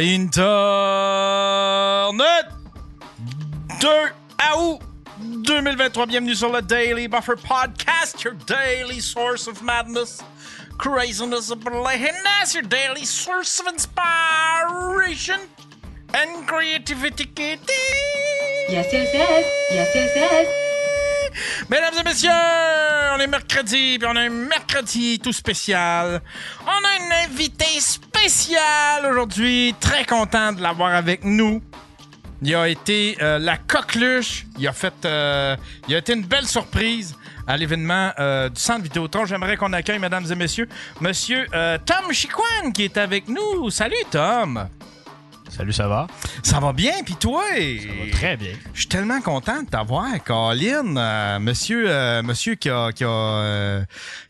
Internet 2 août 2023. Bienvenue sur le Daily Buffer Podcast, your daily source of madness, craziness, and your daily source of inspiration and creativity. Yes, yes, yes. Yes, yes, yes. Mesdames et messieurs, on est mercredi, puis on a un mercredi tout spécial. On a un invité spécial aujourd'hui. Très content de l'avoir avec nous. Il a été euh, la coqueluche. Il a fait, euh, a été une belle surprise à l'événement euh, du Centre Vidéotron. J'aimerais qu'on accueille, mesdames et messieurs, Monsieur Tom Chiquan qui est avec nous. Salut Tom. Salut, ça va? Ça va bien, puis toi? Ça va très bien. Je suis tellement content de t'avoir, Colin. Euh, monsieur, euh, monsieur qui a, qui, a, euh,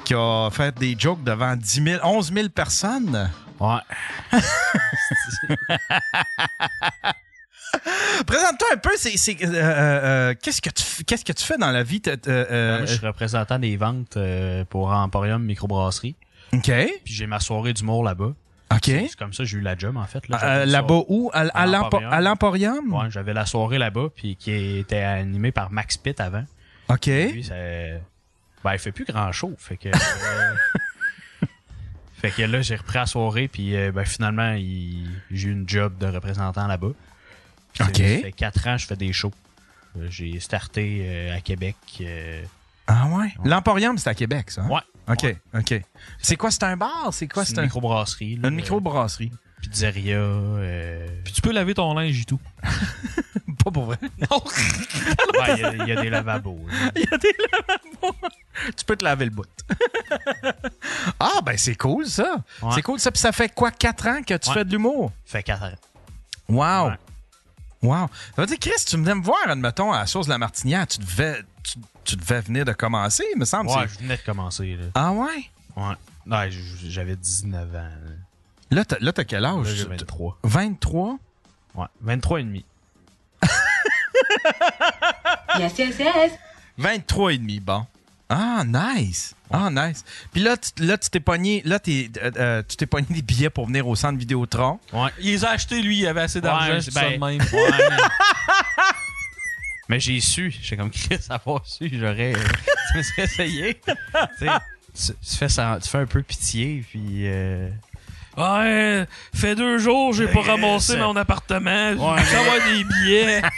qui a fait des jokes devant 10 000, 11 000 personnes. Ouais. Présente-toi un peu. C'est, c'est, euh, euh, euh, qu'est-ce que tu, qu'est-ce que tu fais dans la vie? Euh, Moi, je suis représentant des ventes pour Emporium Microbrasserie. ok, Puis j'ai ma soirée d'humour là-bas. Ok. C'est comme ça que j'ai eu la job, en fait. Euh, là-bas où? À, à, À l'empo- l'Emporium. Ouais, j'avais la soirée là-bas, puis qui était animée par Max Pitt avant. Ok. Lui, ça... Ben, il fait plus grand chose. Fait que... euh, fait que là, j'ai repris la soirée, puis euh, ben, finalement, il... j'ai eu une job de représentant là-bas. Puis, Ok. Ça fait quatre ans que je fais des shows. J'ai starté euh, à Québec. euh, Ah ouais? L'Emporium, c'est à Québec, ça? hein? Ouais. Ok, Ouais. ok. C'est quoi? C'est un bar? C'est quoi? C'est une un... microbrasserie. là, Une microbrasserie. euh, Pizzeria. euh, Puis tu peux laver ton linge et tout. Pas pour vrai. ouais, il y a- il y, a des lavabos. Il y a des lavabos. Tu peux te laver le bout. ah, ben c'est cool ça. Ouais. C'est cool ça. Puis ça fait quoi, 4 ans que tu Ouais. fais de l'humour? Fait quatre ans. Wow. Ouais. Wow. Ça veut dire, Chris, tu venais me voir, admettons, à la sauce de la Martinière. Tu devais, tu, tu devais venir de commencer, il me semble. Ouais, je venais de commencer. Là. Ah ouais? Ouais. Ouais, j'avais 19 ans. là. Là, t'as, là, quel âge? Là, j'ai 23. 23? Ouais, 23 et demi. Yes, yes, yes. 23 et demi, bon. Ah, nice. Ah, nice. Puis là, tu, là, tu t'es pogné, là, t'es, euh, euh, tu t'es pogné des billets pour venir au centre Vidéotron. Ouais. Il les a achetés, lui, il avait assez d'argent, Ouais, c'est ben, ça de même. Ouais, mais... mais j'ai su. J'ai comme Chris avoir su. J'aurais. je me serais essayé. tu fais ça, tu fais un peu pitié, puis. Euh... Ouais, fait deux jours, j'ai pas Euh, ramassé mon appartement. Ouais, avoir des billets.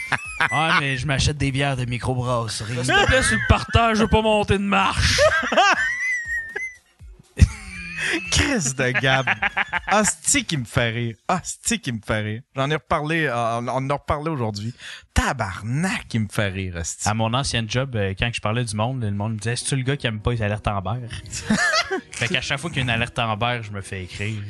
Ouais, mais je m'achète des bières de microbrasserie. S'il te plaît, sur le partage, je veux pas monter de marche. Chris de Gab. Asti qui me fait rire. Asti qui me fait rire. J'en ai reparlé, euh, on en a reparlé aujourd'hui. Tabarnak qui me fait rire, Asti. À mon ancien job, euh, quand je parlais du monde, le monde me disait C'est-tu le gars qui aime pas les alertes Amber Fait qu'à chaque fois qu'il y a une alerte Amber, je me fais écrire.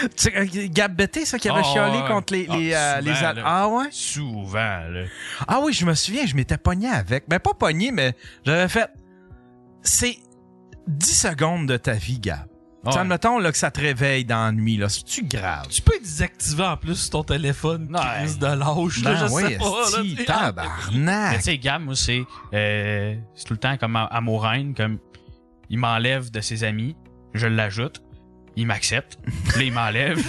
Tu sais, euh, Gab Betté, ça, qui avait Ah, chialé contre les, Ah, les, euh, souvent, les al- là. Ah ouais? Souvent, là. Ah oui, je me souviens, je m'étais pogné avec. Ben, pas pogné, mais j'avais fait. C'est 10 secondes de ta vie, Gab. Tu sais, Ouais. admettons là, que ça te réveille dans la nuit, là. C'est-tu grave? Tu peux désactiver en plus sur ton téléphone, Ouais. crise de lâche, là, Ben je oui, sais pas. là, tabarnak. tu sais, Gab, moi, c'est euh, c'est tout le temps comme amourine, comme il m'enlève de ses amis, je l'ajoute, il m'accepte, là, il m'enlève.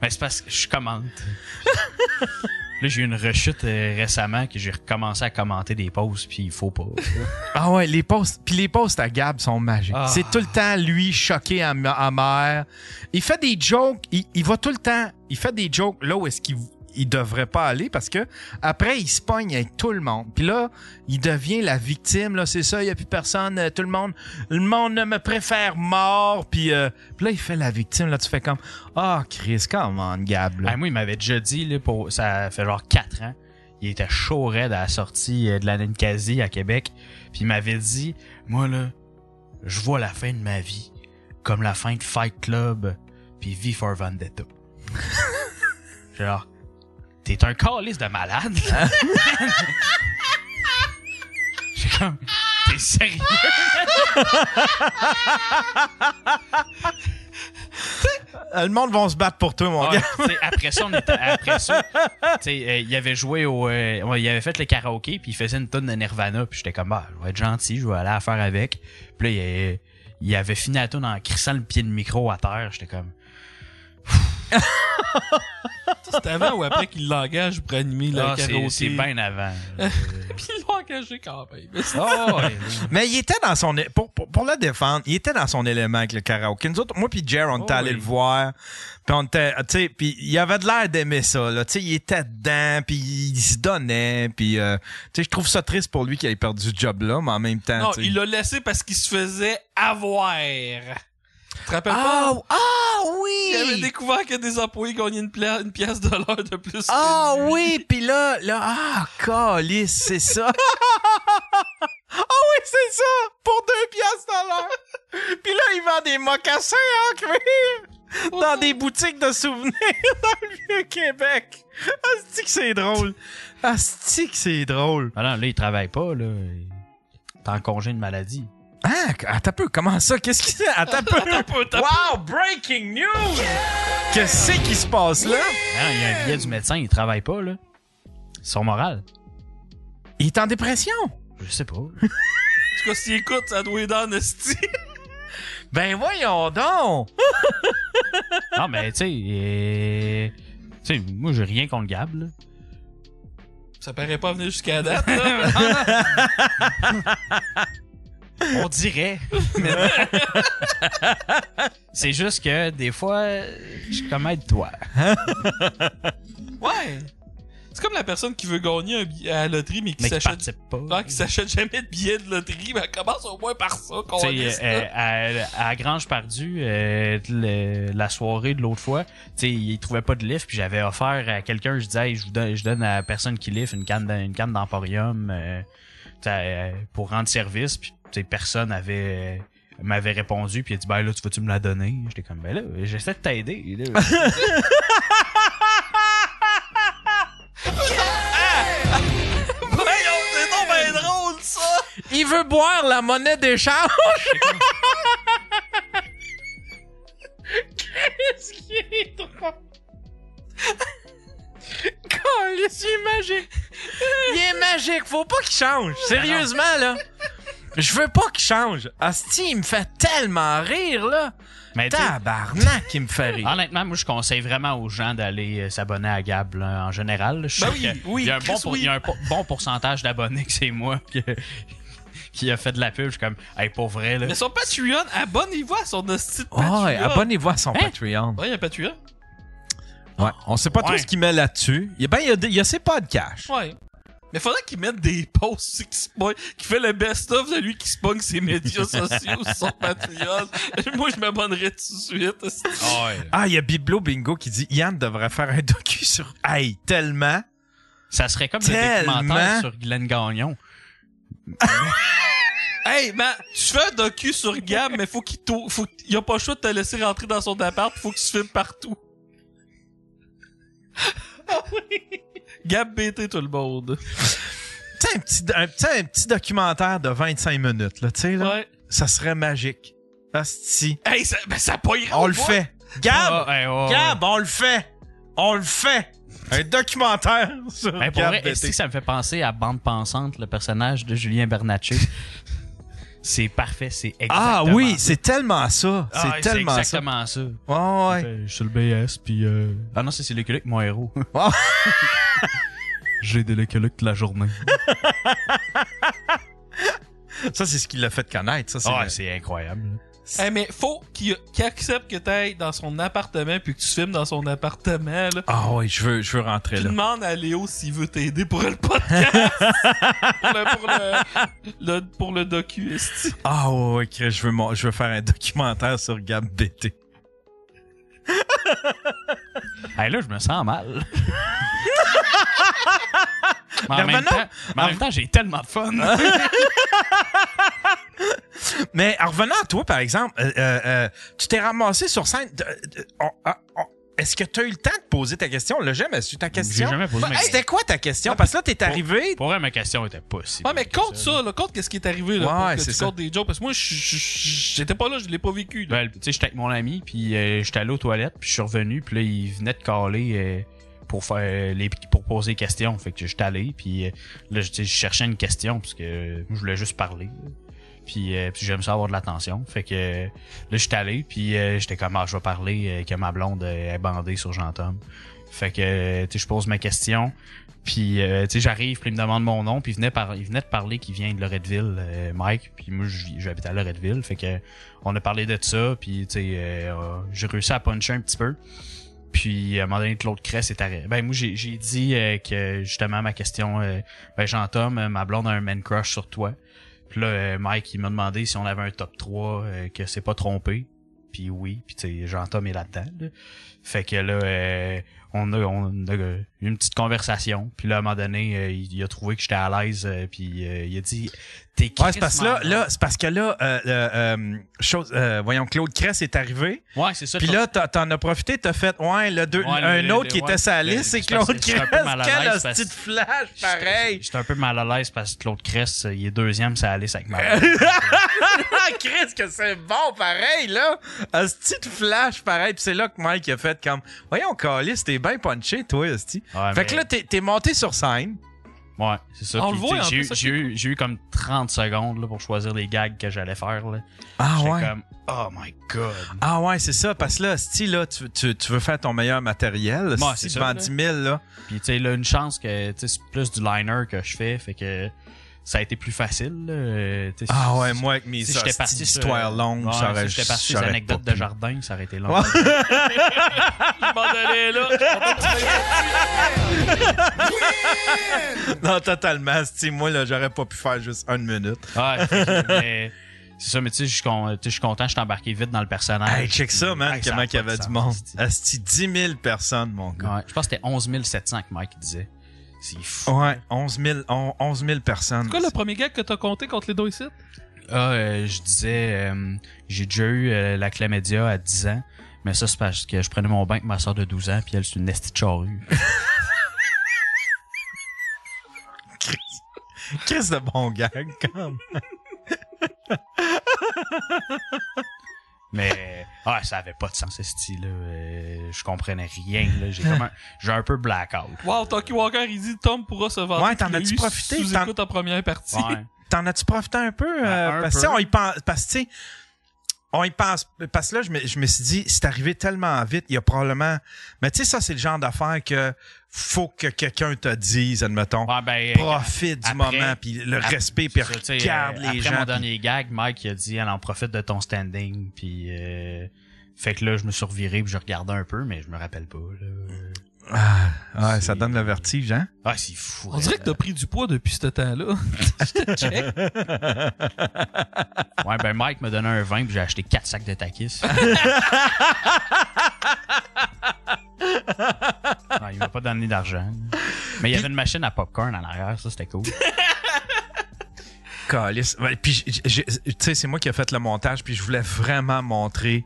Mais c'est parce que je commente. Là, j'ai eu une rechute euh, récemment que j'ai recommencé à commenter des posts, puis il faut pas. Ah ouais, les posts, puis les posts à Gab sont magiques. Ah. C'est tout le temps lui choqué à, à mer. Il fait des jokes, il, il va tout le temps, il fait des jokes là où est-ce qu'il il devrait pas aller parce que après il se pogne avec tout le monde. Puis là, il devient la victime là, c'est ça, il y a plus personne, euh, tout le monde, le monde me préfère mort. Puis euh, là il fait la victime là, tu fais comme ah Chris, come on Gab. Ah, moi, il m'avait déjà dit, là, pour, ça fait genre 4 ans, il était chaud raide à la sortie euh, de la Ninkasi à Québec, puis il m'avait dit, moi, là, je vois la fin de ma vie comme la fin de Fight Club, puis V for Vendetta. genre, t'es un calice de malade. là. J'ai comme, t'es sérieux? Le monde va se battre pour toi, mon Ouais, gars. après ça, on était, après ça, euh, il avait joué au, euh, ouais, il avait fait le karaoké puis il faisait une tonne de Nirvana puis j'étais comme bah, je vais être gentil, je vais aller à faire avec. Puis là, il, il avait fini la tune en crissant le pied de micro à terre, j'étais comme C'était avant ou après qu'il l'engage pour animer le ah, c'est, karaoké? c'est bien avant. Puis ils l'ont engagé quand même. oh, ouais. Mais il était dans son. Pour, pour, pour le défendre, il était dans son élément avec le karaoké. Nous autres, moi puis Jer, on était Oh, allés oui. le voir. Puis on était. Tu sais, puis il avait de l'air d'aimer ça, là. Tu sais, il était dedans, puis il se donnait. Puis, euh, tu sais, je trouve ça triste pour lui qu'il ait perdu ce job-là, mais en même temps. Non, tu sais- il l'a laissé parce qu'il se faisait avoir. Tu te rappelles Ah, pas? ah Il avait oui! découvert que des employés gagnaient une, pla- une pièce de l'heure de plus. Ah oui, puis là, là, ah, calice, c'est ça. Ah oui, c'est ça, pour deux piastres à l'heure. Puis là, il vend des mocassins en cuir dans des boutiques de souvenirs dans le Vieux-Québec. Asti que c'est drôle. Asti que c'est drôle. Ah non, là, il travaille pas, là. Est en congé de maladie. Ah, attends un peu, comment ça? Qu'est-ce qui se... Attends un peu? Attends un peu, attends un Wow, breaking news! Qu'est-ce qui se passe là? Ah, il y a un billet du médecin, il travaille pas, là. Son moral. Il est en dépression. Je sais pas. En tout cas, s'il écoute, ça doit être dans. Ben voyons donc. Non, mais tu sais, euh, tu sais, moi, j'ai rien contre Gab, là. Ça paraît pas venir jusqu'à date, là. On dirait. Mais- C'est juste que des fois, je suis comme aide-toi. Ouais. C'est comme la personne qui veut gagner un billet à la loterie, mais qui Mais s'achète pas. Ah, qui s'achète jamais de billets de loterie, mais elle commence au moins par ça, qu'on sais, euh, à, à Grange Perdue, euh, le- la soirée de l'autre fois, tu sais, il trouvait pas de lift, puis j'avais offert à quelqu'un, je disais, Hey, je, vous donne, je donne à la personne qui lift une canne, une canne d'emporium euh, euh, pour rendre service, puis personne avait m'avait répondu, puis il a dit, ben là, tu vas-tu me la donner? J'étais comme, ben là, j'essaie de t'aider. là. Voyons, c'est donc bien drôle, ça! Il veut boire la monnaie d'échange. Qu'est-ce qui est drôle? Il est magique. Il est magique. Faut pas qu'il change. Sérieusement, là. Je veux pas qu'il change. Asti, il me fait tellement rire, là. Mais Tabarnak, il me fait rire. Honnêtement, moi, je conseille vraiment aux gens d'aller euh, s'abonner à Gab là, en général. Je Ben sais oui, oui, il y a un bon, pour- oui. il y a un po- bon pourcentage d'abonnés que c'est moi que- qui a fait de la pub. Je suis comme, hey, pour vrai, là. Mais son Patreon, abonnez-vous à son hostie de Ouais, Patreon. abonnez-vous à son Hein? Patreon. Ouais, il y a Patreon. Ouais. On sait pas Ouais. tout ce qu'il met là-dessus. Il y a, ben, il y a, il y a ses podcasts. Ouais. Mais faudrait qu'il mette des posts aussi qui, se qui fait le best-of de lui qui se ses médias sociaux sur son Patreon. Moi, je m'abonnerais tout de suite. hostie. Ah, il y a Biblo Bingo qui dit Yann devrait faire un docu sur. Hey, tellement. Ça serait comme Tellement. le documentaire sur Glenn Gagnon. Hey, man, tu fais un docu sur Gab, mais faut qu'il t'au- faut qu'il a pas le choix de te laisser rentrer dans son appart, faut qu'il se filme partout. Gab BT tout le monde. Tu sais, un petit, un, petit documentaire de 25 minutes, là, tu sais, là. Ouais. Ça serait magique. Asti. Hey, ça, ben ça On le fait. Gab! Ah, hey, ouais, ouais. Gab, on le fait. On le fait. Un documentaire sur Ben, pour Gab vrai, que ça me fait penser à Bande Pensante, le personnage de Julien Bernatchez? c'est parfait, c'est exactement Ah oui, c'est tellement ça. Ah, c'est tellement ça. exactement ça. Ouais, ouais. Fait, Je suis le BS, puis... Euh... Ah non, ça, c'est l'écologue, mon héros. Oh. J'ai de l'écologue toute la journée. Ça, c'est ce qui l'a fait connaître. Ça, c'est Ah, le- c'est incroyable. Hey, mais faut qu'il accepte que t'ailles dans son appartement puis que tu filmes dans son appartement, là. Ah oui, je veux, je veux rentrer Tu là. demandes à Léo s'il veut t'aider pour le podcast. pour, le, pour, le, le- pour le docu, esti. Ah ouais, je veux, mon- je veux faire un documentaire sur Gab BT. Hey, là, je me sens mal. mais en, Mais même revenons- temps, mais en même temps, j'ai tellement de fun. Mais en revenant à toi, par exemple, euh, euh, euh, tu t'es ramassé sur scène. de- de- on- ah, on- est-ce que tu as eu le temps de poser ta question? On l'a jamais su ta J'ai question. jamais posé Bah, ma question. C'était quoi ta question? Parce que là, t'es arrivé. Pour vrai, ma question était pas si. Ouais, mais compte ça, là. Compte qu'est-ce qui est arrivé, là. Ouais, c'est ça. comptes des jokes. Parce que moi, j'étais pas là, je l'ai pas vécu, là. Ben, tu sais, j'étais avec mon ami, puis euh, j'étais allé aux toilettes, puis je suis revenu, puis là, il venait de caler euh, pour faire les pour poser des questions. Fait que j'étais allé, puis euh, là, je cherchais une question, parce que euh, je voulais juste parler. Puis, euh, puis j'aime ça avoir de l'attention. Fait que euh, là, j'étais allé, puis euh, j'étais comme, ah, je vais parler que ma blonde est bandée sur Jean-Tom. Fait que, tu je pose ma question. Puis, euh, tu sais, j'arrive, puis il me demande mon nom, puis il venait, par, il venait de parler qu'il vient de Loretteville, Mike. Puis moi, j'habite à Loretteville. Fait que, on a parlé de ça, puis, tu sais, euh, j'ai réussi à puncher un petit peu. Puis, à un moment donné, Claude Cress est arrivé. Ben, moi, j'ai j'ai dit euh, que, justement, ma question, euh, ben, Jean-Tom, euh, ma blonde a un man crush sur toi. Puis là, euh, Mike, il m'a demandé si on avait un top 3, euh, que c'est pas trompé. Puis oui, puis tu sais, Jean-Tom est là-dedans. là. Fait que là, euh, on a, on a eu une petite conversation. Puis là, à un moment donné, euh, il, il a trouvé que j'étais à l'aise. euh, puis euh, il a dit, t'es Ouais, c'est parce que là, là c'est parce que là, euh, chose, euh, voyons, Claude Cress est arrivé. Ouais, c'est ça. Puis là, t'en as profité, t'as fait, ouais, le deux, Ouais, un le- autre le- qui ouais, était sa liste, c'est Claude que j'étais un Cress. peu mal à Quel hostie de flash, pareil. J'étais un peu mal à l'aise parce que Claude Cress, il est deuxième, ça allait avec ma Ah, Chris, que c'est bon, pareil, là. Hostie de flash, pareil. Puis c'est là que Mike a fait comme, voyons, Calis, t'es bien punché, toi. Ouais, Fait mais- que là, t'es t'es monté sur scène. Ouais, c'est ça. On Puis, le voit, tu en J'ai ça, j'ai eu, j'ai eu comme 30 secondes là, pour choisir les gags que j'allais faire. Là. Ah J'étais comme, oh my god. Ah ouais, c'est ça. Parce que là, hostie, là, tu, tu, tu veux faire ton meilleur matériel. Ouais, ça, devant là. 10 000, là. Puis tu sais, là, une chance que tu sais, c'est plus du liner que je fais, fait que ça a été plus facile. Euh, Ah ouais, moi, avec mes si j'étais parti d'histoires longues, ouais, j'aurais si j'étais parti des anecdotes de jardin, ça aurait été long. Ouais. Je m'en allais, là. Non, totalement. moi, là, j'aurais pas pu faire juste une minute. Ouais, mais c'est ça, mais tu sais, je suis content, je suis embarqué vite dans le personnage. Hey, check ça, man, Hey, ça comment qu'il y avait du monde. c'est- Asti, 10 000 personnes, mon gars. Ouais, je pense que c'était 11 700 que Mike disait. C'est fou. Ouais, 11 000, on- 11 000 personnes. C'est quoi le premier gag que t'as compté contre les deux ici? Ah, euh, je disais, euh, j'ai déjà eu euh, la chlamydia à 10 ans, mais ça, c'est parce que je prenais mon bain avec ma soeur de 12 ans, puis elle, c'est une nestie de charrue. Chris de bon gag, comme. mais, ah, ça avait pas de sens, ce style-là. Euh, je comprenais rien, là. J'ai comme un, j'ai un peu blackout. Wow, Talkie Walker, il dit Tom pourra se vendre. Ouais, t'en as-tu profité? Sous T'en- écoute en première partie. Ouais. T'en as-tu profité un peu? euh, un parce que, tu peu. sais, on y pense, parce que, tu sais, on y pense, parce que là, je me, je me suis dit, c'est arrivé tellement vite, il y a probablement, mais tu sais, ça, c'est le genre d'affaire que faut que quelqu'un te dise, admettons. Ouais, ben, Profite du après- moment, puis le respect, puis regarde euh, les après gens. mon puis- dernier gag, Mike il a dit elle en profite de ton standing puis euh, fait que là je me suis reviré puis je regardais un peu mais je me rappelle pas là. Ah, ouais, ça donne le vertige, hein? Ah c'est fou. On dirait que t'as pris du poids depuis ce temps-là. Je te check. Ouais ben Mike m'a donné un 20 puis j'ai acheté 4 sacs de takis. Non, il m'a pas donné d'argent. Mais il y avait une machine à popcorn en arrière, ça c'était cool. Calice. Ouais, puis, tu sais, c'est moi qui ai fait le montage, puis je voulais vraiment montrer.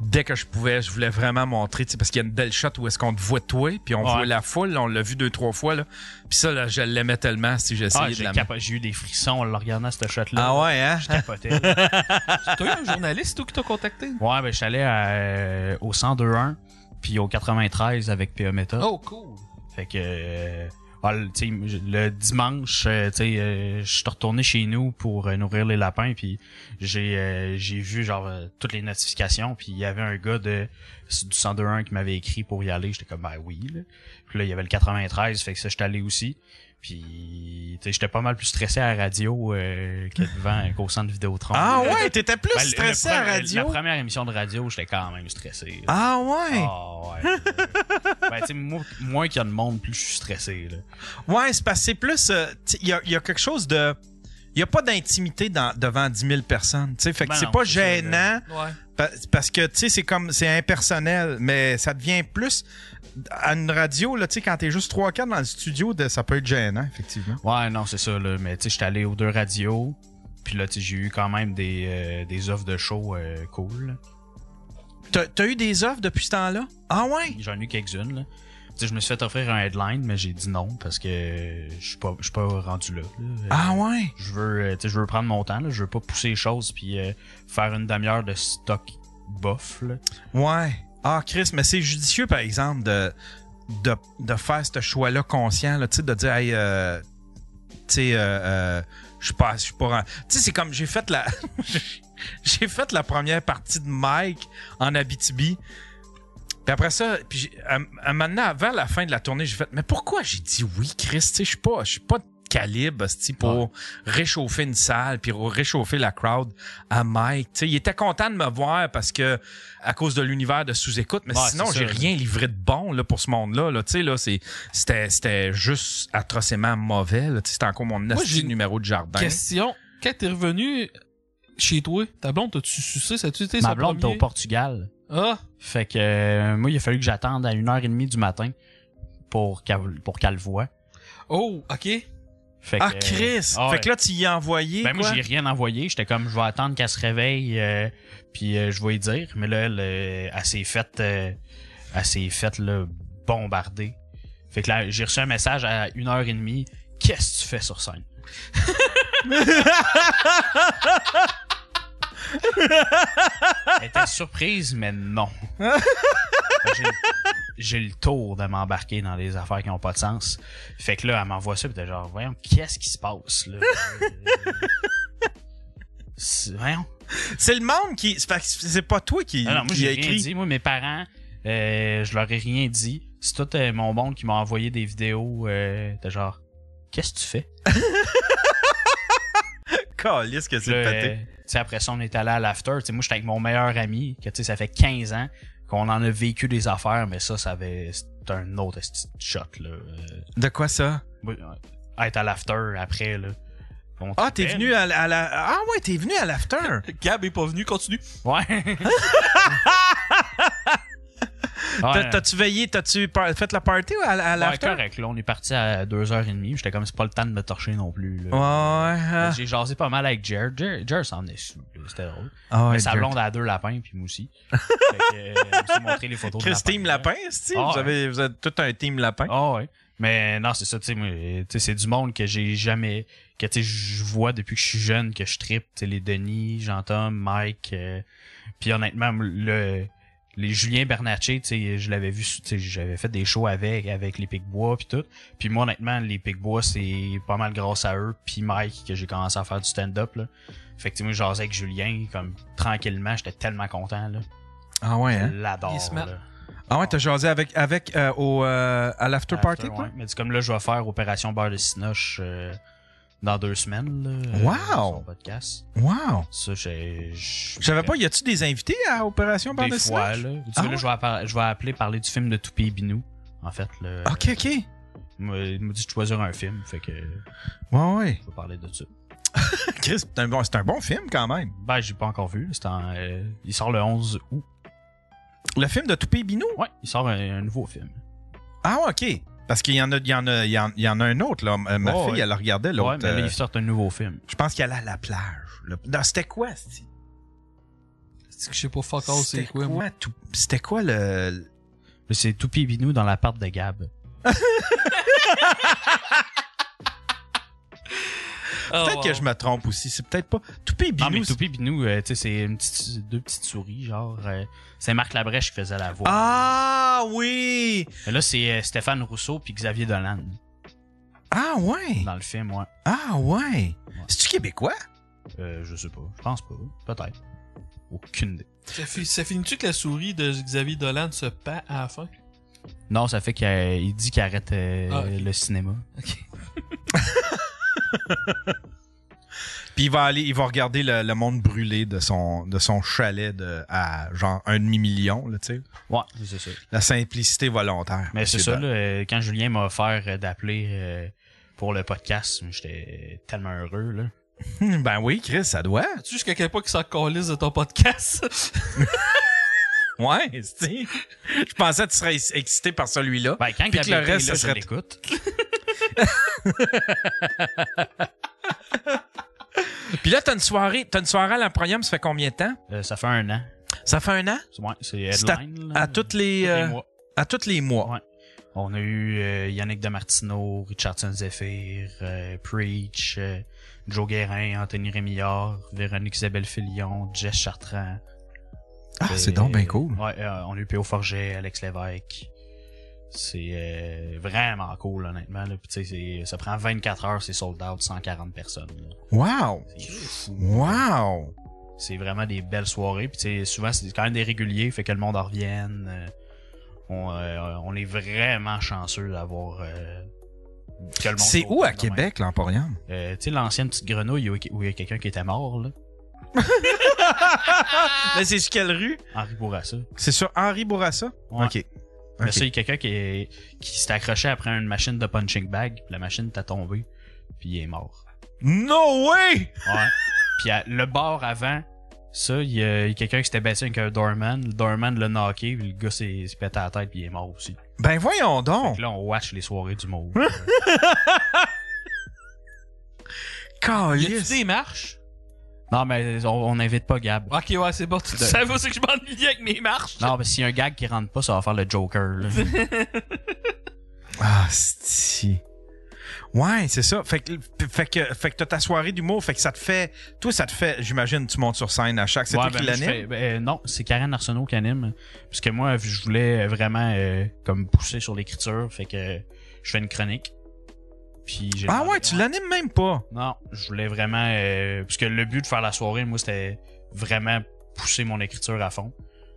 Dès que je pouvais, je voulais vraiment montrer, parce qu'il y a une belle shot où est-ce qu'on te voit toi, puis on Ouais. voit la foule, on l'a vu deux, trois fois, là. Puis ça, là, je l'aimais tellement si essayé Ah, de j'ai la capa- j'ai eu des frissons en le regardant cette shot là. Ah ouais, hein? Je capotais. T'as eu un journaliste, toi, qui t'a contacté? Ouais, ben, je suis allé à, euh, au 102.1 puis au 93 avec PA Meta. Oh, cool. Fait que, euh, le- dimanche, euh, euh, je suis retourné chez nous pour euh, nourrir les lapins, puis j'ai euh, j'ai vu genre toutes les notifications, puis il y avait un gars de du 102.1 qui m'avait écrit pour y aller. J'étais comme ben oui. Là. Puis là il y avait le 93, fait que ça j'étais allé aussi. Puis tu sais, j'étais pas mal plus stressé à la radio euh, que devant qu'au centre Vidéotron. Ah ouais, t'étais plus Ben, le- stressé le à pre- radio? La première émission de radio, j'étais quand même stressé. là. Ah ouais? Ah ouais. ben, tu sais, moi, moins qu'il y a de monde, plus je suis stressé. Là. Ouais, c'est parce que c'est plus. euh, Il y, a, il y a quelque chose de. Il n'y a pas d'intimité devant 10 000 personnes. tu sais. Fait que Ben c'est pas ça, gênant. Ouais. Parce que, tu sais, c'est comme, c'est impersonnel, mais ça devient plus, à une radio, là, tu sais, quand t'es juste 3-4 dans le studio, ça peut être gênant, effectivement. Ouais, non, c'est ça. Là. Mais tu sais, j'étais allé aux deux radios. Puis là, tu sais, j'ai eu quand même des, euh, des offres de show euh, cool. T'as t'as eu des offres depuis ce temps-là? Ah ouais? J'en ai eu quelques-unes, sais, je me suis fait offrir un headline, mais j'ai dit non parce que je suis pas, je suis pas rendu là. là. Ah ouais? Je veux, euh, je veux prendre mon temps, là. Je veux pas pousser les choses puis euh, faire une demi-heure de stock bof, là. Ouais. Ah, Chris, mais c'est judicieux, par exemple, de, de, de faire ce choix-là conscient, là, de dire, hey, euh, tu sais, euh, euh, je suis pas, je suis pas, tu sais, c'est comme j'ai fait la, j'ai fait la première partie de Mike en Abitibi. Puis après ça, puis un moment donné, avant la fin de la tournée, j'ai fait, mais pourquoi j'ai dit oui, Chris, tu sais, je suis pas, je suis pas de calibre, pour réchauffer une salle puis réchauffer la crowd à Mike. Tu sais, il était content de me voir parce que à cause de l'univers de sous-écoute, mais Ouais, sinon j'ai rien livré de bon là pour ce monde-là. Là. Tu sais là, c'est c'était c'était juste atrocement mauvais. là. Tu sais, C'était encore mon une numéro de jardin. Question. Quand t'es revenu chez toi, ta blonde, t'as-tu sucé? Ça tu été Ma blonde était premier? au Portugal. Ah! Fait que euh, moi, il a fallu que j'attende à 1h30 du matin pour qu'elle pour qu'elle le voie. Oh, ok. Fait Ah que, Chris, ah ouais. fait que là tu y as envoyé Ben moi j'ai rien envoyé, j'étais comme je vais attendre qu'elle se réveille euh, puis euh, je vais y dire mais là elle, euh, elle s'est faite euh, elle s'est faite là bombarder. Fait que là j'ai reçu un message à 1h30, qu'est-ce que tu fais sur scène? Elle était surprise mais non. J'ai- le tour de m'embarquer dans des affaires qui ont pas de sens. Fait que là, elle m'envoie ça, pis t'es genre, voyons, qu'est-ce qui se passe, là? C'est- voyons. C'est le monde qui c'est pas toi qui, Ah non, moi, j'ai rien écrit. dit. Moi, mes parents, euh, je leur ai rien dit. C'est tout euh, mon monde qui m'a envoyé des vidéos euh, de genre, qu'est-ce que tu fais? Calisse que c'est pété. euh, tu sais, après ça, on est allé à l'after. Tu sais, moi, j'étais avec mon meilleur ami, que tu sais, ça fait 15 ans qu'on en a vécu des affaires, mais ça, ça avait, c'était un autre shot, là. Euh, De quoi ça? Oui, être à l'after après, là. Ah, t'es trippait, venu à, la- à la Ah ouais, t'es venu à l'after. Gab est pas venu, continue. Ouais. T'as- ouais. T'as-tu veillé, t'as-tu fait la party à, à Ouais, l'after? correct, là, on est parti à 2h30. J'étais comme, c'est pas le temps de me torcher non plus, là. Ouais. ah. J'ai jasé pas mal avec. Jer, Jer s'en est sous. C'était drôle. Ouais, mais sa Jared. blonde a deux lapins, puis moi aussi. fait que, euh, elle me montré les photos de Team. Lapin, c'est Ah vous, ouais. avez, vous êtes tout un team Lapin. Ah ouais. Mais non, c'est ça, tu sais, c'est du monde que j'ai jamais, que tu sais, je vois depuis que je suis jeune, que je trippe, tu sais, les Denis, Jean-Tom, Mike, euh, puis honnêtement, le, les Julien Bernatchez, tu sais, je l'avais vu, tu sais, j'avais fait des shows avec, avec les Picbois puis tout. Puis moi, honnêtement, les Picbois, c'est pas mal grâce à eux, puis Mike, que j'ai commencé à faire du stand-up, là. Fait que, tu sais, moi, je jasais avec Julien, comme, tranquillement, j'étais tellement content, là. Ah ouais, Je hein? l'adore. Ah ouais, t'as jasé avec, avec euh, au, euh, à l'after party, ouais. Mais c'est comme là, je vais faire Opération Beurre de Cinoche euh, dans deux semaines. Là, Wow! sur son podcast. Wow! Ça, j'ai. Je savais pas, y a-tu des invités à Opération Bande Des de fois, là. Tu Ah là, ouais? je, vais appar- je vais appeler parler du film de Toupé et Binou. En fait, là. Ok, ok. Il m'a dit de choisir un film, fait que Ouais, ouais. je vais parler de ça. Chris, c'est un, bon, c'est un bon film quand même. Ben, j'ai pas encore vu. C'est en, euh, il sort le 11 août. Le film de Toupé Binou? Ouais, il sort un, un nouveau film. Ah ok. Parce qu'il y en a, il y en a, il y en, il y en a un autre, là. Euh, Ma Ouais, fille, ouais. elle regardait Ouais, l'autre. mais là, euh, il sort un nouveau film. je pense qu'elle allait à la plage. là. C'était quoi? C'est que je sais pas fuck all c'est C'était quoi, moi? quoi, tout- C'était quoi le. C'est Toupé et Binou dans l'appart de Gab. Peut-être que je me trompe aussi. C'est peut-être pas. Toupé Non, mais Binou. c'est- Toupé Binou, euh, tu sais, c'est une petite, deux petites souris, genre. euh, c'est Marc Labrèche qui faisait la voix. Ah oui! Mais Là, c'est euh, Stéphane Rousseau puis Xavier Dolan Ah ouais! dans le film, ouais. Ah ouais! C'est-tu québécois? Euh, je sais pas. Je pense pas. Peut-être. Aucune idée. Ça, fi- ça finit-tu que la souris de Xavier Dolan se pend à la fin? Non, ça fait qu'il euh, il dit qu'il arrête euh, Ah, ok. le cinéma. Puis il va aller, il va regarder le, le monde brûlé de son, de son chalet de, à genre un demi-million, là, tu sais. Ouais, c'est ça. La simplicité volontaire. Mais c'est ça, là, euh, quand Julien m'a offert euh, d'appeler euh, pour le podcast, j'étais tellement heureux, là. Ben oui, Chris, ça doit. As-tu jusqu'à quel point qu'il s'en calisse de ton podcast? Ouais, c'est Je pensais que tu serais excité par celui-là. Ben, quand Puis que le reste, là, ça serait- l'écoute. Puis là, t'as une soirée, t'as une soirée à l'Emporium, ça fait combien de temps? Euh, ça fait un an. Ça fait un an? Ouais, c'est à- toutes les, Tous les euh, mois. à tous les mois. Ouais. On a eu euh, Yannick Demartino, Richardson Zephyr, Preach, Joe Guérin, Anthony Rémillard, Véronique Isabelle Filion, Jess Chartrand. Ah, c'est donc bien cool. Ouais, euh, on a eu P.O. Forget, Alex Lévesque. C'est euh, vraiment cool, honnêtement. Là. Puis, ça prend 24 heures, c'est sold out, 140 personnes. là. Wow! C'est fou. Wow! C'est vraiment des belles soirées. Puis, souvent, c'est quand même des réguliers, fait que le monde en revienne. Euh, on, euh, on est vraiment chanceux d'avoir. euh, que le monde C'est où à. Québec, l'Emporium? Euh, tu sais, l'ancienne petite grenouille où où il y a quelqu'un qui était mort, là. Mais c'est sur quelle rue? Henri Bourassa. C'est sur Henri Bourassa? Ouais. OK. Mais ça, il y a quelqu'un qui, est- qui s'est accroché après une machine de punching bag, puis la machine t'a tombé, puis il est mort. No way! Ouais. puis à- le bar avant, ça, il y a, y a quelqu'un qui s'était baissé avec un doorman. Le doorman l'a knocké, puis le gars s'est pété la tête, puis il est mort aussi. Ben voyons Fait donc! que là, on watch les soirées du monde. Y a-tu Calice! des marches? Non, mais on n'invite pas Gab. Ok, ouais, c'est bon. Tu De- savais aussi que je m'ennuyais avec mes marches. Non, mais s'il y a un gag qui rentre pas, ça va faire le Joker. Là. Ah, si. Ouais, c'est ça. Fait que, fait que, fait que t'as ta soirée d'humour, fait que ça te fait, toi, ça te fait, j'imagine, tu montes sur scène à chaque, c'est Ouais, toi qui ben, l'anime? ben, non, c'est Karen Arsenault qui anime. Parce que moi, je voulais vraiment euh, comme pousser sur l'écriture. Fait que je fais une chronique. Puis j'ai Ah ouais, tu l'animes même pas. Non, je voulais vraiment... euh, parce que le but de faire la soirée, moi, c'était vraiment pousser mon écriture à fond.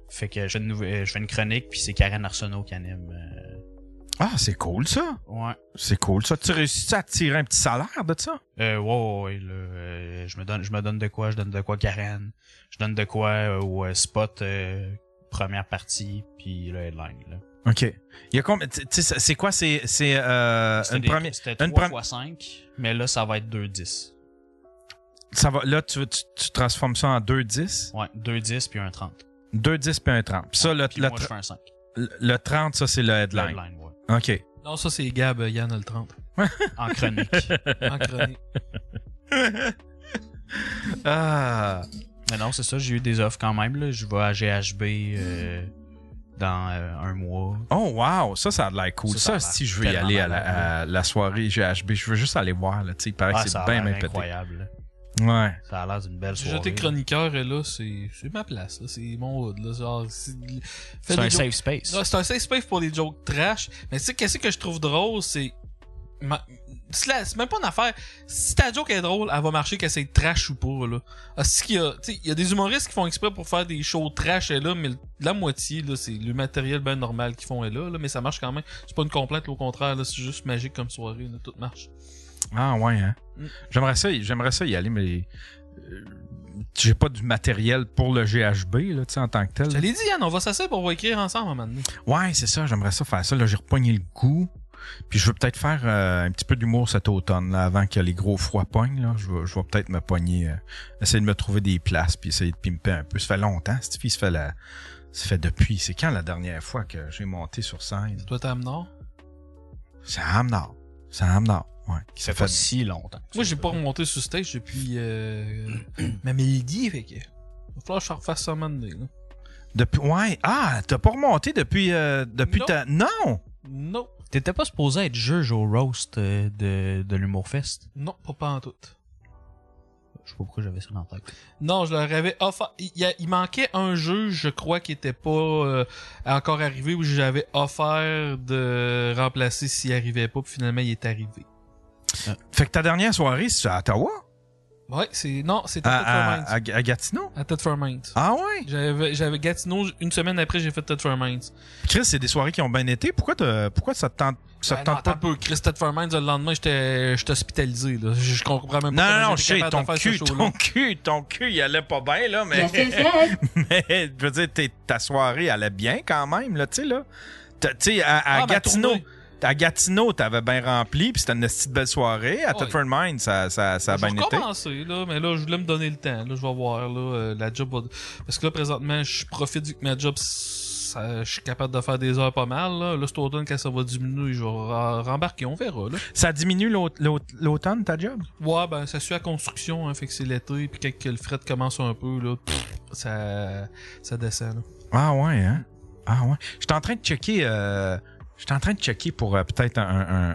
Fait que je fais une, euh, je fais une chronique, puis c'est Karen Arsenault qui anime. euh, Ah, c'est cool, ça. ouais. C'est cool, ça. Tu réussis à tirer un petit salaire de ça? Euh, ouais, ouais, ouais, là, euh, je me donne, je me donne de quoi, je donne de quoi Karen, je donne de quoi euh, au spot première partie, puis le headline. Là. OK. Il y a combien, tu tu sais, c'est quoi, c'est, c'est, euh, C'était une des- première, C'était une 3 premi- fois 5, mais là, ça va être 2-10. ça va, là, tu, tu, tu transformes ça en 2-10? Ouais, 2-10 puis un 30. 2-10 puis un 30. Puis ça, le, Puis le, moi, je fais un 5. le- le 30, ça, c'est le Le headline. headline, ouais. OK. Non, ça, c'est Gab, euh, Yann a le 30. En chronique. En chronique. Ah. mais non, c'est ça, j'ai eu des offres quand même. Là. Je vais à GHB euh, dans euh, un mois. Oh, wow. Ça, ça a l'air cool. Ça, Ça, si je veux y aller à la, malade, à la soirée GHB, je veux juste aller voir, là. Tu sais, il paraît Ah, c'est bien, bien incroyable. Ouais. Ça a l'air d'une belle soirée. là. chroniqueur, et là, c'est c'est ma place. là. C'est mon hood. Là. Genre, c'est un jokes- safe space. Non, c'est un safe space pour les jokes trash. Mais tu sais, qu'est-ce que je trouve drôle, c'est. ma- C'est même pas une affaire. Si ta joke est drôle, elle va marcher qu'elle c'est trash ou pas, là. Ah, qu'il y a, il y a des humoristes qui font exprès pour faire des shows trash et là, mais la moitié, là, c'est le matériel ben normal qu'ils font est là, là, mais ça marche quand même. C'est pas une complète, là, au contraire, là, c'est juste magique comme soirée, là, tout marche. Ah, ouais, hein. Mm. J'aimerais ça, j'aimerais ça y aller, mais euh, j'ai pas du matériel pour le GHB, là, en tant que tel. Je l'ai dit, Yann, on va s'asseoir pour écrire ensemble à un moment donné. Ouais, c'est ça, j'aimerais ça faire ça. Là, j'ai repogné le goût. Puis je veux peut-être faire euh, un petit peu d'humour cet automne, là, avant que les gros froids pognent. Là. Je, vais, je vais peut-être me pogner, euh, essayer de me trouver des places, puis essayer de pimper un peu. Ça fait longtemps, cette fille, ça fait la... Ça fait depuis... C'est quand la dernière fois que j'ai monté sur scène? Toi, t'as Nord? C'est à Amnard. C'est à Amnard, ouais. Qui Ça fait si longtemps. Moi, j'ai pas remonté sur stage depuis euh, ma midi, fait que. Il va falloir que je refasse ça un moment donné, là. Depuis... Ouais, ah, t'as pas remonté depuis... euh, depuis Non. ta... Non! Non, T'étais pas supposé être juge au roast euh, de, de l'Humour Fest? non, pas, pas en tout. Je sais pas pourquoi j'avais ça dans la tête. Non, je leur avais offert. Il, y a- il manquait un jeu, je crois, qui était pas euh, encore arrivé, où j'avais offert de remplacer s'il arrivait pas, puis finalement, il est arrivé. Fait que ta dernière soirée, c'est à Ottawa? Ouais, c'est. Non, c'était À, Ted à, à, à Gatineau? À Ted for Minds. Ah ouais? J'avais, j'avais Gatineau, une semaine après, j'ai fait Ted for Minds. Chris, c'est des soirées qui ont bien été. Pourquoi, t'as- pourquoi ça te tente, ça te Ben non, tente attends pas? un peu. Chris Minds, le lendemain, j'étais, j'étais hospitalisé, là. Je, je comprends même Non, pas. non, comment non, je sais, ton cul, ton cul, ton cul, il allait pas bien, là, mais, mais je veux dire, t'es- ta soirée allait bien quand même, là, tu sais, là. Tu sais, à, à Ah, ben, Gatineau. À Gatineau, t'avais bien rempli, puis c'était une petite belle soirée. À Ouais. Thetford Mine, ça, ça, ça a je bien été. recommencer, là, mais là, je voulais me donner le temps. Là, je vais voir, là, euh, la job va... Parce que là, présentement, je profite vu que ma job ça, je suis capable de faire des heures pas mal. Là, là cet automne, quand ça va diminuer, je vais rembarquer, on verra. Là. Ça diminue l'aut- l'aut- l'automne, ta job? Ouais, ben, ça suit la construction, hein, fait que c'est l'été, puis quand que le fret commence un peu, là, pff, ça, ça descend. Là. Ah ouais, hein? Ah ouais. J'étais en train de checker. Euh, J'étais en train de checker pour euh, peut-être un,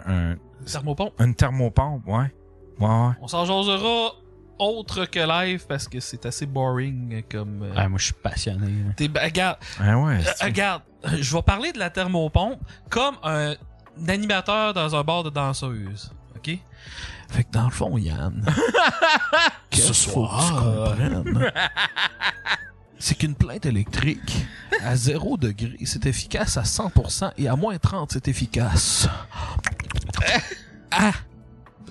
un, un- Thermopompe, une thermopompe, ouais. Ouais, ouais. on s'en jasera autre que live parce que c'est assez boring comme. euh, Ah, moi, je suis passionné. là. t'es- ben, regarde, Ah ouais. euh, c'est- regarde, je vais parler de la thermopompe comme un animateur dans un bar de danseuse. OK? Fait que dans le fond, Yann, Ce que tu soir. comprennes? C'est qu'une plainte électrique, à 0 degré, c'est efficace à 100% et à moins 30, c'est efficace à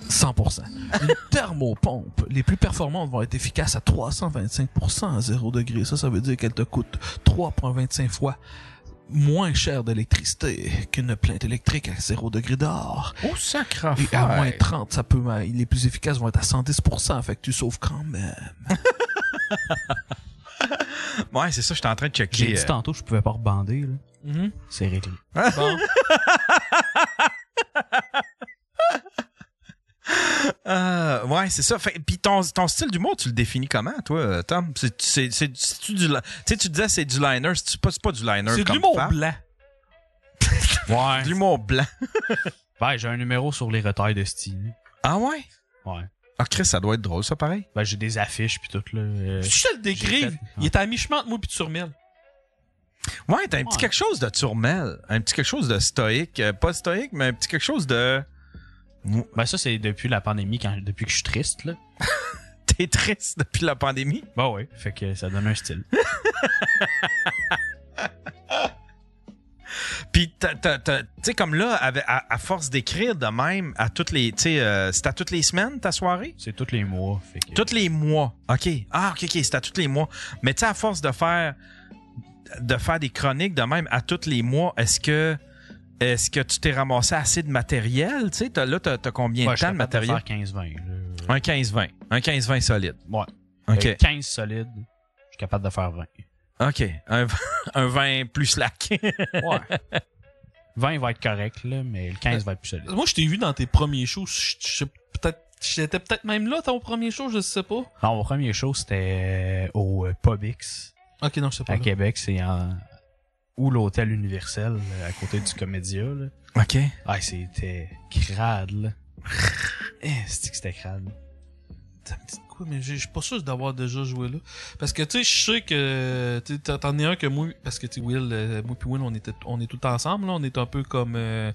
100%. Une thermopompe, les plus performantes vont être efficaces à 325% à 0 degré. Ça, ça veut dire qu'elle te coûte 3,25 fois moins cher d'électricité qu'une plainte électrique à 0 degré dehors. Oh, sacre Et à moins 30, ça peut, les plus efficaces vont être à 110%, fait que tu sauves quand même. Ouais, c'est ça, j'étais en train de J'ai checker. dit euh, tantôt que je pouvais pas rebander. Là. Mhm. C'est réglé. Bon. euh, ouais, c'est ça. Fait, puis ton, ton style d'humour, tu le définis comment, toi, Tom? C'est, c'est, c'est, c'est-tu du, li- tu sais, tu disais c'est du liner, c'est pas, c'est pas du liner C'est de comme l'humour blanc. Ouais. De l'humour blanc. Ben, j'ai un numéro sur les retards de Steam. Ah ouais? Ouais. Ah, Chris, ça doit être drôle, ça, pareil. Ben, j'ai des affiches puis tout, là. euh, Je te le décrive. Il est à mi-chemin entre moi et Turmel. Ouais, t'as un petit quelque chose de Turmel. Un petit quelque chose de stoïque. Euh, pas stoïque, mais un petit quelque chose de... Ben, ça, c'est depuis la pandémie, quand, depuis que je suis triste, là. T'es triste depuis la pandémie? Ben ouais. Fait que ça donne un style. Puis, tu sais, comme là, à, à force d'écrire de même, à toutes les, tu sais, euh, c'est à toutes les semaines, ta soirée? C'est tous les mois. Fait que... Tous les mois. OK. Ah, OK, OK, c'est à tous les mois. Mais tu sais, à force de faire de faire des chroniques de même à tous les mois, est-ce que est-ce que tu t'es ramassé assez de matériel? Tu sais, là, t'as as combien Ouais, de temps de matériel? faire 15-20. là. Un 15-20. Un 15-20 solide. Ouais. OK. Euh, 15 solides, je suis capable de faire 20. OK. Un, un 20 plus slack. Ouais. 20 va être correct, là, mais le 15 va être plus solide. Moi, je t'ai vu dans tes premiers shows. Je peut-être. J'étais peut-être même là, ton premier show, je sais pas. Non, mon premier show, c'était euh, au euh, Publix, Ok, non, je sais pas. à là. Québec. C'est en... Ou l'Hôtel Universel, à côté du Comédia, là. OK. Ah, c'était crade, là. Eh, c'était crade? Ça me dit de quoi, mais j'ai- je suis pas sûr d'avoir déjà joué là. Parce que, tu sais, je sais que, t'en es un que moi, parce que, tu sais, Will, euh, moi puis Will, on était, on est tout ensemble, là. On est un peu comme, euh,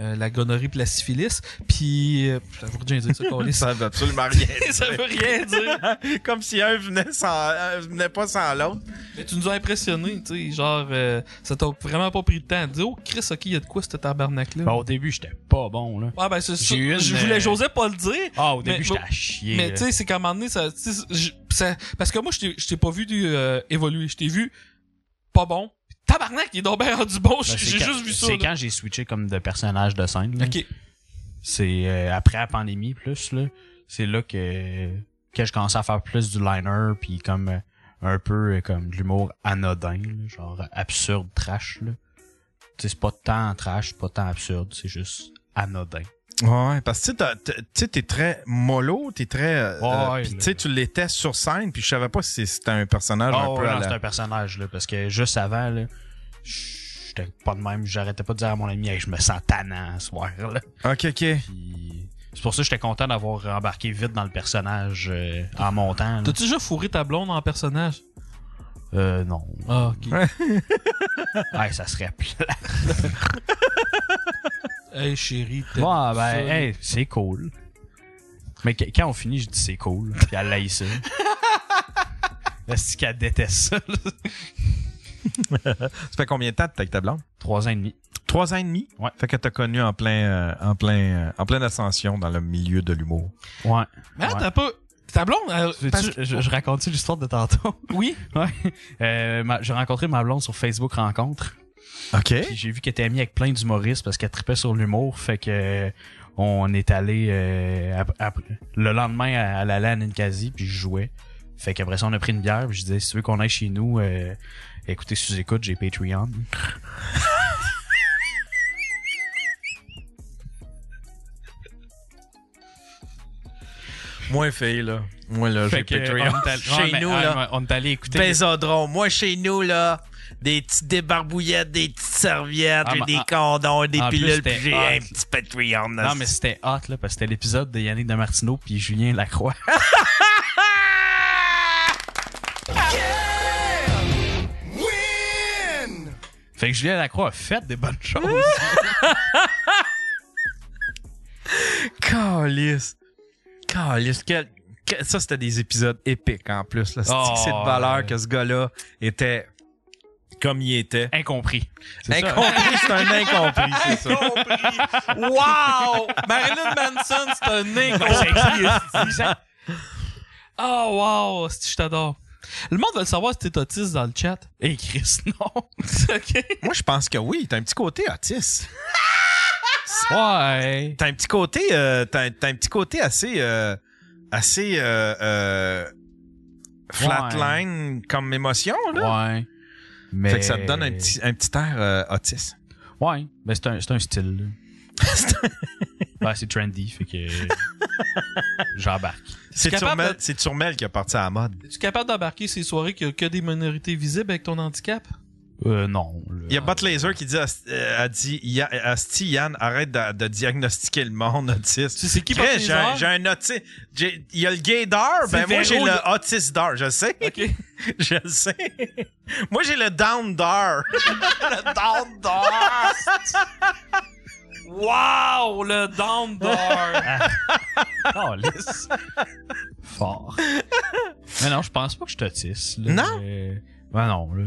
euh, la gonorrhée pis la syphilis. Puis, euh, ça veut rien dire, ça, qu'on Ça veut absolument rien dire. Ça veut rien dire. Comme si un venait, sans, un venait pas sans l'autre. Mais tu nous as impressionnés, tu sais, genre, euh, ça t'a vraiment pas pris de temps de dire, oh, Chris, ok, il y a de quoi, ce tabarnak-là? Ben, au début, j'étais pas bon, là. Ah, ben, c'est ça. Une, Je voulais, j'osais pas le dire. Ah, au début, j'étais à chier. Mais tu sais, c'est qu'à un moment donné, ça, ça- parce que moi, je t'ai- pas vu euh, évoluer. Je t'ai vu pas bon. Tabarnak, il est donc bien rendu bon. Ben, J'ai juste vu ça. C'est quand j'ai switché comme de personnage de scène. là. Ok. C'est euh, après la pandémie plus là, c'est là que que je commençais à faire plus du liner puis comme euh, un peu comme de l'humour anodin, là, genre absurde trash là. C'est pas tant trash, pas tant absurde, c'est juste anodin. Ouais, parce que tu t'es très mollo, t'es très. euh, Ouais, euh, puis le- tu sais, tu l'étais sur scène, puis je savais pas si c'était un personnage Ah un peu ouais, à non, la. c'est un personnage là parce que juste avant là, j'étais pas de même, j'arrêtais pas de dire à mon ami hey, je me sens tannant ce soir là. Ok, ok. Puis c'est pour ça que j'étais content d'avoir embarqué vite dans le personnage euh, en montant. T'as-tu déjà fourré ta blonde en personnage? Euh, non. Ah, ok. Ouais, ça serait plat. hey, chérie. Ouais, ben, hey, c'est cool. Mais quand on finit, je dis c'est cool. Puis elle laïe ça. Est-ce qu'elle déteste ça? Ça fait combien de temps que t'es avec ta blonde? Trois ans et demi. Trois ans et demi? Ouais. Fait que t'as connu en plein, euh, en plein, euh, en pleine ascension dans le milieu de l'humour. Ouais. Mais attends, Ouais. t'as pas. Ta blonde, elle- parce- je, je raconte l'histoire de tantôt? Oui. ouais. Euh, ma- j'ai rencontré ma blonde sur Facebook Rencontre. OK. Puis j'ai vu qu'elle était amie avec plein d'humoristes parce qu'elle tripait sur l'humour. Fait que euh, on est allé euh, le lendemain, elle allait à Ninkasi puis je jouais. Fait qu'après ça, on a pris une bière. puis Je disais, si tu veux qu'on aille chez nous, euh, écoutez, sous-écoute, j'ai Patreon. Moi, fille, là. Moi, là, j'ai Fait Patreon. on est allé- Chez mais, nous, là. On est allé écouter. Bésodrome. Moi, chez nous, là, des petites débarbouillettes, des petites serviettes, Ah, des condoms, des pilules, puis j'ai un petit Patreon. Non, mais c'était hot, là, parce que c'était l'épisode de Yannick de Martineau puis Julien Lacroix. Fait que Julien Lacroix a fait des bonnes choses. Calice. Calice. Quel- Ça, c'était des épisodes épiques en plus. C'est Oh, de valeur ouais. que ce gars-là était comme il était. Incompris. Incompris, c'est un incompris, c'est ça. Wow! Marilyn Manson, c'est un incompris. Oh, wow! Je t'adore. Le monde veut le savoir si t'es autiste dans le chat. Et Chris, non. Moi, je pense que oui. T'as un petit côté autiste. Ouais. T'as un petit côté, euh, t'as, t'as un petit côté assez, euh, assez euh, euh, flatline comme émotion là. Ouais. Mais... Fait que ça te donne un petit, un petit air euh, autiste. Ouais. Ben, c'est un, c'est un style. Ouais, c'est trendy, fait que j'embarque. C'est Turmel, de- c'est Turmel qui a parti à la mode. Es-tu capable d'embarquer ces soirées qu'il y a que des minorités visibles avec ton handicap? Euh, non. là. Il y a Bot Laser qui dit, à- euh, a dit, Asti Yann, arrête de, de diagnostiquer le monde autiste. Tu sais qui j'ai, un- Laser? j'ai un autiste. Il y a le gaydar, ben moi j'ai le le- autiste d'art, je sais. OK. Je le sais. Moi j'ai le down d'art. le down d'art. Wow! Le down door! Oh, lisse. Fort. Mais non, je pense pas que je t'autiste. là. Non? Euh, Ben non, là.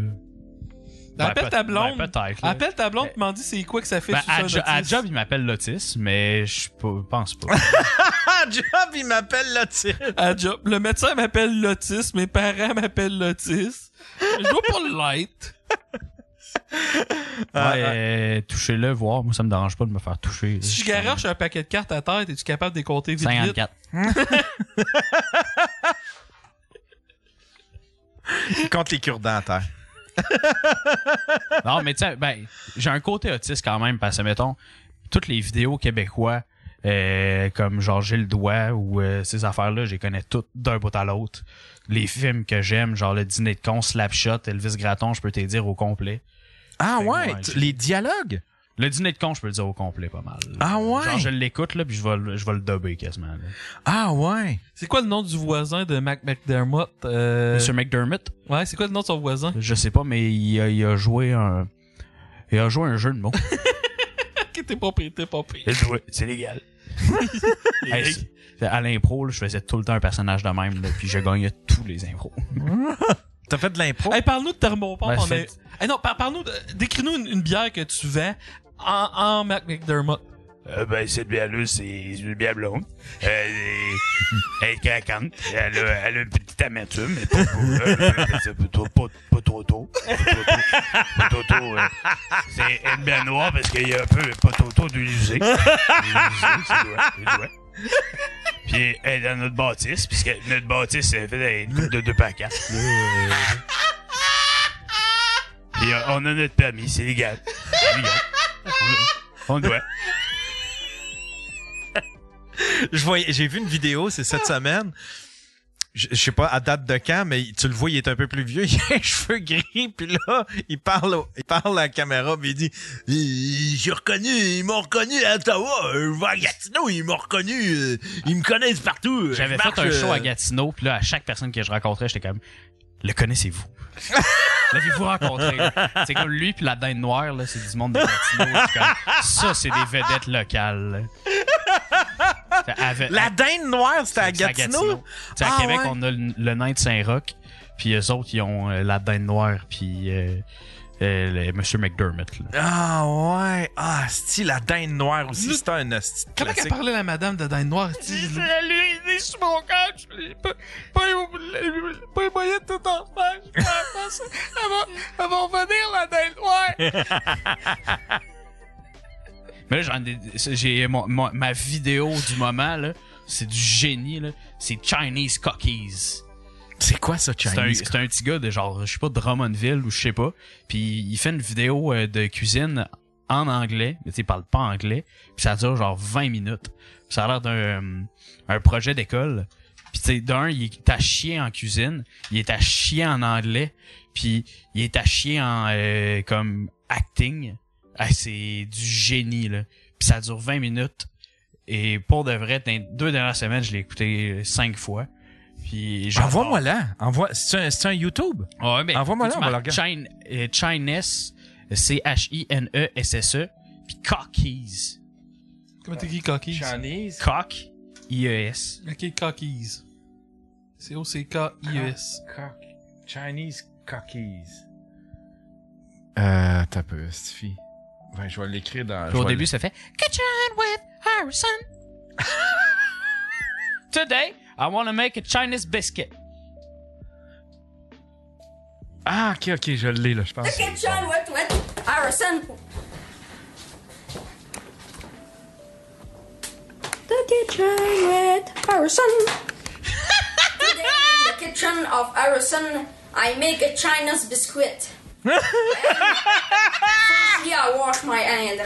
Ben, Appelle peut- ta blonde. ben, peut-être. là. Appelle ta blonde, demande c'est quoi que ça fait Ben, à, jo- à job, il m'appelle l'autisme, mais je pense pas. Ah, Job, il m'appelle l'autiste. À job. Le médecin m'appelle l'autisme, mes parents m'appellent l'autisme. Je dois pas l'être. Ouais, euh, touchez-le, voir. Moi, ça me dérange pas de me faire toucher. Si je garoche un paquet de cartes à terre, es-tu capable de les compter vite vite? 54. Il compte les cure-dents à terre. Non, mais tu sais, ben, j'ai un côté autiste quand même, parce que, mettons, toutes les vidéos québécois, euh, comme genre Gilles Doigt ou euh, ces affaires-là, je les connais toutes d'un bout à l'autre. Les films que j'aime, genre le dîner de con, Slapshot, Elvis Gratton, je peux te dire au complet. Ah ouais, les dialogues? Le dîner de con, je peux le dire au complet pas mal. Ah ouais? Genre je l'écoute là, puis je vais, le- je vais le dubber quasiment. Là. Ah ouais? C'est quoi le nom du voisin de Mac McDermott? Euh... Monsieur McDermott, Ouais, c'est quoi le nom de son voisin? je sais pas, mais il a, il a joué un, il a joué un jeu de mots. Ok, t'es pas payé, t'es pas joué, c'est légal. Hey, à l'impro, là, je faisais tout le temps un personnage de même, là, puis je gagnais tous les impros. T'as fait de l'impro? Hey, parle-nous de Thermopompe. Ben, fait- Hey, non, par- parle-nous, de- décris-nous une, une bière que tu vends en, en Mac McDermott. Euh, ben, cette bière-là, c'est une bière blonde. Euh, elle est craquante. Elle a, une petite amertume, mais pas, euh, c'est trop- pas, trop tôt. Pas trop tôt. C'est une bière noire parce qu'il y a un peu pas trop tôt de c'est c'est doigt. Puis elle est dans notre bâtisse, puisque notre bâtisse est faite avec de deux euh. Puis on a notre permis, c'est légal. C'est légal. On, doit. J'ai vu une vidéo, c'est cette semaine. Je, je sais pas à date de quand, mais tu le vois, il est un peu plus vieux. Il a les cheveux gris, puis là, il parle, au- il parle à la caméra, puis il dit Euh, J'ai reconnu, ils m'ont reconnu à Ottawa. Euh, Je vais à Gatineau, ils m'ont reconnu. euh, Ils me connaissent partout. J'avais Je fait un show euh, à Gatineau, puis là, à chaque personne que je rencontrais, j'étais comme, le connaissez-vous? L'avez-vous rencontré? C'est comme lui puis la dinde noire, là, c'est du monde de Gatineau. c'est comme, ça, c'est des vedettes locales. avec- La dinde noire, c'était à c'est Gatineau? Tu sais, à Ah, Québec, ouais. on a le, le nain de Saint-Roch, puis eux autres, ils ont euh, la dinde noire, puis euh, euh, Monsieur McDermott. là. Ah ouais. Ah, style la dinde noire aussi, c'était un esti Comment qu'elle classique. parlait la madame de Dinde Noire? lui, sur mon cœur, je pas, pas, pas les moyens de tout en faire. Elle va, elle va revenir, la dinde noire. Mais là, j'en ai, j'ai, mon- mon- ma vidéo du moment, là, c'est du génie, là. C'est Chinese Cookies. C'est quoi ça, C'est un, Chinese? c'est un petit gars de genre, je sais pas, Drummondville ou je sais pas. Puis il fait une vidéo euh, de cuisine en anglais, mais tu parle pas anglais. Puis ça dure genre 20 minutes. Ça a l'air d'un euh, un projet d'école. Puis tu sais, d'un, il est à chier en cuisine, il est à chier en anglais, puis il est à chier en euh, comme acting. Ah, c'est du génie là. Puis ça dure 20 minutes. Et pour de vrai, dans les deux dernières semaines, je l'ai écouté euh, cinq fois. Puis j'adore. Envoie-moi là. Envoie... C'est un, c'est un YouTube? Ouais, mais Envoie-moi là, on va le regarder. Euh, Chinese, C-H-I-N-E-S-S-E, puis Cockies. Comment t'écris cookies? Chinese. Cock, I-E-S. Ok, cookies. C'est O-C-K-I-E-S. Cock. Chinese cookies. Euh, t'as peu, Stifi. Ouais, je vais l'écrire dans. Puis au début, ça fait Kitchen with Harrison. Today, I want to make a Chinese biscuit. Ah, ok, ok, je l'ai, là, je pense. Kitchen with, with Harrison. The kitchen with Harrison. Today in the kitchen of Harrison, I make a Chinese biscuit. And Firstly, I wash my hand.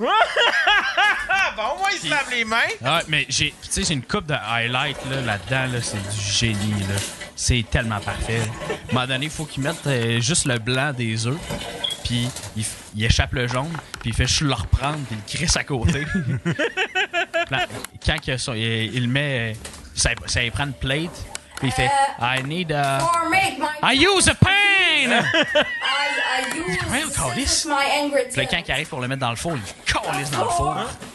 Bon, moi, il se lave les mains. Ah, mais j'ai, tu sais, j'ai une coupe de highlight là, là-dedans, là, c'est du génie, là. C'est tellement parfait. À un moment donné, il faut qu'ils mettent euh, juste le blanc des œufs, puis il, f- il échappe le jaune, puis il fait juste le reprendre, puis il crisse à côté. Là, Quand il, a son- il, met, euh, ça, ça prend une plate, puis il fait I need a... I use a pan! I, I use. Puis là, quand il arrive pour le mettre dans le four, il calisse dans le four.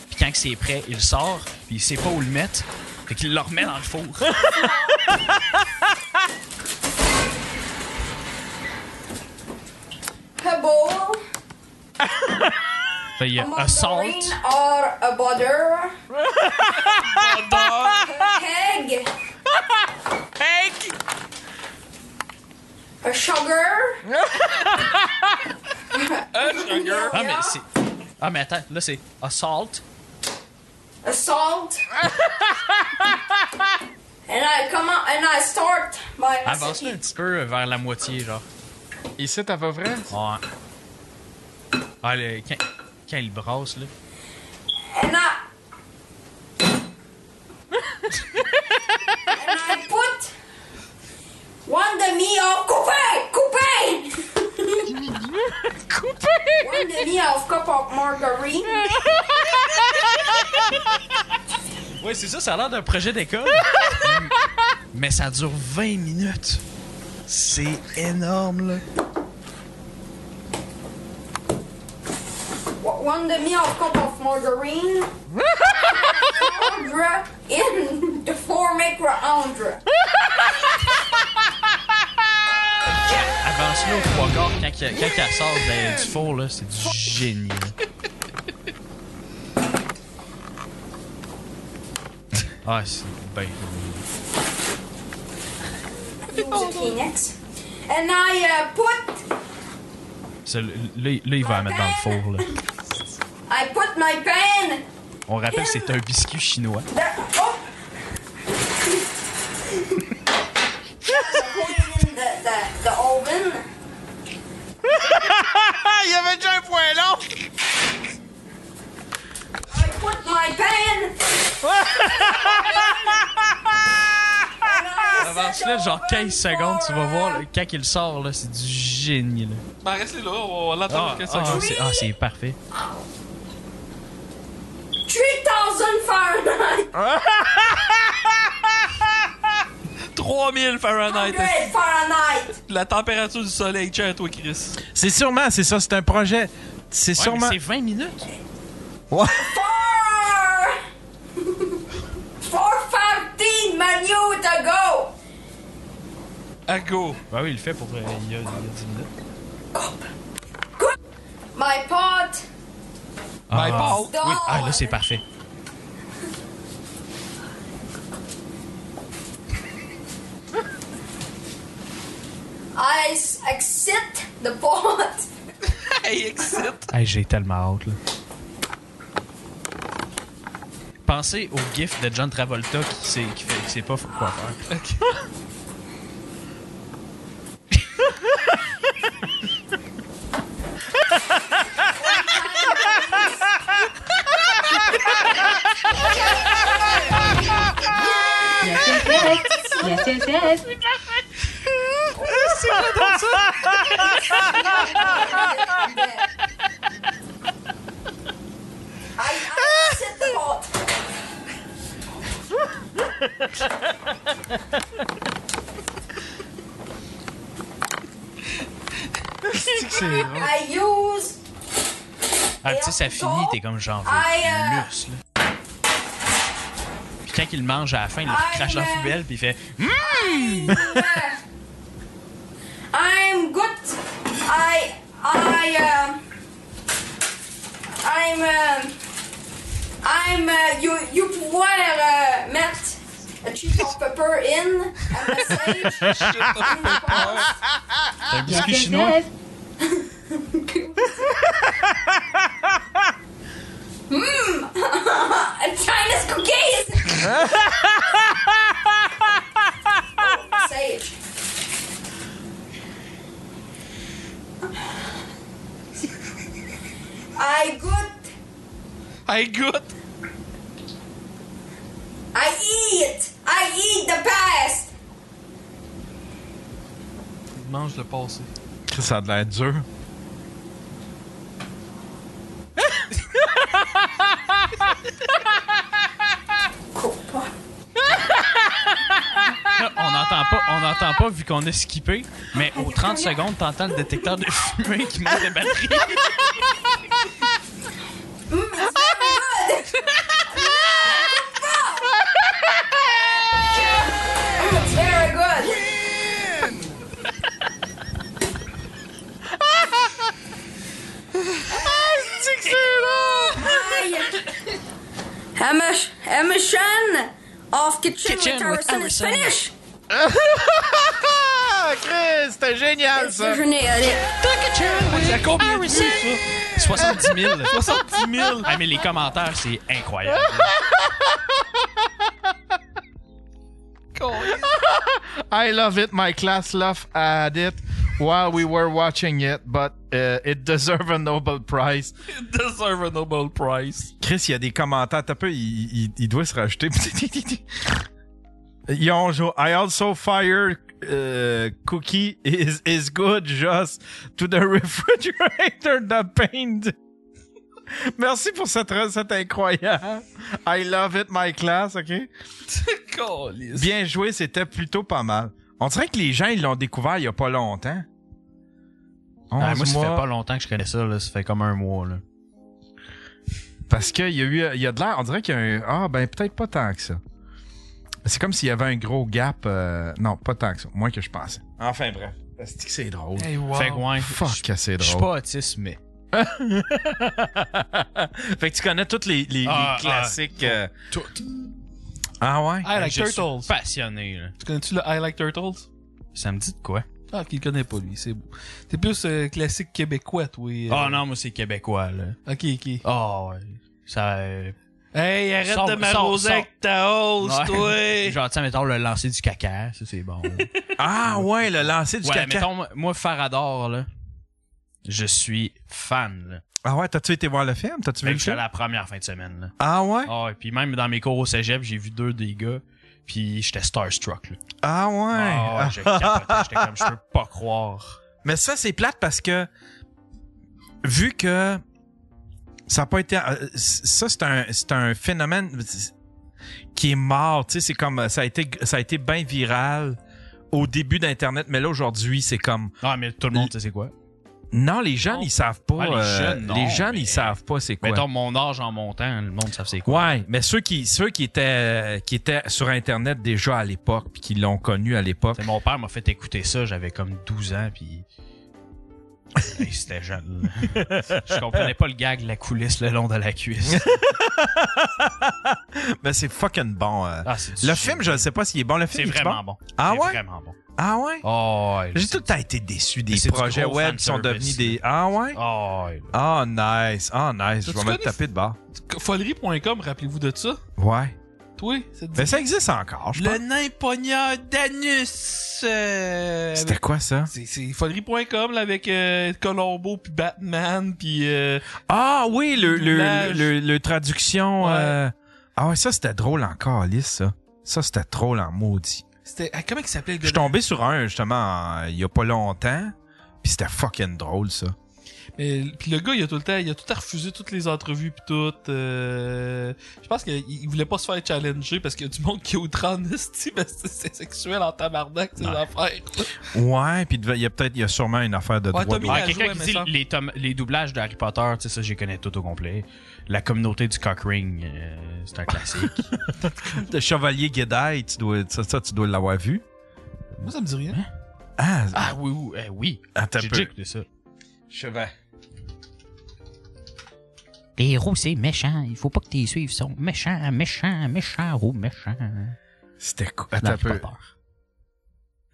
Puis quand c'est prêt, il sort, puis il sait pas où le mettre. Fait qu'il le remet dans le four. Fait il y a a a salt, margarine or a butter, a egg, Egg. a sugar. Ah, mais c'est. Ah, mais attends, là, c'est a salt. a salt. and I come out and I start my Avance-le un petit peu vers la moitié, genre. Ici, t'as pas vrai? Ouais. Ah, le- quand, il brasse, là. and I put one demi of coupé, coupé. One demi of cup of margarine. Ouais, c'est ça, ça a l'air d'un projet d'école. mais ça dure 20 minutes. C'est énorme, là. One demi of cup of margarine. Andra in the four micro-andra. Avance-le au trois quarts quand, il- quand elle sort de- du four, là, c'est du génie. Ah, c'est ben. Use. And I uh, put ça, Là, là, il va la mettre dans le four, là. My On rappelle que c'est un biscuit chinois. the oh. in the, the, the oven. Il y avait déjà un point long. I put my pan. Avance-le genre 15 secondes, tu vas voir, quand il sort, là, c'est du génie, là. Ben, reste là, on va l'attendre Ah, ah, c'est ah, c'est parfait. 3000 Fahrenheit. 3000 Fahrenheit. 100 Fahrenheit. La température du soleil, tiens, toi, Chris. C'est sûrement, c'est ça, c'est un projet. C'est Ouais, sûrement. c'est 20 minutes. Four. Four fifteen minutes ago. À go. Bah oui, il le fait pour. euh, il, y a, il y a 10 minutes. My pot. My Ah. Done. Oui, ah, là, c'est parfait. I accept the pot. I accept. Hey, j'ai tellement hâte, là. Pensez au gif de John Travolta qui sait, qui fait, qui sait pas quoi faire. yes, yes, yes. C'est quoi ça? Ah, tu sais, ça finit, t'es comme genre plus, là. Puis quand il mange à la fin, il crache dans la poubelle, puis il fait I'm good. I I um I'm um I'm uh, you you pouvoir uh, mettre a cheese of pepper in a message. C'est un biscuit Yes, yes, chinois. yes. China's cookies. oh, sage. I good. I good! I eat. I eat the past. Mange le passé. Ça a de l'air dur. Là, on n'entend pas, on n'entend pas vu qu'on a skippé, mais aux 30 secondes, t'entends le détecteur de fumée qui monte les batteries. Hamishan of Kitchen, Kitchen with with Harrison. Chris, c'était génial ça. génial. C'est combien de vues, ça? 70 000. 70 000! Ah, mais les commentaires, c'est incroyable. I love it. My class at it while we were watching it, but uh, it deserves a Nobel Prize. It deserve a Nobel Prize. Chris, il y a des commentaires. T'as peu, il, il, il doit se rajouter. Ils ont joué. I also fire uh, cookie is is good just to the refrigerator the paint. Merci pour cette recette incroyable. I love it, my class, ok? Bien joué, c'était plutôt pas mal. On dirait que les gens, ils l'ont découvert il y a pas longtemps. Ah, 11 moi, ça mois. fait pas longtemps que je connais ça, là. Ça fait comme un mois, là. Parce qu'il y a eu, il y a de l'air, on dirait qu'il y a un, ah, ben, peut-être pas tant que ça. C'est comme s'il y avait un gros gap, euh, non, pas tant que ça, moins que je pensais. Enfin, bref. C'est que c'est drôle. Hey, wow. Fait que, ouais. Fuck, c'est Je suis drôle. pas autiste, mais. fait que tu connais tous les, les, les Ah, classiques. euh, Tout. Ah ouais? I like Je suis turtles. passionné, là. Tu connais-tu le I like turtles? Ça me dit de quoi? Ah, qu'il connaît pas, lui, c'est beau. T'es plus euh, classique québécois, toi. euh. Oh non, moi, c'est québécois, là. Ok, ok. Oh, ouais. Ça. euh, Hey, arrête Sors- de m'arroser sors- avec ta hausse, ouais. toi! Genre, tiens, mettons le lancer du caca, ça, c'est bon. Ah ouais, le lancer du ouais, caca. mettons, moi- moi, Farador, là. Je suis fan, là. Ah ouais, t'as-tu été voir le film? T'as-tu vu Fait le film? la première fin de semaine, là. Ah ouais? Ah, et puis même dans mes cours au cégep, j'ai vu deux des gars, puis j'étais starstruck, là. Ah ouais? Ah, ouais, j'ai j'étais comme, je peux pas croire. Mais ça, c'est plate parce que vu que ça n'a pas été. euh, Ça, c'est un, c'est un phénomène qui est mort. Tu sais, c'est comme. Ça a été, ça a été bien viral au début d'Internet, mais là, aujourd'hui, c'est comme. Ah, mais tout le monde sait c'est quoi. Non, les jeunes, Non. ils savent pas. Ouais, les euh, jeunes, non, les jeunes, mais- ils savent pas c'est quoi. Mettons mon âge en montant, le monde savent c'est quoi. Ouais, mais ceux qui, ceux qui étaient, qui étaient sur Internet déjà à l'époque, puis qui l'ont connu à l'époque, mon père m'a fait écouter ça, j'avais comme 12 ans, puis. Hey, C'était jeune. Je comprenais pas le gag, la coulisse le long de la cuisse. mais c'est fucking bon. euh. Ah, c'est Le film, je ne sais pas s'il est bon. Le C'est film, est-tu vraiment bon? bon. Ah C'est ouais? vraiment bon. Ah ouais? Oh, ouais, J'ai tout le temps été déçu des projets web qui sont devenus des. Ah ouais? Oh, ouais. Ah nice. Ah nice. Je vais me taper de bas. Folerie.com, rappelez-vous de ça? Ouais. Toi, ça te dit- Mais ça existe encore, je Le pense. nain pognard d'anus! euh, C'était avec- quoi ça? C'est, folerie.com, là, avec euh, Colombo, puis Batman, puis... Euh, Ah oui, le, le, le, le traduction. Ouais. euh, Ah ouais, ça c'était drôle encore, Alice, ça. Ça c'était drôle en maudit. C'était... ah, comment il s'appelait le Je gars? suis tombé sur un justement en- il y a pas longtemps. Puis c'était fucking drôle ça. Mais puis le gars, il a tout le temps, il a tout à refuser toutes les entrevues puis tout. euh, je pense qu'il il voulait pas se faire challenger parce qu'il y a du monde qui est outre en esti, mais c'est sexuel en tabarnak ces Ouais. affaires. Ouais, puis il y a peut-être, il y a sûrement une affaire de Ouais, droit. Tommy, de- Ouais, a quelqu'un qui dit les, tom- les doublages de Harry Potter, tu sais, ça, j'y connais tout au complet. La communauté du cock ring, euh, c'est un classique. Le Chevalier Gedai, tu dois, ça, ça, tu dois l'avoir vu. Moi, ça me dit rien. Ah, ah oui, oui, euh, oui. attends J'ai déjà écouté ça. Cheval. Les héros, c'est méchant. Il faut pas que tu les suives. Ils sont méchants, méchants, méchants, héros, méchants. C'était quoi? Attends un peu.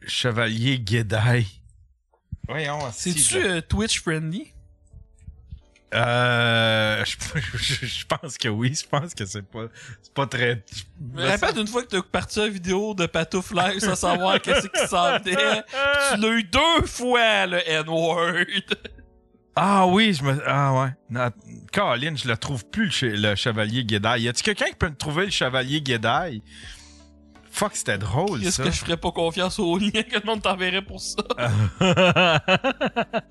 Chevalier Gedai. Voyons, C'est-tu euh, Twitch friendly? Euh, je, je- je pense que oui, je pense que c'est pas, c'est pas très. Me rappelle d'une fois que t'as parti une vidéo de Patouf Live sans savoir qu'est-ce qui s'en venait. Tu l'as eu deux fois, le N-word. Ah oui, je me, ah ouais. Colin, je le trouve plus le, che- le Chevalier Gedai. Y a-tu quelqu'un qui peut me trouver le Chevalier Gedai? Fuck, c'était drôle, Est-ce ça. que je ferais pas confiance au lien que le monde t'enverrait pour ça?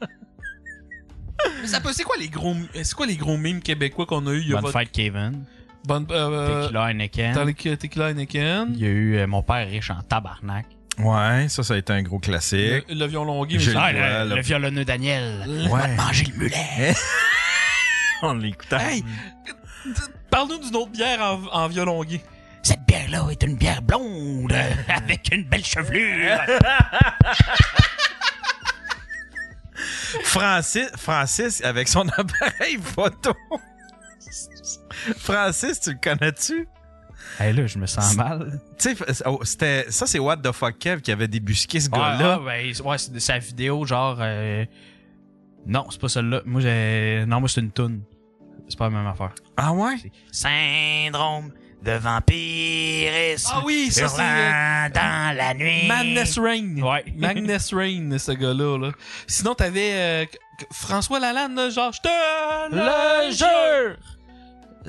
Mais ça peut, c'est quoi les gros, c'est quoi les gros mimes québécois qu'on a eu? Il y a Bonne votre- fête, Kevin. Bonne, euh, Tequila Heineken. dans Tequila Heineken? Il y a eu euh, mon père riche en tabarnak. ouais, ça, ça a été un gros classique. Le, l'avion longué, mais ça- Ah, le, le- le violonneux Daniel. Ouais. Manger le mulet. On l'écoutait. Hey! Parle-nous d'une autre bière en, en violon gay. Cette bière-là est une bière blonde avec une belle chevelure. Francis, Francis, avec son appareil photo. Francis, tu le connais-tu? Hey, là, je me sens mal. Tu sais, oh, ça, c'est What the fuck Kev qui avait débusqué ce Ouais, gars-là. ah, ben, ouais, c'est sa vidéo, genre. euh, Non, c'est pas celle-là. Moi, j'ai. Non, moi, c'est une toune. C'est pas la même affaire. Ah ouais? Syndrome de vampirisme. Ah oui, ça, c'est, hurlant dans la nuit. Madness Rain. Ouais. Madness Rain, ce gars-là. Là. Sinon, t'avais euh, François Lalanne, genre, je te le jure!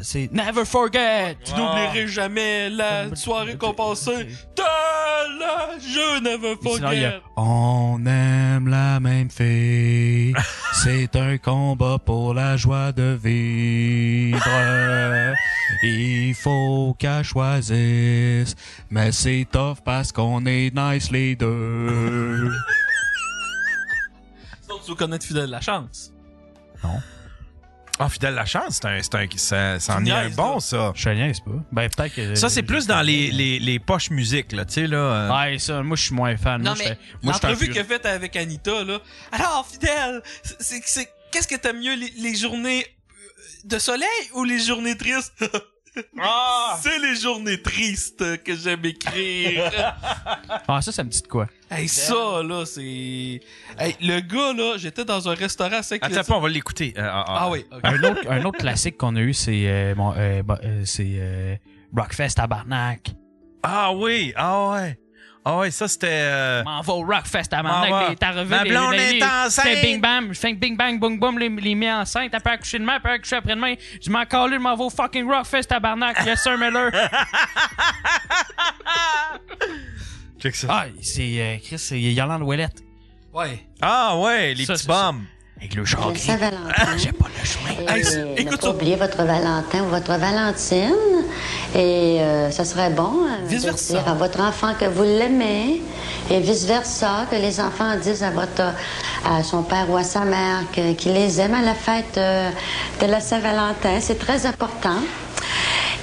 C'est Never Forget. Tu n'oublieras jamais la soirée qu'on passait. Te le jure, never Et sinon, a, forget! On aime la même fille. C'est un combat pour la joie de vivre. Il faut qu'elle choisisse. Mais c'est tough parce qu'on est nice les deux. Sinon, tu dois connaître Fidèle la chance. Ah, Fidèle la chance, c'est un, c'est un, ça, ça en est un bon, ça. Je sais c'est pas. Ben, peut-être que. Ça, c'est plus dans les, les, les poches musique, là, tu sais, là. euh. Ouais, ça, moi, je suis moins fan. Non, moi, je mais moi, je suis un l'entrevue pur- qu'il a faite avec Anita, là. Alors, Fidèle, c'est, c'est, qu'est-ce que t'aimes mieux, les, les journées euh, de soleil ou les journées tristes? C'est les journées tristes que j'aime écrire. Ah, ça, ça me dit de quoi? hey, ça, là, c'est... Hey, le gars, là, j'étais dans un restaurant à. Attends pas, on va l'écouter. Euh, ah, ah. Ah oui, un, autre, un autre classique qu'on a eu, c'est euh, euh, euh, c'est euh, Rockfest Tabarnak. Ah oui, ah ouais. Ah ouais, ça, c'était... euh, M'en va au Rockfest M'en va. les- T'as revu Ma les- blonde les- est les- enceinte. Fais bing bang, je fais bing bang, boum boum, les, les mis enceinte. Elle peut accoucher demain, peut accoucher après-demain. Je m'en calé, je m'en vais au fucking Rockfest Tabarnak. Yes, sir, Miller. Check ça. ah, c'est euh, Chris, c'est Yolande Ouellette. Ouais. Ah ouais, les Ça, petits ça. Le gris. Saint-Valentin. J'ai pas le chemin. Hey, c'est- ne écoute pas ça. oublier votre Valentin ou votre Valentine. Et euh, ça serait bon euh, de Vice-versa. dire à votre enfant que vous l'aimez et vice-versa, que les enfants disent à, votre, à son père ou à sa mère que- qu'ils les aiment à la fête euh, de la Saint-Valentin. C'est très important.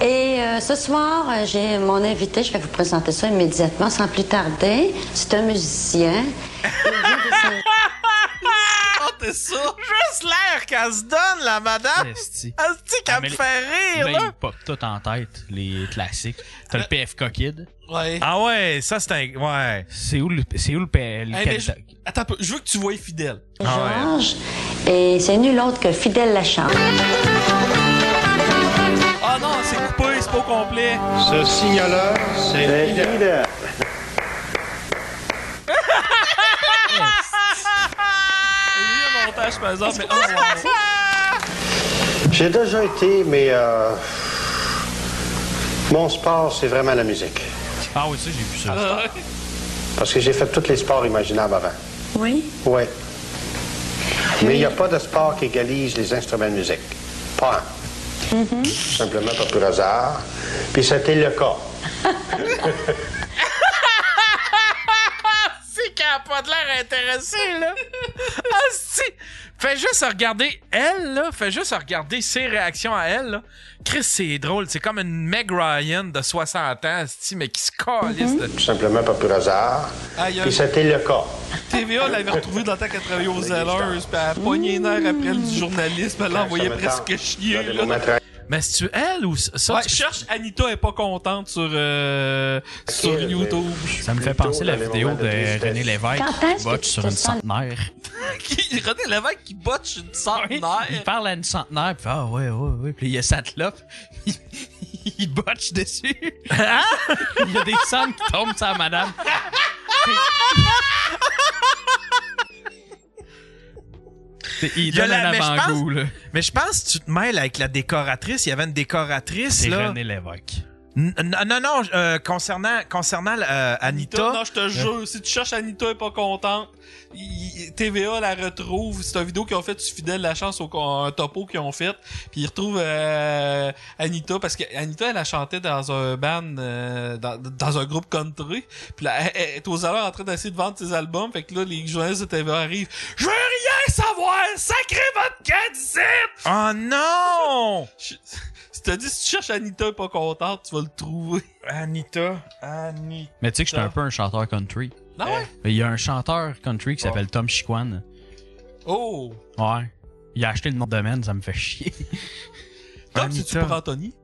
Et euh, ce soir, euh, j'ai mon invité, je vais vous présenter ça immédiatement, sans plus tarder. C'est un musicien. Il vient de Saint- Ah, t'es ça? Juste l'air qu'elle se donne, la madame. Esti. Elle se dit qu'elle Ah, me les- fait rire, Là, là. il pop tout en tête, les classiques. T'as le PFK Kid. Ouais. Ah ouais, ça, c'est un... Ouais. C'est où le, c'est où le, P- le Hey, mais Kid- je- Attends un peu, je veux que tu vois Fidèle. Ah ouais. Georges. Et c'est nul autre que Fidèle Lachance. Ah non, c'est coupé, c'est pas au complet. Ce signaleur, c'est fidèle. Par exemple, mais... oh. J'ai déjà été, mais euh, mon sport, c'est vraiment la musique. Ah oui, ça, j'ai vu ça. Ah, ouais. Parce que j'ai fait tous les sports imaginables avant. Oui? Ouais. Mais il n'y a pas de sport qui égalise les instruments de musique. Pas un. Mm-hmm. Simplement pas pour hasard. Puis c'était le cas. Qu'elle a pas de l'air intéressée, là. Asti! Fais juste regarder elle, là. Fais juste regarder ses réactions à elle, là. Chris, c'est drôle. C'est comme une Meg Ryan de 60 ans, asti, mais qui se calisse de... Tout simplement pas pour hasard. Aïe, aïe. Puis c'était le cas. TVA l'avait retrouvé dans le temps qu'elle travaillait aux Zellers, puis elle a pogné les nerfs après le journalisme, elle l'envoyait presque chier, Là, Mais si tu elle ou ça? Ouais, tu- cherche Anita est pas contente sur, euh, sur YouTube. Ça me fait penser à la vidéo de. René Lévesque qui botche sur une centenaire. Qui- René Lévesque qui botche une Il centenaire. parle à une centenaire, puis ah ouais, ouais, ouais. Puis il y a sa clope, il, il botche dessus. Hein? il y a des cendres qui tombent sur la madame. il a donne la- un mais je pense- avant-goût, là. Mais je pense que tu te mêles avec la décoratrice. Il y avait une décoratrice, C'est là. René Lévesque. Non, non, euh, concernant, concernant euh, Anita. Non, je te jure, si tu cherches Anita est pas contente, il- TVA la retrouve. C'est une vidéo qu'ils ont fait sur Fidèle la chance au un topo qu'ils ont fait. Puis ils retrouvent euh, Anita parce que Anita elle a chanté dans un band euh, dans, dans un groupe country. Puis là, elle, elle est aux allures en train d'essayer de vendre ses albums. Fait que là, les journalistes de TVA arrivent. Je veux rien savoir! Sacrez votre candidat! Oh non! Si t'as dit si tu cherches Anita pas contente, tu vas le trouver. Anita, Anita. Mais tu sais que j'étais Ah. un peu un chanteur country. Ah ouais? Mais Il y a un chanteur country qui s'appelle Tom Chiquan. Oh! Ouais. Il a acheté le nom de domaine, ça me fait chier. Tom, c'est-tu pour Anthony?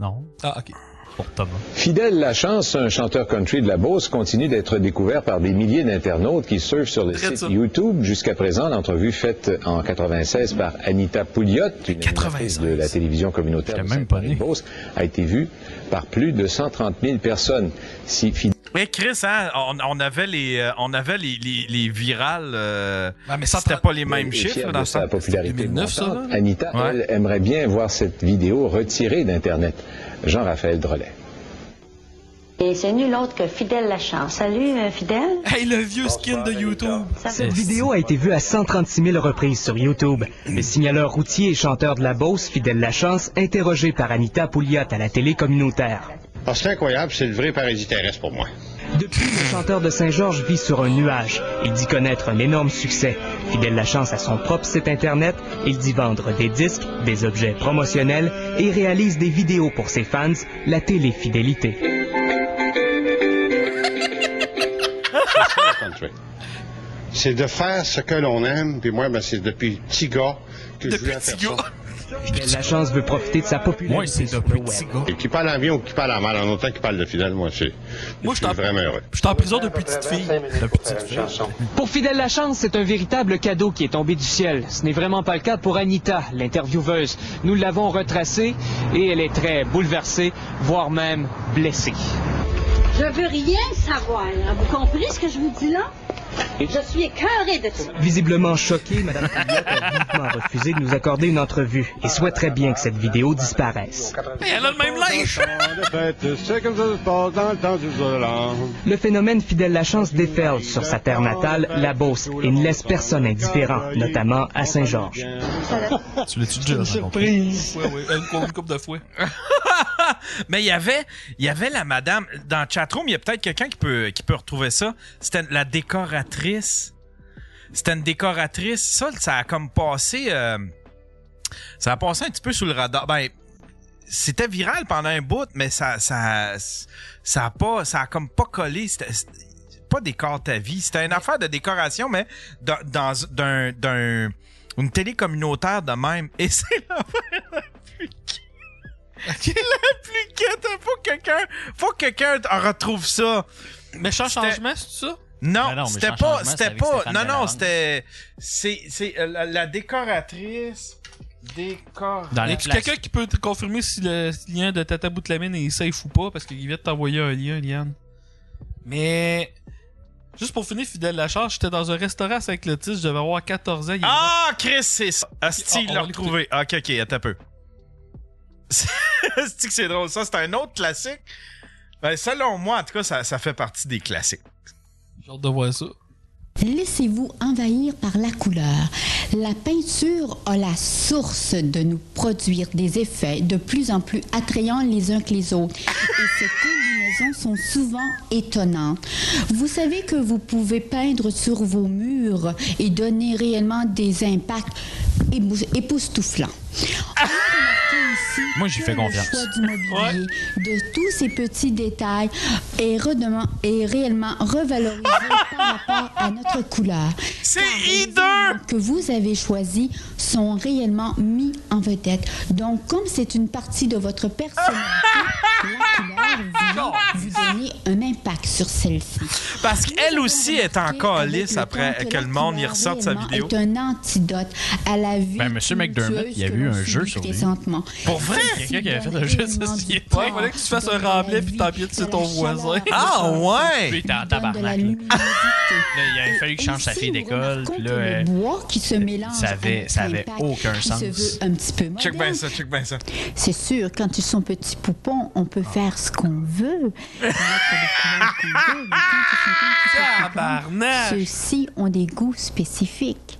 Non, Ah, ok. Pour Thomas. Fidèle Lachance, un chanteur country de la Beauce, continue d'être découvert par des milliers d'internautes qui surfent sur le Très site ça. YouTube. Jusqu'à présent, l'entrevue faite en 96 par Anita Pouliot, une animatrice de la télévision communautaire de même pas né. Sainte-Marie-de-Beauce, a été vue par plus de 130 000 personnes. Si Fidèle Mais Chris, hein, on, on avait les, euh, on avait les, les, les virales. euh, Ah, mais C'était pas les mêmes chiffres fière dans sa popularité 2009, ça, là? Anita, Ouais. elle, aimerait bien voir cette vidéo retirée d'Internet. Jean-Raphaël Drolet. Et c'est nul autre que Fidèle Lachance. Salut, euh, Fidèle. Hey, le vieux skin de YouTube! Cette vidéo a été vue à 136 000 reprises sur YouTube. Le signaleur routier et chanteur de la Beauce, Fidèle Lachance, interrogé par Anita Pouliot à la télé communautaire. Ah, c'est incroyable, c'est le vrai paradis terrestre pour moi. Depuis, le chanteur de Saint-Georges vit sur un nuage. Il dit connaître un énorme succès. Fidèle Lachance a son propre site Internet. Il dit vendre des disques, des objets promotionnels et réalise des vidéos pour ses fans, la télé-fidélité. C'est ça, de faire ce que l'on aime, puis moi, ben, c'est depuis petit gars que je voulais faire petit gars. ça. Fidèle Lachance veut profiter de sa popularité Moi, c'est le petit gars. Et qui parle en bien ou qui parle en mal, en autant qu'il parle de fidèle, moi, c'est, Moi, je suis vraiment heureux. Je suis en prison depuis petite fille. Depuis petite fille. Pour Fidèle Lachance, c'est un véritable cadeau qui est tombé du ciel. Ce n'est vraiment pas le cas pour Anita, l'intervieweuse. Nous l'avons retracée et elle est très bouleversée, voire même blessée. Je veux rien savoir. Vous comprenez ce que je vous dis là? Je suis écœurée de ça. Visiblement choquée, Mme Pouliot a vivement refusé de nous accorder une entrevue et souhaiterait bien que cette vidéo disparaisse. Hey, elle a le même linge! Le phénomène Fidèle Lachance déferle sur sa terre natale, la Beauce, et ne laisse personne indifférent, notamment à Saint-Georges. Tu l'as-tu déjà rencontré? Ouais, ouais, une, une coupe de fouet. Mais il y avait, il y avait la madame dans le chatroom. Il y a peut-être quelqu'un qui peut, qui peut retrouver ça. C'était la décoratrice. C'était une décoratrice. Ça, ça a comme passé, euh, ça a passé un petit peu sous le radar. Ben, c'était viral pendant un bout, mais ça, ça, ça a pas, ça a comme pas collé. C'était pas décore ta vie. C'était une affaire de décoration, mais dans, dans d'un, d'un, une télé communautaire de même. Et c'est l'affaire la plus la plus quête. Faut que quelqu'un, faut que quelqu'un retrouve ça. Méchant changement, c'est ça? Non, non, c'était pas, c'était avec pas, non, non, c'était, c'est, c'est euh, la, la décoratrice, décor. Dans Y la a place. quelqu'un qui peut te confirmer si le lien de Tata Boutlamine est safe ou pas? Parce qu'il vient de t'envoyer un lien, Liane. Mais... Juste pour finir, fidèle la charge, j'étais dans un restaurant à Saint-Clotilde, je devais avoir 14 ans. il Ah, Chris, c'est ça. Asti, Ah, il on l'a retrouvé. Ok, ok, attends un peu. Asti que c'est drôle? Ça, c'est un autre classique? Ben, selon moi, en tout cas, ça, ça fait partie des classiques. Laissez-vous envahir par la couleur. La peinture a la source de nous produire des effets de plus en plus attrayants les uns que les autres. Et ces combinaisons sont souvent étonnantes. Vous savez que vous pouvez peindre sur vos murs et donner réellement des impacts époustouflants. Ici Moi, j'y que fais le confiance. choix du mobilier, de tous ces petits détails, est, est réellement revalorisé par rapport à notre couleur. C'est éléments que vous avez choisis sont réellement mis en vedette. Donc, comme c'est une partie de votre personnalité, la couleur vient vous donner un impact sur celle-ci. Parce qu'elle aussi est encore lisse après temps que le monde y ressorte sa vidéo. est un antidote à la vie Ben, Monsieur McDermott, il y a que eu un jeu sur lui. présentement. Pour vrai? Quelqu'un qui avait fait un jeu de société. Ouais, fallait que tu fasses un remblai puis t'empiètes sur ton voisin. Ah Puis ouais! il était en tabarnak. là. il avait fallu qu'il change sa fille d'école. Puis là, euh, le bois qui se mélange ça avait- ça avait aucun sens. se veut un petit peu Check bien ça, check bien ça. C'est sûr, quand ils sont petits poupons, on peut faire ce qu'on veut. Tabarnak! Ceux-ci ont des goûts spécifiques.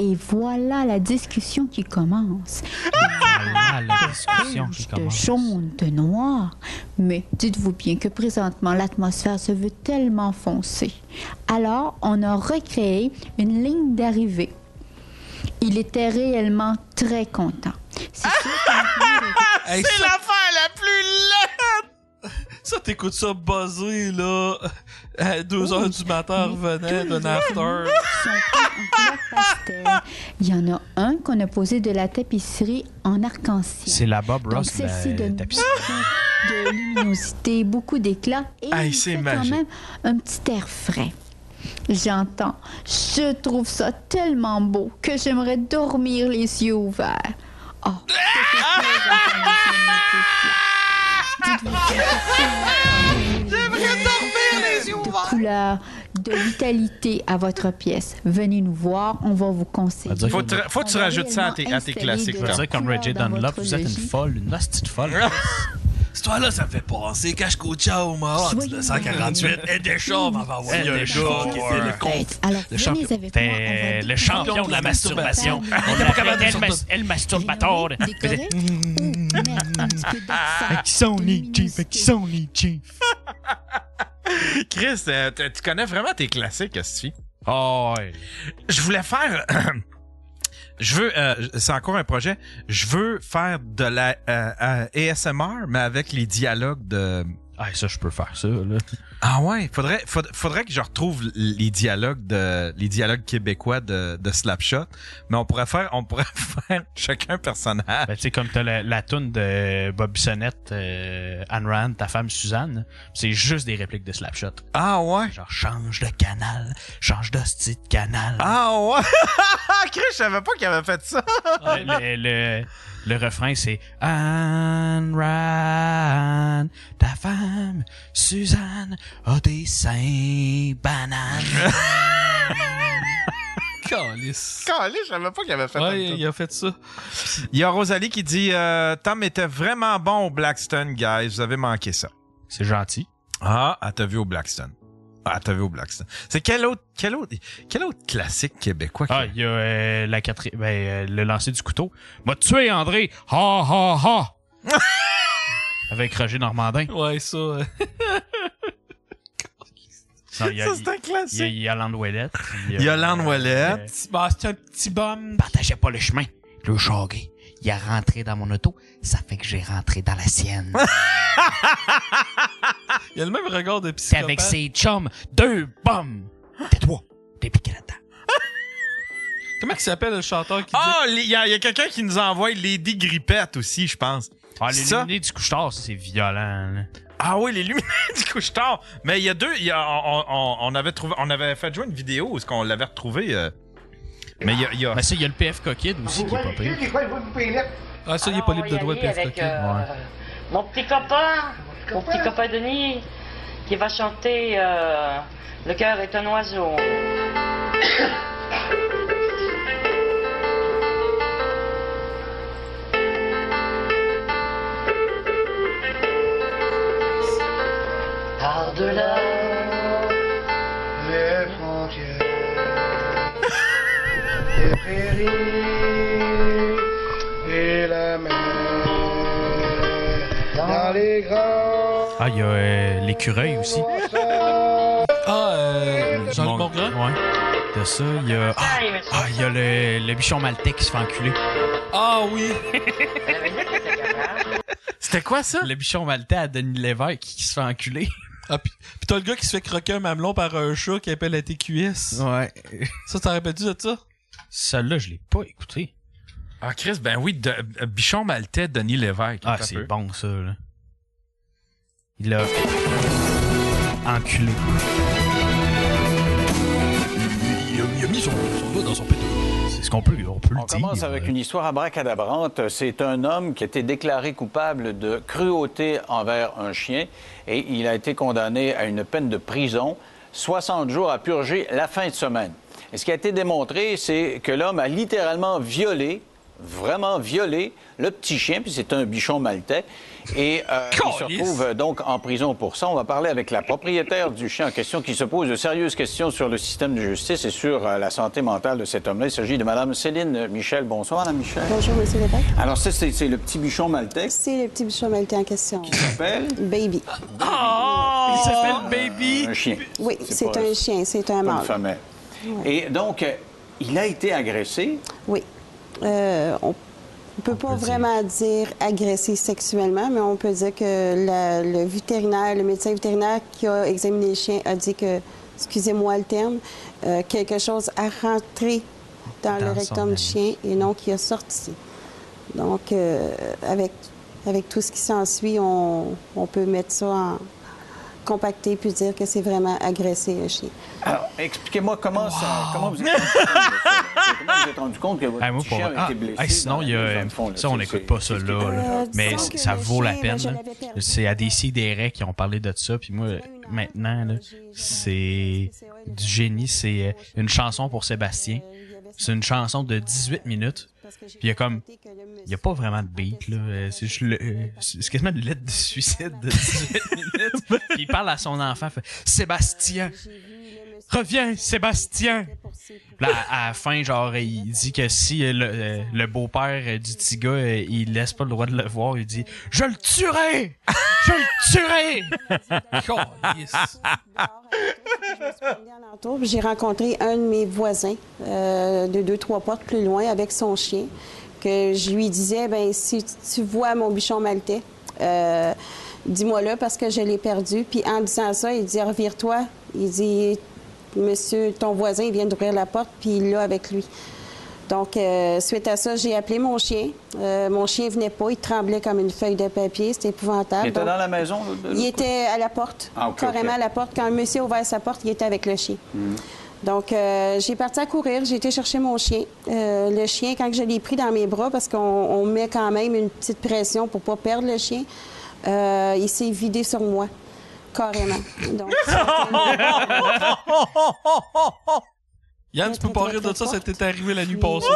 Et voilà la discussion qui commence. Voilà la discussion qui de commence. jaune, de noir. Mais dites-vous bien que présentement, l'atmosphère se veut tellement foncée. Alors, on a recréé une ligne d'arrivée. Il était réellement très content. C'est l'affaire la plus laide! Ça t'écoutes ça buzzer, là, à 2 heures du matin, revenait d'un after. Il y en a un qu'on a posé de la tapisserie en arc-en-ciel. C'est la Bob Donc, Ross, de celle-ci la donne tapisserie. beaucoup de luminosité, beaucoup d'éclat et il fait quand même un petit air frais. J'entends. Je trouve ça tellement beau que j'aimerais dormir les yeux ouverts. Oh, De couleur, de vitalité à votre pièce. Venez nous voir, on va vous conseiller. Faut, te- faut que tu rajoutes ça à tes, à tes classiques. Je veux là. dire, comme dans Dunlop, vous êtes une folle, une hostie de folle. Histoire-là, ça me fait penser au Mahot, Soyez 1948. Et Deschamps qui était le champion. le champion de la masturbation. On était pas capable l'appelait de El, Mas- El Masturbator. Décoré ou mettre un petit peu d'accent Qui sont les chiefs? Qui sont les chiefs? Chris, euh, tu connais vraiment tes classiques, Asti? Oh, ouais. Je voulais faire. Je veux, euh, c'est encore un projet. Je veux faire de la euh, euh, ASMR, mais avec les dialogues de. Ah, ça, je peux faire ça, là. Ah ouais, faudrait, faudrait, faudrait que je retrouve les dialogues de, les dialogues québécois de, de Slapshot. Mais on pourrait faire, on pourrait faire chacun un personnage. Ben, tu sais, comme t'as la, la toune de Bob Bissonnette, euh, Anne Rand, ta femme Suzanne, c'est juste des répliques de Slapshot. Ah ouais? Genre, change de canal, change d'hostie de canal. Ah ouais. Chris, je savais pas qu'il avait fait ça. Ouais, le, le, le refrain, c'est Anne Rand, ta femme Suzanne a des seins bananes. Calice. Calé, je savais pas qu'il avait fait Ouais, ça. il a fait ça. Il y a Rosalie qui dit euh, Tom était vraiment bon au Blackstone, guys. Vous avez manqué ça. C'est gentil. Ah, elle t'a vu au Blackstone. Ah, elle t'a vu au Blackstone. C'est quel autre, quel autre, quel autre classique québécois qui- Ah, il y a euh, la quatrième, ben, euh, le lancer du couteau. M'a tué, André. Ha, ha, ha. Avec Roger Normandin. Ouais, ça. euh, Non, il y a- Ça, c'est un Il y a classique. Yolande Ouellette. Yolande Ouellette. euh, Bah, c'est un petit bum. Partageait pas le chemin. Le chogué. Il est rentré dans mon auto. Ça fait que j'ai rentré dans la sienne. Il a le même regard de C'est psychopathe. avec ses chums. Deux bombes. Tais-toi. T'es piqué là-dedans. Comment il s'appelle le chanteur qui Ah, il y a, a quelqu'un qui nous envoie Lady Grippette aussi, je pense. Ah, les Ça? luminés du couche-tard, c'est violent. là. Ah oui, les lumières du couche-tard. Mais il y a deux, y a, on, on- on avait trouvé, on avait fait jouer une vidéo où est-ce qu'on l'avait retrouvé. euh, mais il y a, y a- Ben, y a le PF Kid aussi qui est pas pire. Ah, ça, il est pas libre de droit, le avec PFK. euh, mon petit copain, mon petit copain Denis, qui va chanter euh, Le cœur est un oiseau. Par-delà les prairies et la mer. Dans les grands. Ah, il y a euh, l'écureuil aussi. Ah, euh, Jean-Luc Mon- Mongrain? Ouais. De ça, il y a. Ah, ah, il y a le, le bichon maltais qui se fait enculer. Ah oui! C'était quoi ça? Le bichon maltais à Denis Lévesque qui se fait enculer. Ah, pis, pis t'as le gars qui se fait croquer un mamelon par un chat qui appelle la TQS. Ouais. Ça, t'en rappelles-tu de ça? Celle-là, je l'ai pas écouté. Ah, Chris, ben oui, de, euh, Bichon Maltais, Denis Lévesque. Ah, c'est bon, ça, là. Il a. enculé. Il a, il a mis son, son doigt dans son péteux. C'est ce qu'on peut, on peut On commence avec une histoire abracadabrante. C'est un homme qui a été déclaré coupable de cruauté envers un chien et il a été condamné à une peine de prison, 60 jours à purger la fin de semaine. Et ce qui a été démontré, c'est que l'homme a littéralement violé, vraiment violé, le petit chien, puis c'est un bichon maltais. Et euh, il se retrouve euh, donc en prison pour ça. On va parler avec la propriétaire du chien en question qui se pose de sérieuses questions sur le système de justice et sur euh, la santé mentale de cet homme-là. Il s'agit de Mme Céline Michel. Bonsoir, Mme Michel. Bonjour, Monsieur Lévesque. Alors ça, c'est le petit bichon maltais qui C'est le petit bichon maltais en question. s'appelle? Baby. Oh! Il s'appelle Baby! un chien. Oui, c'est un chien, c'est un mâle. Et donc, euh, il a été agressé? Oui. Euh, on ne peut pas vraiment dire agressé sexuellement, mais on peut dire que la- le vétérinaire, le médecin vétérinaire qui a examiné le chien a dit que, excusez-moi le terme, euh, quelque chose a rentré dans, Dans le rectum du chien et non qui a sorti. Donc, euh, avec, avec tout ce qui s'ensuit, on, on peut mettre ça en compacté puis dire que c'est vraiment agressé un chien. Alors, expliquez-moi comment, ça, comment vous êtes rendu compte de ça? Comment vous êtes rendu compte que votre Ah, moi, petit pour- chien a ah, été blessé? hey, sinon, il y a. de fond, là? Ça, on n'écoute pas ça là. là. Euh, Mais ça vaut la chien, peine. C'est à des sidérés qui ont parlé de ça. Puis moi, maintenant, là, c'est du génie. C'est euh, une chanson pour Sébastien. C'est une chanson de 18 minutes. Puis il y a comme. Il n'y a pas vraiment de beat, là. Euh, C'est juste le. euh, C'est c'est quasiment une lettre de suicide de 18 minutes. Puis il parle à son enfant. Fait, Sébastien! Reviens, Sébastien! Là, à à la fin, genre, il dit que si le, euh, le beau-père du petit gars, euh, il laisse pas le droit de le voir, il dit Je le tuerai! Je le tuerai! J'ai rencontré un de mes voisins euh, de deux, trois portes plus loin avec son chien, que je lui disais, ben si tu vois mon bichon maltais, euh, dis-moi-le parce que je l'ai perdu. Puis en disant ça, il dit, revire-toi. Il dit, monsieur, ton voisin, il vient d'ouvrir la porte, puis il l'a avec lui. Donc, euh, suite à ça, j'ai appelé mon chien. Euh, mon chien venait pas, il tremblait comme une feuille de papier, c'était épouvantable. Il était Donc, dans la maison? là, de il était à la porte, Ah, carrément à la porte. Quand un monsieur a ouvert sa porte, il était avec le chien. Hmm. Donc, euh, j'ai parti à courir, j'ai été chercher mon chien. Euh, le chien, quand je l'ai pris dans mes bras, parce qu'on on met quand même une petite pression pour pas perdre le chien, euh, il s'est vidé sur moi, carrément. Donc, Yann, tu peux pas rire de ça, ça t'est arrivé la nuit passée.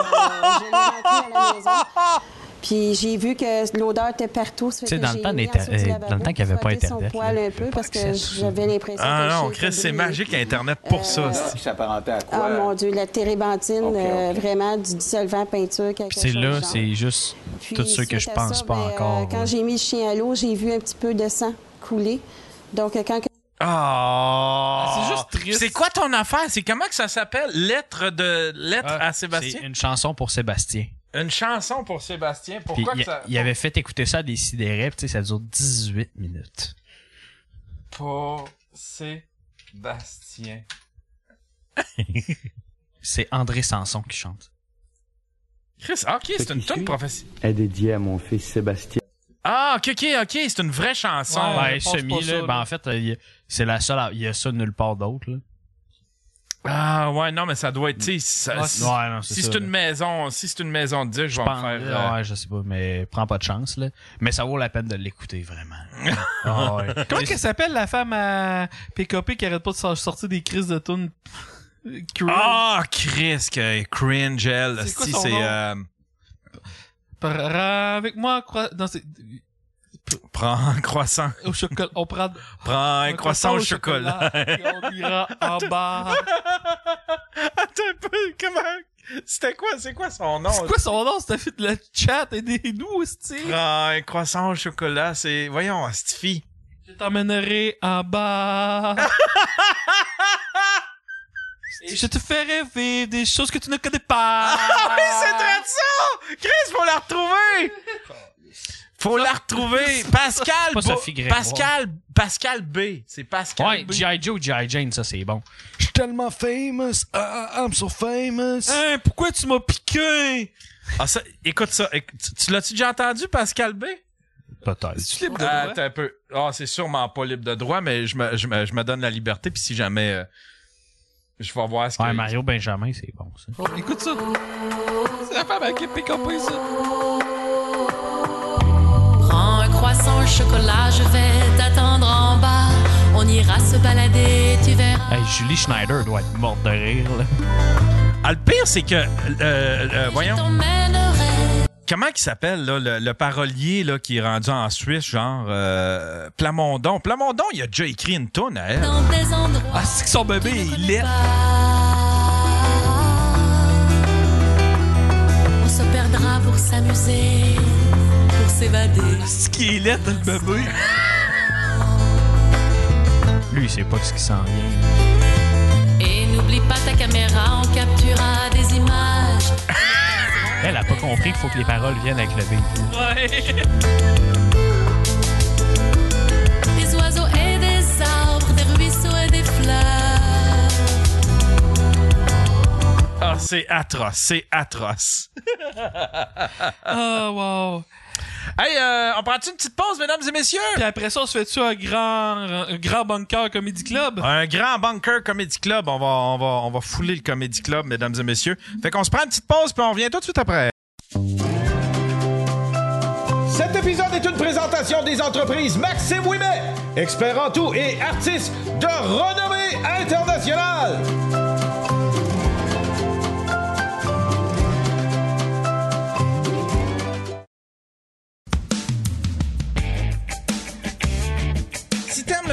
Puis j'ai vu que l'odeur était partout. Tu sais, dans le temps euh, dans le temps qu'il y avait pas Internet, son poil un peu parce que j'avais l'impression Ah non, Chris, c'est magique Internet pour ça. Euh, s'apparentait à quoi? Ah mon Dieu, la térébenthine, euh, vraiment du dissolvant peinture, c'est chose là, c'est juste tout ce que je pense ça, pas ben, euh, encore. quand là. j'ai mis le chien à l'eau, j'ai vu un petit peu de sang couler. Donc, euh, quand que- Ah! C'est juste triste. C'est quoi ton affaire? C'est comment que ça s'appelle? Lettre de lettre Ah, à Sébastien? C'est une chanson pour Sébastien. Une chanson pour Sébastien. Pourquoi que ça. il avait fait écouter ça à des sidérés, puis tu sais, ça dure 18 minutes. Pour Sébastien. C'est André Sanson qui chante. Chris, ok, c'est une tonne professionnelle. est dédié à mon fils Sébastien. Ah, ok, ok, ok, c'est une vraie chanson. Ouais, pense semi, pas là, ça, ben là. en fait, il y a- c'est la seule, à- il y a ça nulle part d'autre, là. Ah, ouais, non, mais ça doit être, ça- si, ouais, non, c'est si ça, c'est une maison, si c'est une maison de disques, je vais pense- en faire. euh, Ouais, je sais pas, mais prends pas de chance, là. Mais ça vaut la peine de l'écouter, vraiment. Ah, ouais. Comment qu'elle s'appelle la femme à PKP qui arrête pas de sor- sortir des crises de tunes? Ah, Chris, que cringe, elle. C'est quoi Si, son c'est. nom? euh, Par- avec moi, non, c'est- prends un croissant. au chocolat. On prend Prends un, croissant au chocolat. et on ira en bas. Attends un peu, comment? C'était quoi, c'est quoi son nom? C'est quoi son nom? C'était fait de le chat, aidez-nous, c'est. Ah, un croissant au chocolat, c'est. Voyons, Stifi. Je t'emmènerai en bas. Et je te ferai vivre des choses que tu ne connais pas. Ah oui, c'est très ça! Chris, faut la retrouver! Faut la retrouver. Pascal, pas Sophie Grégoire. Pascal, Pascal B. C'est Pascal Ouais, B. G.I. Joe, G.I. Jane, ça c'est bon. Je suis tellement famous. Ah, I'm so famous. Hein, pourquoi tu m'as piqué? Ah, ça, écoute ça. Tu, tu l'as-tu déjà entendu, Pascal B? Peut-être. Tu libre de Ah, droit? attends un peu. Ah, c'est sûrement pas libre de droit, mais je me, je me, je me donne la liberté, puis si jamais. euh, je vais voir ce que. Ouais, Mario Benjamin, c'est bon, ça. Oh, écoute ça. C'est la femme avec qui pique un peu ça. Au chocolat, je vais t'attendre en bas. On ira se balader, tu verras. Hey, Julie Schneider doit être morte de rire, là. Ah, le pire, c'est que. euh, euh, voyons. Comment il s'appelle, là, le, le parolier là, qui est rendu en Suisse, genre euh, Plamondon? Plamondon, il a déjà écrit une tonne à elle. dans des endroits. Ah, c'est que son bébé il est. On se perdra pour s'amuser, s'évader. C'est qui est laid, le bébé. Lui, il sait pas ce qui s'en vient. Et n'oublie pas ta caméra, on capturera des images. Elle a pas compris qu'il faut que les paroles viennent avec le beat. Ouais. Des oiseaux et des arbres, des ruisseaux et des fleurs. Ah, c'est atroce, c'est atroce. Oh, wow. Hey, euh, on prend-tu une petite pause, mesdames et messieurs? Puis après ça, on se fait-tu un grand, un grand bunker comedy club? Un grand bunker Comedy Club. On va, on va, on va fouler le Comedy Club, mesdames et messieurs. Fait qu'on se prend une petite pause, puis on revient tout de suite après. Cet épisode est une présentation des entreprises Maxime Ouimet, expert en tout et artiste de renommée internationale.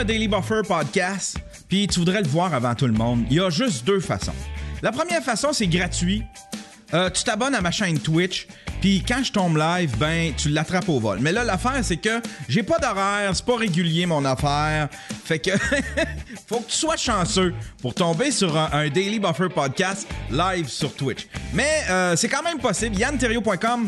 Daily Buffer podcast, puis tu voudrais le voir avant tout le monde, il y a juste deux façons. La première façon, c'est gratuit. Euh, tu t'abonnes à ma chaîne Twitch, puis quand je tombe live, ben tu l'attrapes au vol. Mais là, l'affaire, c'est que j'ai pas d'horaire, c'est pas régulier mon affaire. Fait que faut que tu sois chanceux pour tomber sur un, Daily Buffer podcast live sur Twitch. Mais euh, c'est quand même possible. YannTerrio.com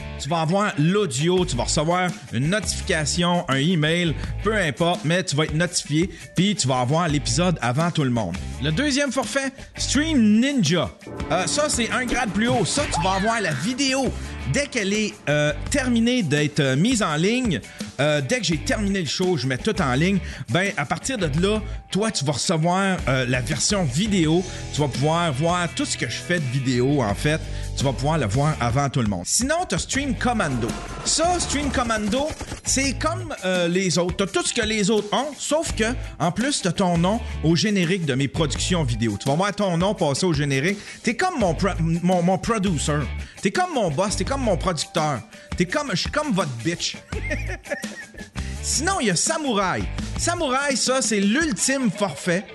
tu vas avoir l'audio, tu vas recevoir une notification, un email, peu importe, mais tu vas être notifié, puis tu vas avoir l'épisode avant tout le monde. Le deuxième forfait, Stream Ninja. Euh, ça, c'est un grade plus haut. Ça, tu vas avoir la vidéo. Dès qu'elle est euh, terminée d'être euh, mise en ligne, dès que j'ai terminé le show, je mets tout en ligne, ben à partir de là, toi, tu vas recevoir la version vidéo. Tu vas pouvoir voir tout ce que je fais de vidéo, en fait. Tu vas pouvoir le voir avant tout le monde. Sinon, tu as Stream Commando. Ça, Stream Commando, c'est comme euh, les autres. Tu as tout ce que les autres ont, sauf que, en plus, tu as ton nom au générique de mes productions vidéo. Tu vas voir ton nom passer au générique. Tu es comme mon, mon, mon producer. Tu es comme mon boss. Tu es comme mon producteur. T'es comme, je suis comme votre bitch. Sinon, il y a Samouraï. Samouraï, ça, c'est l'ultime forfait.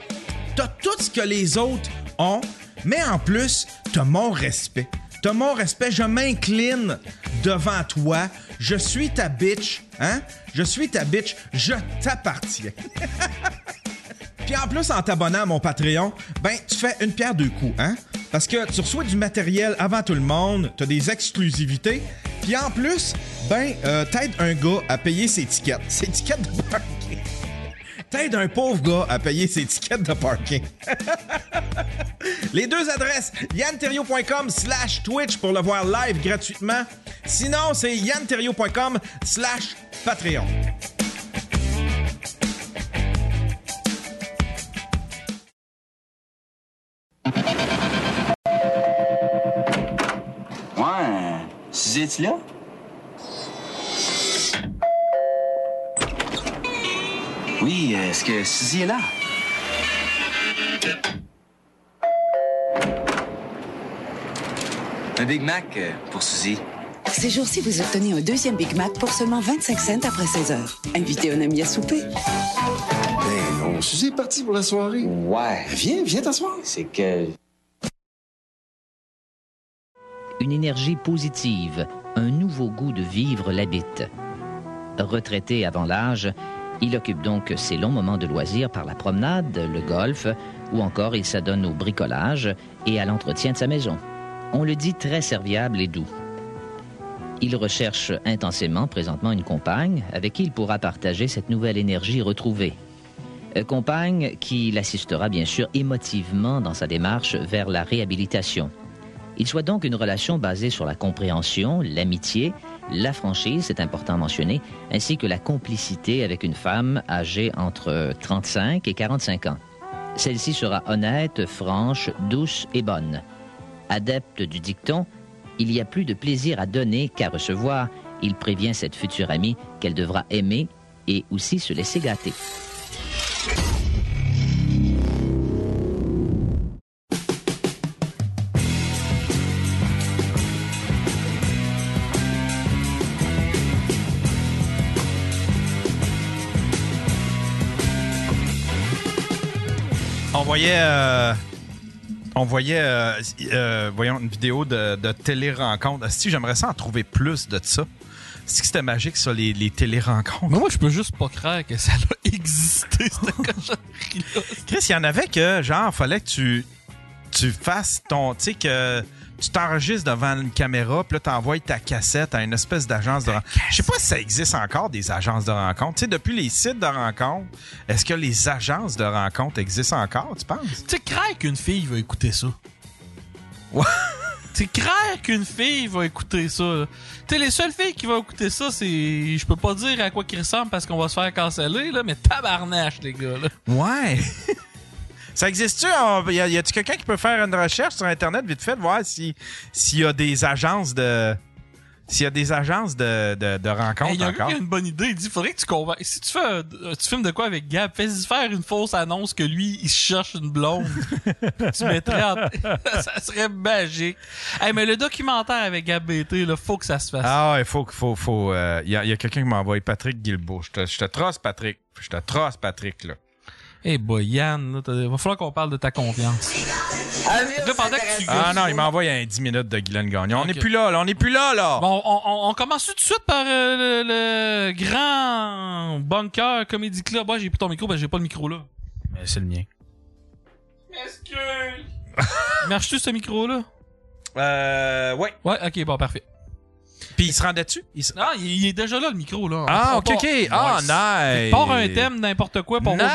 T'as tout ce que les autres ont, mais en plus, t'as mon respect. T'as mon respect, je m'incline devant toi. Je suis ta bitch, hein? Je suis ta bitch, je t'appartiens. Puis en plus, en t'abonnant à mon Patreon, ben, tu fais une pierre deux coups, hein? Parce que tu reçois du matériel avant tout le monde, t'as des exclusivités, puis en plus, ben, euh, t'aides un gars à payer ses tickets. Ses tickets de. T'aides un pauvre gars à payer ses tickets de parking. Les deux adresses, yanterio.com slash Twitch pour le voir live gratuitement. Sinon, c'est yanterio.com slash Patreon. Ouais, Suzette là? Oui, est-ce que Suzy est là? Un Big Mac euh, pour Suzy. Ces jours-ci, vous obtenez un deuxième Big Mac pour seulement 25 cents après 16 heures. Invitez un ami à souper. Ben non, Suzy est partie pour la soirée. Ouais. Viens, viens t'asseoir. C'est que... Une énergie positive, un nouveau goût de vivre l'habite. Retraité avant l'âge, il occupe donc ses longs moments de loisirs par la promenade, le golf, ou encore il s'adonne au bricolage et à l'entretien de sa maison. On le dit très serviable et doux. Il recherche intensément présentement une compagne avec qui il pourra partager cette nouvelle énergie retrouvée. Euh, Compagne qui l'assistera bien sûr émotivement dans sa démarche vers la réhabilitation. Il souhaite donc une relation basée sur la compréhension, l'amitié, la franchise, c'est important à mentionner, ainsi que la complicité avec une femme âgée entre 35 et 45 ans. Celle-ci sera honnête, franche, douce et bonne. Adepte du dicton, il y a plus de plaisir à donner qu'à recevoir. Il prévient cette future amie qu'elle devra aimer et aussi se laisser gâter. On voyait, euh, on voyait, euh, euh, voyons, une vidéo de, de télé-rencontre. Si j'aimerais ça en trouver plus de ça. C'est que c'était magique, ça, les, les télé-rencontres. Mais moi, je peux juste pas croire que ça a existé, cette cochonnerie-là. Chris, il y en avait que, genre, fallait que tu, tu fasses ton. Tu sais, que tu t'enregistres devant une caméra, puis là, t'envoies ta cassette à une espèce d'agence de rencontre. Je sais pas si ça existe encore, des agences de rencontre. Tu sais, depuis les sites de rencontre, est-ce que les agences de rencontre existent encore, tu penses? Tu sais, craire qu'une fille va écouter ça. C'est clair qu'une fille va écouter ça. Tu sais, les seules filles qui vont écouter ça, c'est. Je peux pas dire à quoi qu'ils ressemblent parce qu'on va se faire canceller, là, mais tabarnache, les gars, là. Ouais. Ça existe-tu? Y a- y a-tu quelqu'un qui peut faire une recherche sur Internet vite fait, voir si s'il y a des agences de. S'il y a des agences de, de, de rencontres Hey, y a encore? qui a une bonne idée. Il dit faudrait que tu convainques. Si tu fais tu filmes de quoi avec Gab, fais-y faire une fausse annonce que lui, il cherche une blonde. tu mettrais en... Ça serait magique. Hey, mais le documentaire avec Gab BT, là, faut que ça se fasse. Ah ouais, faut, faut, faut. Il y a, y a quelqu'un qui m'a envoyé Patrick Guilbeault. Je te, je te trosse, Patrick. Je te trosse, Patrick, là. Eh boy, Yann, là, t'as- va falloir qu'on parle de ta confiance. Là, pendant que tu Ah non, il m'a envoyé un 10 minutes de Guylaine Gagnon. On n'est plus là, là. On n'est plus là, là. Bon, on, on- on commence tout de suite par euh, le, le grand bunker Comedy Club. Ouais, j'ai pris ton micro, ben j'ai pas le micro là. c'est le mien. Est-ce que. Marche-tu ce micro-là? Euh. Ouais. Ouais, ok, bon, parfait. Puis il se rendait dessus? Il se- Non, il, il est déjà là, le micro, là. Ah, ok, ok. Ah, nice. Part un thème, n'importe quoi, pour Nice.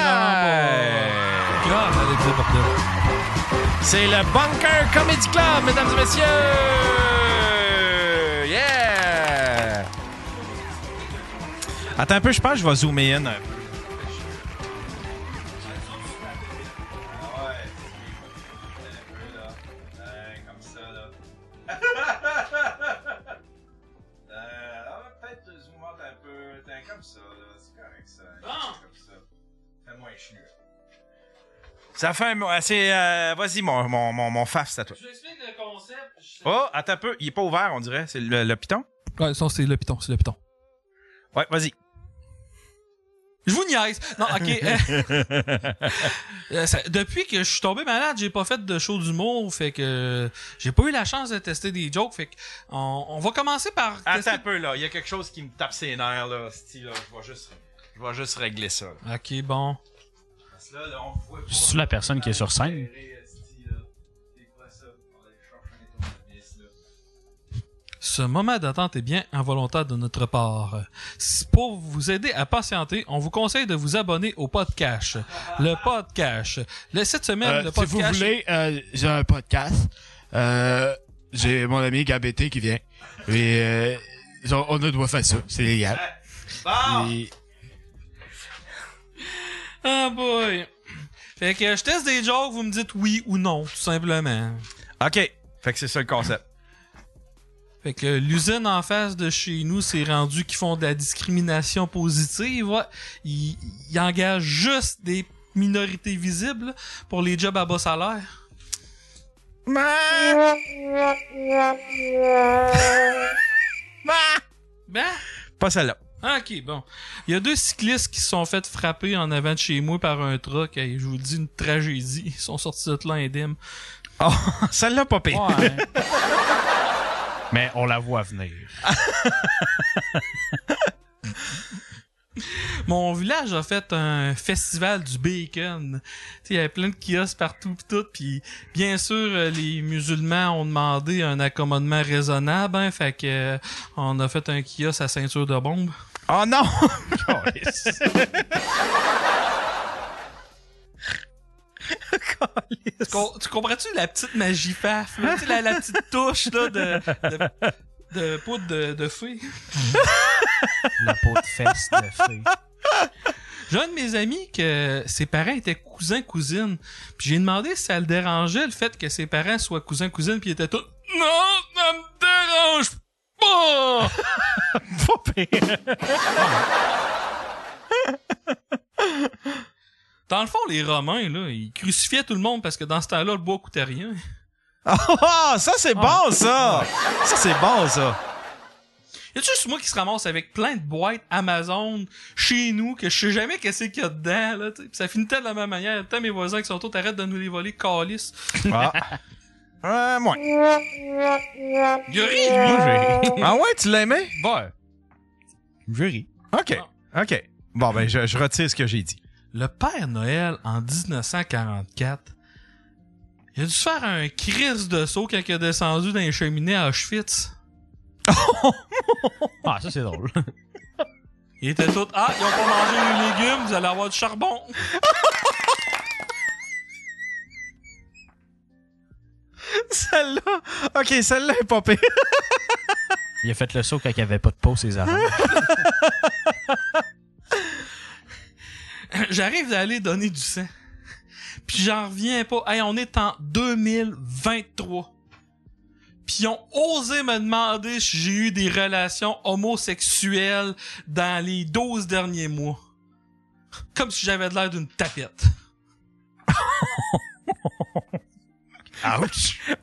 C'est le Bunker Comedy Club, mesdames et messieurs! Yeah! Attends un peu, je pense que je vais zoomer in un peu. Ça fait un mot. C'est. euh, Vas-y, mon, mon, mon, mon faf, c'est à toi. Je vous explique le concept. Oh, attends un peu. Il est pas ouvert, on dirait. C'est le, le piton? Ouais, ça, c'est le piton, c'est le piton. Ouais, vas-y. Je vous niaise. Non, ok. Euh, ça- depuis que je suis tombé malade, j'ai pas fait de show d'humour, fait que j'ai pas eu la chance de tester des jokes, fait que on, on va commencer par Attends tester- un peu, là. Il y a quelque chose qui me tape ses nerfs, là. Style, là. Je vais juste, je vais juste régler ça. là. Ok, bon. C'est-tu la personne qui est sur scène? Ce moment d'attente est bien involontaire de notre part. C'est Pour vous aider à patienter, on vous conseille de vous abonner au podcast. Le podcast. Le- Cette semaine, Euh, le si podcast. vous voulez, euh, j'ai un podcast. Euh, j'ai mon ami Gabété qui vient. Et euh, on, on a doit faire ça. C'est légal. Et- Ah boy. Fait que je teste des jokes, vous me dites oui ou non, tout simplement. OK. Fait que c'est ça le concept. Fait que l'usine en face de chez nous s'est rendu qu'ils font de la discrimination positive. Ouais. Ils, ils engagent juste des minorités visibles pour les jobs à bas salaire. Ben? Pas celle-là. Ah, ok, bon. Il y a deux cyclistes qui se sont fait frapper en avant de chez moi par un truck. Et je vous dis, une tragédie. Ils sont sortis de là indemnes. Oh, celle-là, pas pire. Ouais. Mais on la voit venir. Mon village a fait un festival du bacon. Il y avait plein de kiosques partout pis tout. Puis bien sûr, euh, les musulmans ont demandé un accommodement raisonnable. Hein, fait que euh, on a fait un kiosque à ceinture de bombe. Oh non! tu, com- tu comprends-tu la petite magie paf? là? Tu sais, la, la petite touche là, de, de, de poudre de, de fée? La peau de fesse de fée. J'ai un de mes amis que ses parents étaient cousins-cousines. Puis j'ai demandé si ça le dérangeait le fait que ses parents soient cousins-cousines. Puis il était tout Non, ça me dérange Dans le fond, les Romains, là, ils crucifiaient tout le monde parce que dans ce temps-là, le bois coûtait rien. Oh, ça c'est bon, ça! Ça c'est bon, ça! Y a juste moi qui se ramasse avec plein de boîtes Amazon chez nous que je sais jamais qu'est-ce qu'il y a dedans, là, ça finit de la même manière. Tant mes voisins qui sont tous arrêtent de nous les voler, calice. Ah. Euh, moi. Il ri, lui. Ah ouais, tu l'aimais? Ouais. Je ris. OK. OK. Bon, ben, je, je retire ce que j'ai dit. Le Père Noël, en 1944, il a dû se faire un crise de saut quand il a descendu dans les cheminées à Auschwitz. Ah, ça c'est drôle. Il était tout Ah, ils ont pas mangé les légumes, vous allez avoir du charbon. Celle-là. OK, celle-là est pas pire. Il a fait le saut quand il n'y avait pas de peau, ses enfants. J'arrive d'aller donner du sang. Puis j'en reviens pas. Hey, on est en 2023. Puis ils ont osé me demander si j'ai eu des relations homosexuelles dans les 12 derniers mois. Comme si j'avais de l'air d'une tapette. Ouch!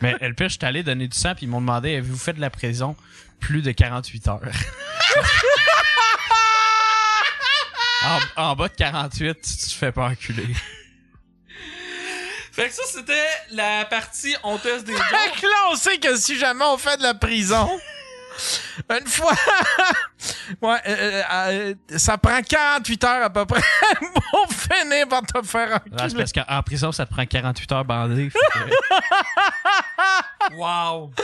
Mais le pire, je suis allé donner du sang, puis ils m'ont demandé avez-vous fait de la prison plus de 48 heures? En, en bas de 48, tu te fais pas enculer. Fait que ça, c'était la partie honteuse des jokes. Fait que là, on sait que si jamais on fait de la prison, une fois, ouais, euh, euh, euh, ça prend 48 heures à peu près pour finir par te faire enculer. parce qu'en prison, ça te prend 48 heures bandé. que- Wow! Ah, ok,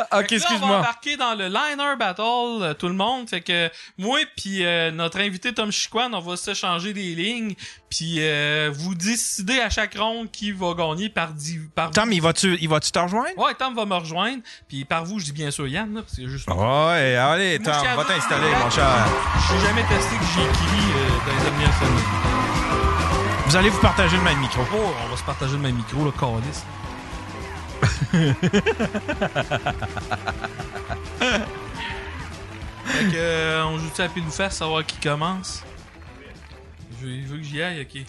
là, On va excuse-moi. embarquer dans le liner battle, tout le monde. Fait que moi puis euh, notre invité Tom Chiquan, on va s'échanger des lignes. Puis euh, vous décidez à chaque ronde qui va gagner par par Tom, il va-tu il va-tu te rejoindre? Ouais, Tom va me rejoindre. Puis par vous, je dis bien sûr Yann, là, parce que juste. Ouais, allez, Tom, je va t'installer, mon cher. J'ai jamais testé que j'ai écrit euh, dans les dernières semaines. Vous allez vous partager le même micro. Oh, on va se partager le même micro, le calice. Fait que, euh, on joue-tu à pile ou face, savoir qui commence? Je veux, que j'y aille, ok.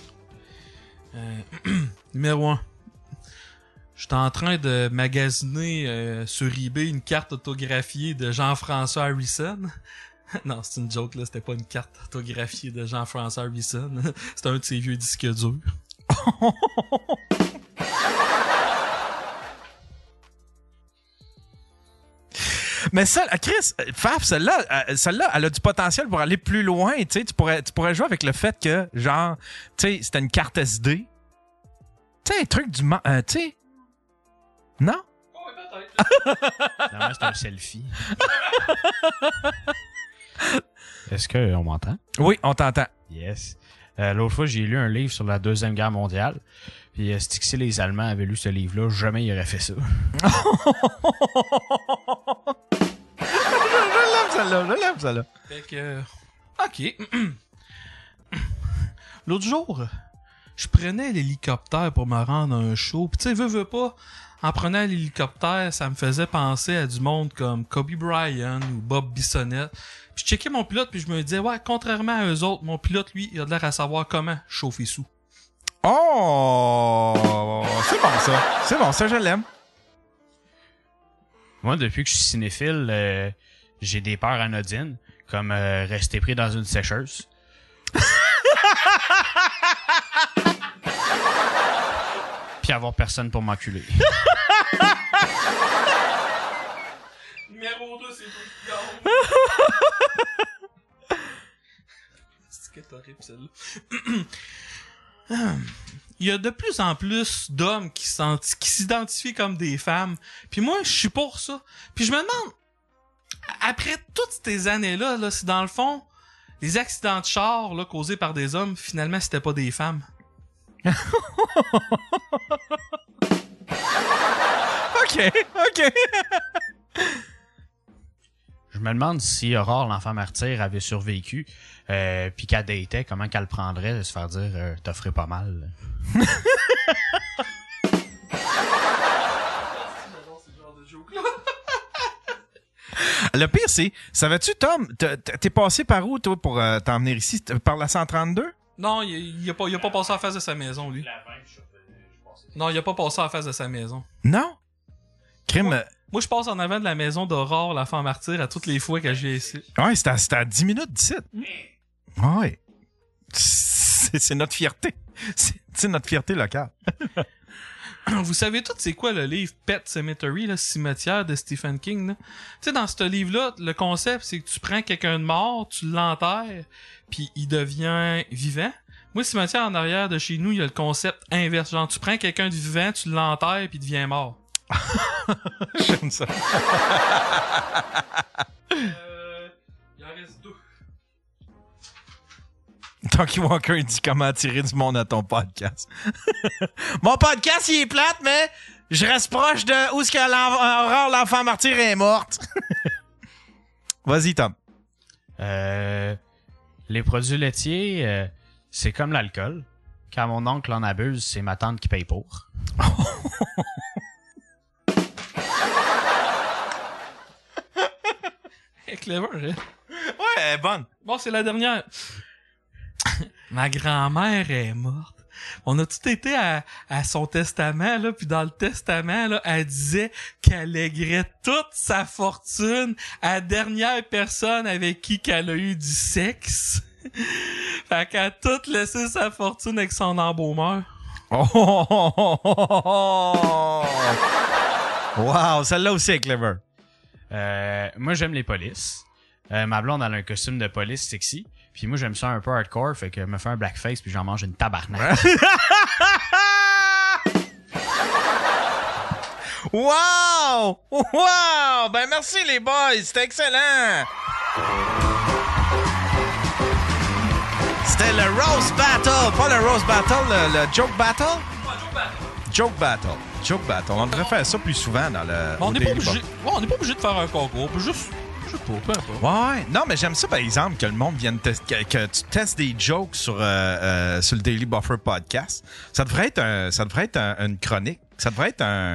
Euh, numéro 1. J'étais en train de magasiner euh, sur eBay une carte autographiée de Jean-François Harrison. non, c'est une joke, là. C'était pas une carte autographiée de Jean-François Harrison. C'était un de ses vieux disques durs. Mais ça, euh, Chris, euh, Faf, celle-là, euh, celle-là, elle a du potentiel pour aller plus loin. Tu sais, tu pourrais, tu pourrais jouer avec le fait que, genre, tu sais, c'était une carte SD. Tu sais, un truc du. euh, tu sais. Non? Non, c'est un selfie. Est-ce qu'on m'entend? Oui, on t'entend. Yes. Euh, L'autre fois, j'ai lu un livre sur la Deuxième Guerre mondiale. Puis, euh, si que si les Allemands avaient lu ce livre-là, jamais ils auraient fait ça. Je l'aime, celle-là, je l'aime, celle-là. Fait que. euh, Ok. L'autre jour, je prenais l'hélicoptère pour me rendre à un show. Puis tu sais, veux, veux pas, en prenant l'hélicoptère, ça me faisait penser à du monde comme Kobe Bryant ou Bob Bissonnette. Puis je checkais mon pilote, puis je me disais, ouais, contrairement à eux autres, mon pilote, lui, il a l'air à savoir comment chauffer sous. Oh! C'est bon ça. C'est bon, ça je l'aime. Moi, depuis que je suis cinéphile, euh, j'ai des peurs anodines, comme euh, rester pris dans une sécheuse. Puis avoir personne pour m'enculer. Numéro 2, c'est tout C'est que c'est horrible, Il y a de plus en plus d'hommes qui s'identifient comme des femmes. Puis moi, je suis pour ça. Puis je me demande, après toutes ces années-là, là, si dans le fond, les accidents de char causés par des hommes, finalement, c'était pas des femmes. OK, OK. Je me demande si Aurore, l'enfant martyr, avait survécu, euh, puis qu'elle datait, comment qu'elle le prendrait de se faire dire euh, t'offrais pas mal. Le pire, c'est, savais-tu, Tom, t'es- passé par où, toi, pour euh, t'en venir ici? Par la 132? Non, il, il a pas, il a pas passé en face de sa maison, lui. Non, il a pas passé en face de sa maison. Non? Crime. Moi, je passe en avant de la maison d'Aurore, la femme martyr, à toutes les fois que je viens ici. Ouais, c'était à, c'était à 10 minutes d'ici. Ouais. C'est c'est notre fierté. C'est c'est notre fierté locale. Vous savez tous c'est quoi le livre Pet Cemetery, le cimetière de Stephen King? là? Tu sais, dans ce livre-là, le concept, c'est que tu prends quelqu'un de mort, tu l'enterres, puis il devient vivant. Moi, le cimetière en arrière de chez nous, il y a le concept inverse. Genre, tu prends quelqu'un de vivant, tu l'enterres, puis il devient mort. J'aime ça. Euh, il en reste deux. Donkey Walker dit comment attirer du monde à ton podcast. Mon podcast, il est plate, mais je reste proche de où est-ce que Aurore, l'enfant martyr, est morte. Vas-y, Tom. Euh, les produits laitiers, euh, c'est comme l'alcool. Quand mon oncle en abuse, c'est ma tante qui paye pour. Est clever, hein? Ouais, elle est bonne. Bon, c'est la dernière. Ma grand-mère est morte. On a tout été à, à son testament, là, puis dans le testament, là, elle disait qu'elle léguerait toute sa fortune à la dernière personne avec qui qu'elle a eu du sexe. fait qu'elle a tout laissé sa fortune avec son embaumeur. Oh, oh, oh, oh, oh, oh. Wow, celle-là aussi est clever. Euh, moi, j'aime les polices. Euh, ma blonde, elle a un costume de police sexy. Puis moi, j'aime ça un peu hardcore, fait que me fait un blackface, puis j'en mange une tabarnak. Wow! Wow! Ben merci les boys, c'était excellent! C'était le Rose Battle, pas le Rose Battle, le, le Joke Battle? Joke Battle. Joke Battle. On devrait faire ça plus souvent dans le. on n'est pas obligé, ouais, pas obligé de faire un concours, on peut juste. Ouais, non, mais j'aime ça, par exemple, que le monde vienne tester, que, que tu testes des jokes sur, euh, euh, sur le Daily Buffer podcast. Ça devrait être, un, ça devrait être un- une chronique. Ça devrait être un.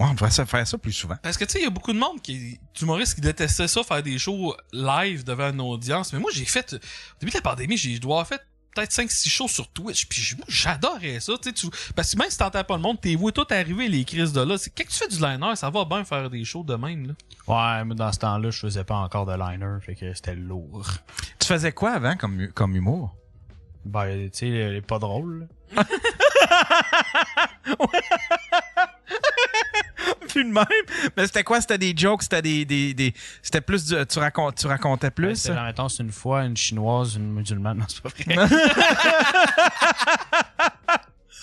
Ouais, on devrait faire ça plus souvent. Parce que tu sais, il y a beaucoup de monde qui, d'humoristes qui détestaient ça, faire des shows live devant une audience. Mais moi, j'ai fait, au début de la pandémie, j'ai, dois avoir fait peut-être 5-6 shows sur Twitch. Puis j'adorais ça, tu sais. Parce que même si t'entends pas le monde, t'es vu tout arriver les crises de là. C'est, quand tu fais du liner, ça va bien faire des shows de même, là? Ouais, mais dans ce temps-là, je faisais pas encore de liner, fait que c'était lourd. Tu faisais quoi avant comme, comme humour? Ben, tu sais, les pas drôle. là. Plus de même. Mais c'était quoi? C'était des jokes? C'était des. des, des- c'était plus. du- tu, racontes, tu racontais Ben, plus? c'était genre, mettons, c'est une fois une chinoise, une musulmane. Non, c'est pas vrai.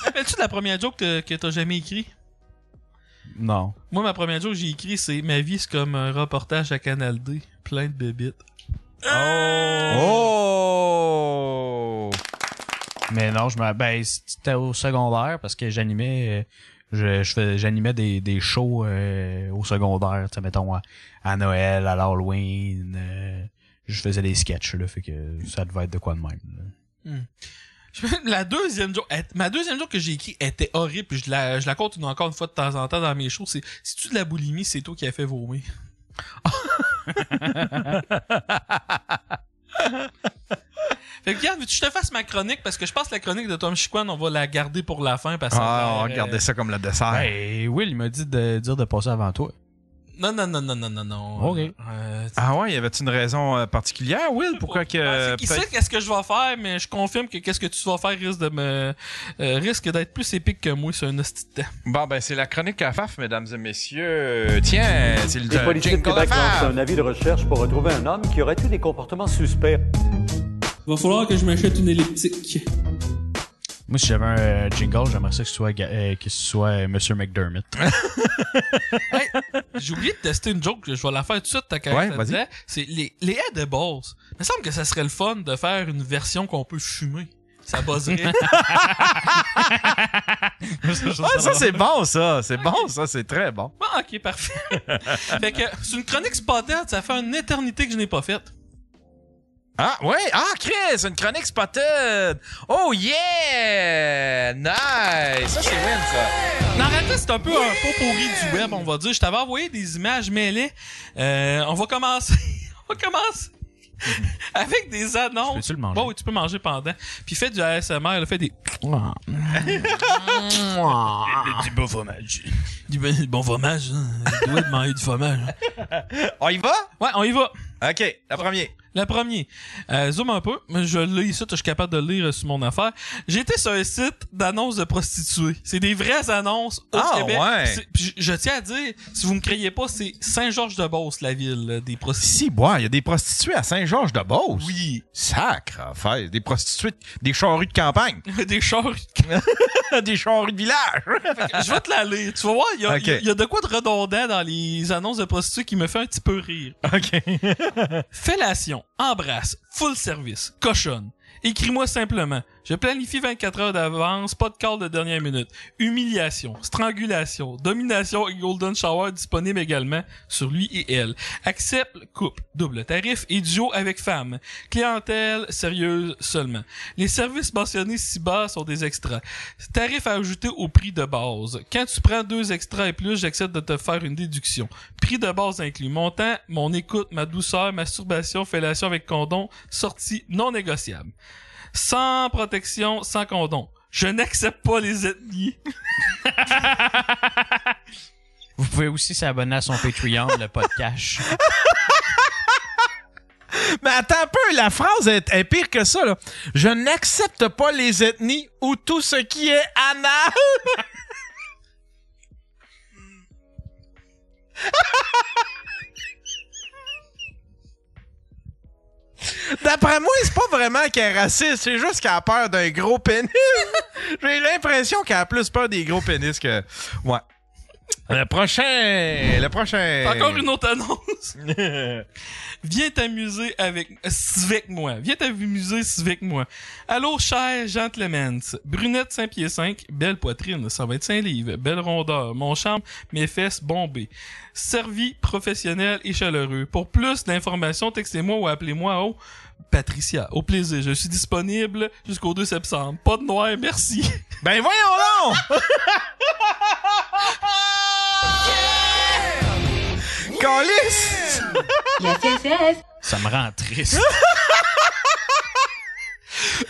Rappelles-tu de la première joke que, que t'as jamais écrit? non. Moi, ma première joke que j'ai écrit, c'est Ma vie, c'est comme un reportage à Canal D, plein de bébites. Oh! Mais non, je me. Ben, c'était au secondaire parce que j'animais. euh, j'animais des, des shows euh, au secondaire, tu sais, mettons, à, à Noël, à l'Halloween. euh, je faisais des sketchs, là, fait que ça devait être de quoi de même. là. Hmm. La deuxième joke, elle- ma deuxième joke que j'ai écrite était horrible, puis je la, je la compte une- encore une fois de temps en temps dans mes shows. C'est si tu de la boulimie, c'est toi qui as fait vomir? fait que veux-tu que je te fasse ma chronique? Parce que je pense que la chronique de Tom Chiquan, on va la garder pour la fin parce que Ah, on va euh, regarder ça comme le dessert. Ben, Will, il m'a dit de dire de passer avant toi. Non, non, non, non, non, non, non. Ok. Euh, Ah ouais, y avait-tu une raison euh, particulière, Will? Pourquoi que. Ah, Il sait qu'est-ce que je vais faire, mais je confirme que qu'est-ce que tu vas faire risque de me euh, risque d'être plus épique que moi sur un hostie. Bon, ben, c'est la chronique à FAF, mesdames et messieurs. Tiens, c'est le Les policiers de Québec lancent un avis de recherche pour retrouver un homme qui aurait eu des comportements suspects. Va falloir que je m'achète une elliptique. Moi, si j'avais un euh, jingle, j'aimerais ça que ce soit, euh, que ce soit euh, Monsieur McDermott. Hey, j'ai oublié de tester une joke, je vais la faire tout de suite, ta Ouais, vas-y. C'est les, les edibles. Il me semble que ça serait le fun de faire une version qu'on peut fumer. Ça buzzerait. Ah, ça, c'est bon, ça. C'est bon, ça. C'est très bon. Bon, ok, parfait. fait que c'est une chronique spotted, ça fait une éternité que je n'ai pas faite. Ah, ouais. Ah, Chris, une chronique spotted. Oh, yeah! Nice. Ça, c'est win, ça. Non, réalité, c'est un peu un pot pourri du web, on va dire. Je t'avais envoyé des images mêlées. Euh, on va commencer. on va commencer. Avec des annonces. Peux-tu le manger? Bon, oui, tu peux manger pendant. Puis fait du ASMR, il fait des. du beau fromage. Du bon, bon fromage, hein. Demander du fromage. On y va? Ouais, on y va. OK, la première. Le premier. Euh, zoom un peu. Je l'ai ici, je suis capable de lire sur mon affaire. Été sur un site d'annonces de prostituées. C'est des vraies annonces au Ah, Québec. ouais. Puis Je, je tiens à dire, si vous me croyez pas, c'est Saint-Georges-de-Beauce, la ville là, des prostituées. Si, bois, il y a des prostituées à Saint-Georges-de-Beauce. Oui. Sacre affaire. Des prostituées, des charrues de campagne. des charrues des charrues de village. je vais te la lire. Tu vas voir, il y, a- y y a de quoi de redondant dans les annonces de prostituées qui me fait un petit peu rire. OK. Fellation, embrasse, full service, cochonne. Écris-moi simplement. Je planifie 24 heures d'avance, pas de call de dernière minute. Humiliation, strangulation, domination et golden shower disponible également sur lui et elle. Accepte couple, double tarif et duo avec femme. Clientèle sérieuse seulement. Les services mentionnés ci-bas sont des extras. Tarif à ajouter au prix de base. Quand tu prends deux extras et plus, j'accepte de te faire une déduction. Prix de base inclus. Montant, mon écoute, ma douceur, masturbation, fellation avec condom, sortie non négociable. Sans protection, sans condom. Je n'accepte pas les ethnies. Vous pouvez aussi s'abonner à son Patreon, le podcast. Mais attends un peu, la phrase est, est pire que ça. Là. Je n'accepte pas les ethnies ou tout ce qui est anal. D'après moi, c'est pas vraiment qu'elle est raciste, c'est juste qu'elle a peur d'un gros pénis. J'ai l'impression qu'elle a plus peur des gros pénis que. Ouais. Le prochain. Le prochain. Encore une autre annonce. Viens t'amuser avec avec moi. Viens t'amuser avec moi. Allô, cher gentlemen. Brunette 5 pieds 5, belle poitrine, 125 livres, belle rondeur, mon charme, mes fesses bombées. Servi, professionnel et chaleureux. Pour plus d'informations, textez-moi ou appelez-moi au Patricia. Au plaisir. Je suis disponible jusqu'au 2 septembre. Pas de noir, merci. Ben voyons donc! Calice! Ça me rend triste.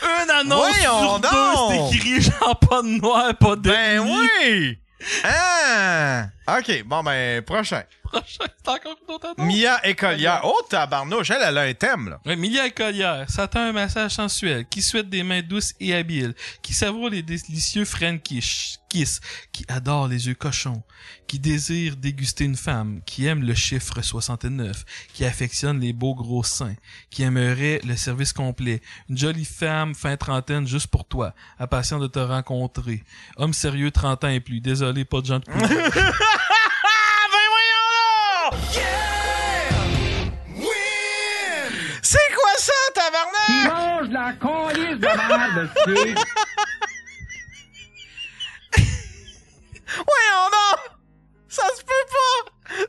Une annonce Voyons sur donc! deux, c'est écrit genre pas de noir, pas de Ben oui! Ah! OK, bon ben, prochain. Prochain, c'est encore une autre annonce. Mia Écolière. Oh, tabarnouche, elle, elle a un thème, là. Ouais, Milia Collière, s'attend un massage sensuel, qui souhaite des mains douces et habiles, qui savoure les délicieux French kiss, qui adore les yeux cochons, qui désire déguster une femme, qui aime le chiffre 69, qui affectionne les beaux gros seins, qui aimerait le service complet, une jolie femme fin trentaine juste pour toi, impatient de te rencontrer, homme sérieux 30 ans et plus, désolé, pas de gens de tabarnak? mange de la colisse de merde, c'est... Voyons donc! Ça se peut pas!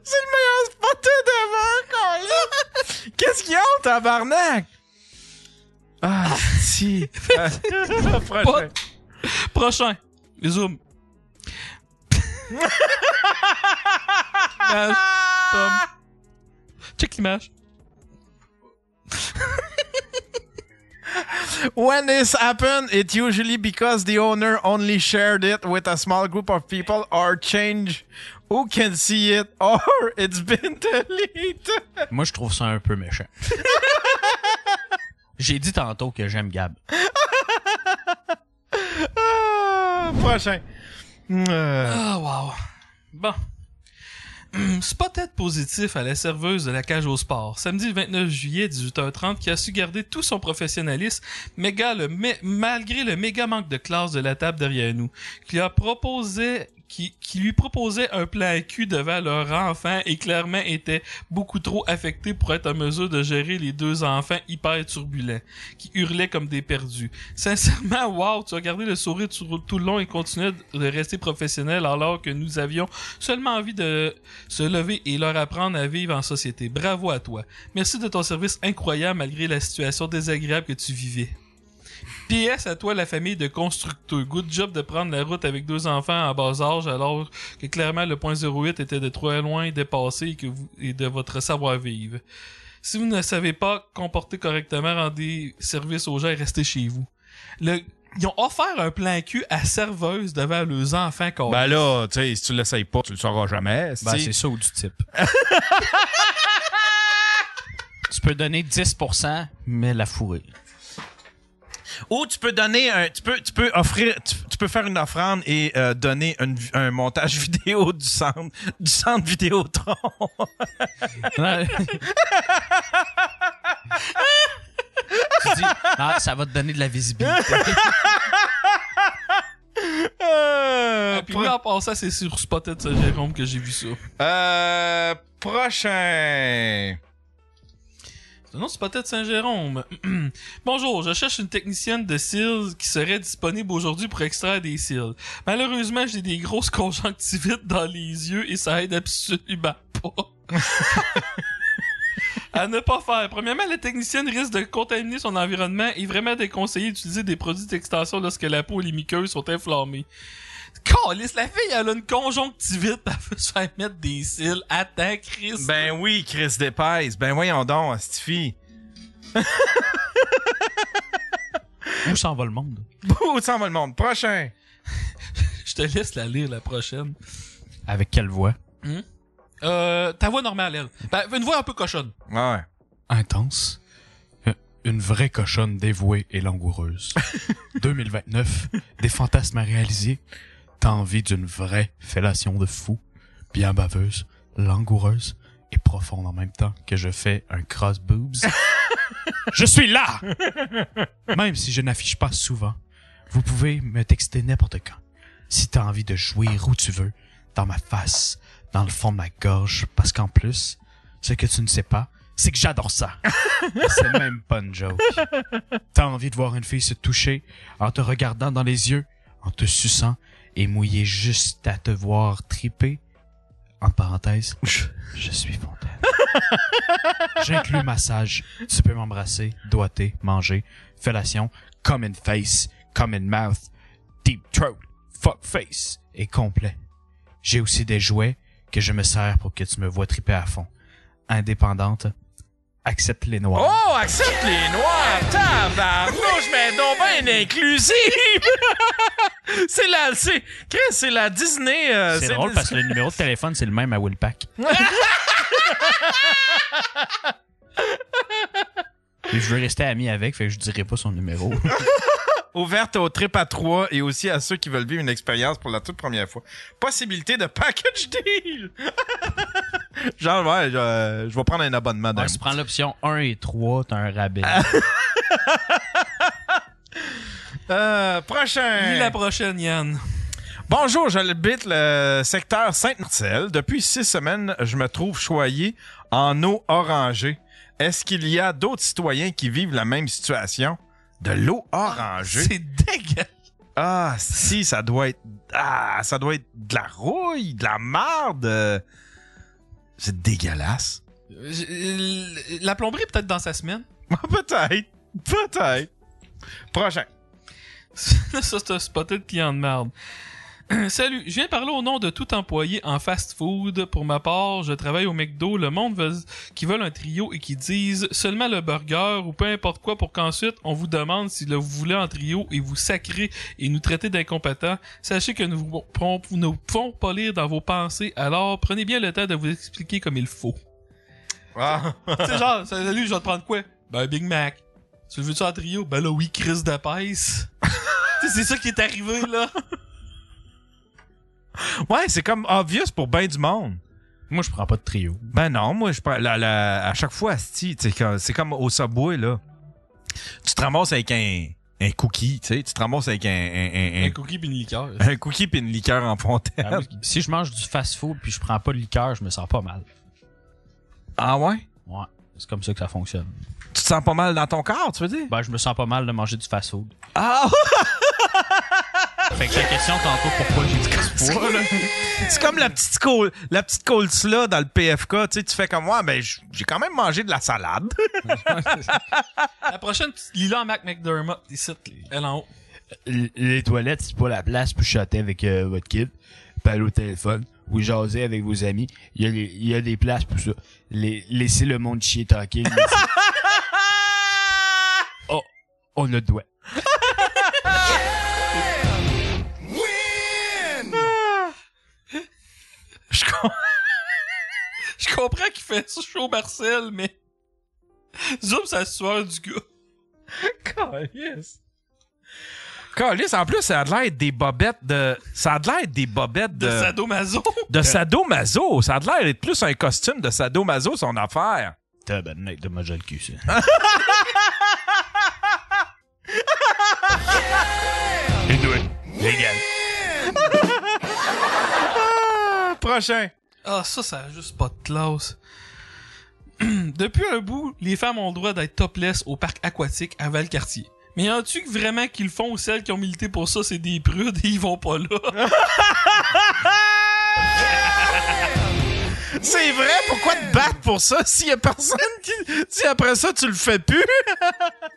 C'est le meilleur spotter devant, Colin! Qu'est-ce qu'il y a, tabarnak? Ah, si. Prochain. Prochain. Zoom. Image. Tom. Check l'image. When this happened, it usually because the owner only shared it with a small group of people or change who can see it or it's been deleted. Moi, je trouve ça un peu méchant. J'ai dit tantôt que j'aime Gab. Ah, prochain. Euh, Ah, wow. Bon. Spotted positif à la serveuse de la cage au sport, samedi le 29 juillet 18h30, qui a su garder tout son professionnalisme, méga le malgré le méga manque de classe de la table derrière nous, qui a proposé qui, qui lui proposait un plan cul devant leur enfant et clairement était beaucoup trop affecté pour être en mesure de gérer les deux enfants hyper turbulents, qui hurlaient comme des perdus. Sincèrement, wow, tu as gardé le sourire tout, tout le long et continué de rester professionnel alors que nous avions seulement envie de se lever et leur apprendre à vivre en société. Bravo à toi. Merci de ton service incroyable malgré la situation désagréable que tu vivais. PS à toi la famille de constructeurs. Good job de prendre la route avec deux enfants en bas âge alors que clairement le point 08 était de trop loin dépassé et, que vous, et de votre savoir-vivre. Si vous ne savez pas comporter correctement, rendez service aux gens et restez chez vous. Le, ils ont offert un plan cul à serveuse devant leurs enfants quand Ben là, tu sais, si tu l'essayes pas, tu le sauras jamais. Ben, c'est ça ou du type. tu peux donner 10%, mais la fourrure. Ou tu peux donner un, tu peux, tu peux offrir, tu, tu peux faire une offrande et euh, donner une- un montage vidéo du centre, du centre Vidéotron. Tu dis, ah, ça va te donner de la visibilité. Euh, puis oui, en passant, c'est sur Spotted ça, Jérôme que j'ai vu ça. Euh, prochain. Non, Spotted Saint-Jérôme. Bonjour, je cherche une technicienne de cils qui serait disponible aujourd'hui pour extraire des cils. Malheureusement, j'ai des grosses conjonctivites dans les yeux et ça aide absolument pas. à ne pas faire. Premièrement, la technicienne risque de contaminer son environnement et vraiment déconseillé d'utiliser des produits d'extension lorsque la peau et les muqueuses sont inflammées. Calice, la fille, elle a une conjonctivite, elle veut se faire mettre des cils. Attends, Chris. Ben oui, Chris Dépêche. Ben voyons donc, cette fille. Où s'en va le monde? Où s'en va le monde? Prochain. Je te laisse la lire la prochaine. Avec quelle voix? Hmm? Euh, ta voix normale, elle. Ben, une voix un peu cochonne. Ouais. Intense. Euh, Une vraie cochonne dévouée et langoureuse. 2029. Des fantasmes à réaliser. T'as envie d'une vraie fellation de fou. Bien baveuse, langoureuse et profonde en même temps que je fais un cross boobs. je suis là! Même si je n'affiche pas souvent, vous pouvez me texter n'importe quand. Si t'as envie de jouir où tu veux, dans ma face, dans le fond de ma gorge, parce qu'en plus, ce que tu ne sais pas, c'est que j'adore ça. c'est même pas une joke. T'as envie de voir une fille se toucher en te regardant dans les yeux, en te suçant et mouiller juste à te voir triper. En parenthèse, je suis fontaine. J'inclus massage. Tu peux m'embrasser, doigter, manger, fellation, come in face, come in mouth, deep throat, fuck face et complet. J'ai aussi des jouets que je me sers pour que tu me vois triper à fond. Indépendante, accepte les noirs. Oh, accepte les noirs! Tabarnouche, mais donc ben inclusive! c'est la, c'est, c'est la Disney. euh, c'est drôle parce que le numéro de téléphone, c'est le même à Willpack. Et je veux rester ami avec, fait que je dirai pas son numéro. Ouverte aux trip à trois et aussi à ceux qui veulent vivre une expérience pour la toute première fois. Possibilité de package deal! Genre, ouais, je, je vais prendre un abonnement d'un Ouais, tu prends l'option 1 et 3, t'as un rabais. Euh, prochain. Lis la prochaine, Yann. Bonjour, j'habite le secteur Sainte-Marcel. Depuis six semaines, je me trouve choyé en eau orangée. Est-ce qu'il y a d'autres citoyens qui vivent la même situation? De l'eau orangée? C'est dégueulasse. Ah, si, ça doit être... Ah, ça doit être de la rouille, de la marde. C'est dégueulasse. La plomberie peut-être dans sa semaine. peut-être. Peut-être. Prochain. ça, c'est un spotted client de merde. Salut, je viens parler au nom de tout employé en fast-food. Pour ma part, je travaille au McDo. Le monde veut, qui veulent un trio et qui disent seulement le burger ou peu importe quoi pour qu'ensuite on vous demande si le vous voulez en trio et vous sacrez et nous traitez d'incompétents. Sachez que nous vous ne pouvons pas lire dans vos pensées, alors prenez bien le temps de vous expliquer comme il faut. Ah. genre, salut, je vais te prendre quoi? Ben, Big Mac. Tu le veux-tu en trio? Ben là, oui, Chris de sais, c'est ça qui est arrivé, là. Ouais, c'est comme obvious pour ben du monde. Moi, je prends pas de trio. Ben non, moi, je prends. la- la- à chaque fois, c'est comme au Subway, là. Tu te ramasses avec un, un cookie, tu sais. Tu te ramasses avec un. Un, un- Un cookie pis une liqueur. un cookie puis une liqueur en fontaine. Ah si je mange du fast-food puis je prends pas de liqueur, je me sens pas mal. Ah ouais? Ouais, c'est comme ça que ça fonctionne. Tu te sens pas mal dans ton corps, tu veux dire? Ben, je me sens pas mal de manger du fast-food. Ah! Fait que la question tantôt, pourquoi j'ai du poids, là? C'est comme la petite col la petite coleslaw dans le PFK, tu sais, tu fais comme moi, ben j- j'ai quand même mangé de la salade. La prochaine, là en Mac McDermott, ici, elle en haut. L- Les toilettes, c'est pas la place pour chatter avec euh, votre kid, parler au téléphone ou jaser avec vos amis. Il y a, les- il y a des places pour ça. Les, laissez le monde chier tranquille. oh, on a le doigt. Je com- Je comprends qu'il fait ça chaud Marcel, mais. Zoom, c'est la sueur du gars. Calice. Calice, en plus, ça a l'air des bobettes de. Ça a l'air des bobettes de. De sadomaso. De sadomaso. Ça a l'air d'être plus un costume de sadomaso, son affaire. Tabarnak de manger le cul, ça. Les doigts. Légal. Prochain. Ah, ça, ça a juste pas de classe. Depuis un bout, les femmes ont le droit d'être topless au parc aquatique à Valcartier. Mais y en-tu que vraiment qu'ils le font ou celles qui ont milité pour ça, c'est des prudes et ils vont pas là? C'est vrai, pourquoi te battre pour ça? S'il y a personne qui. Si après ça, tu le fais plus?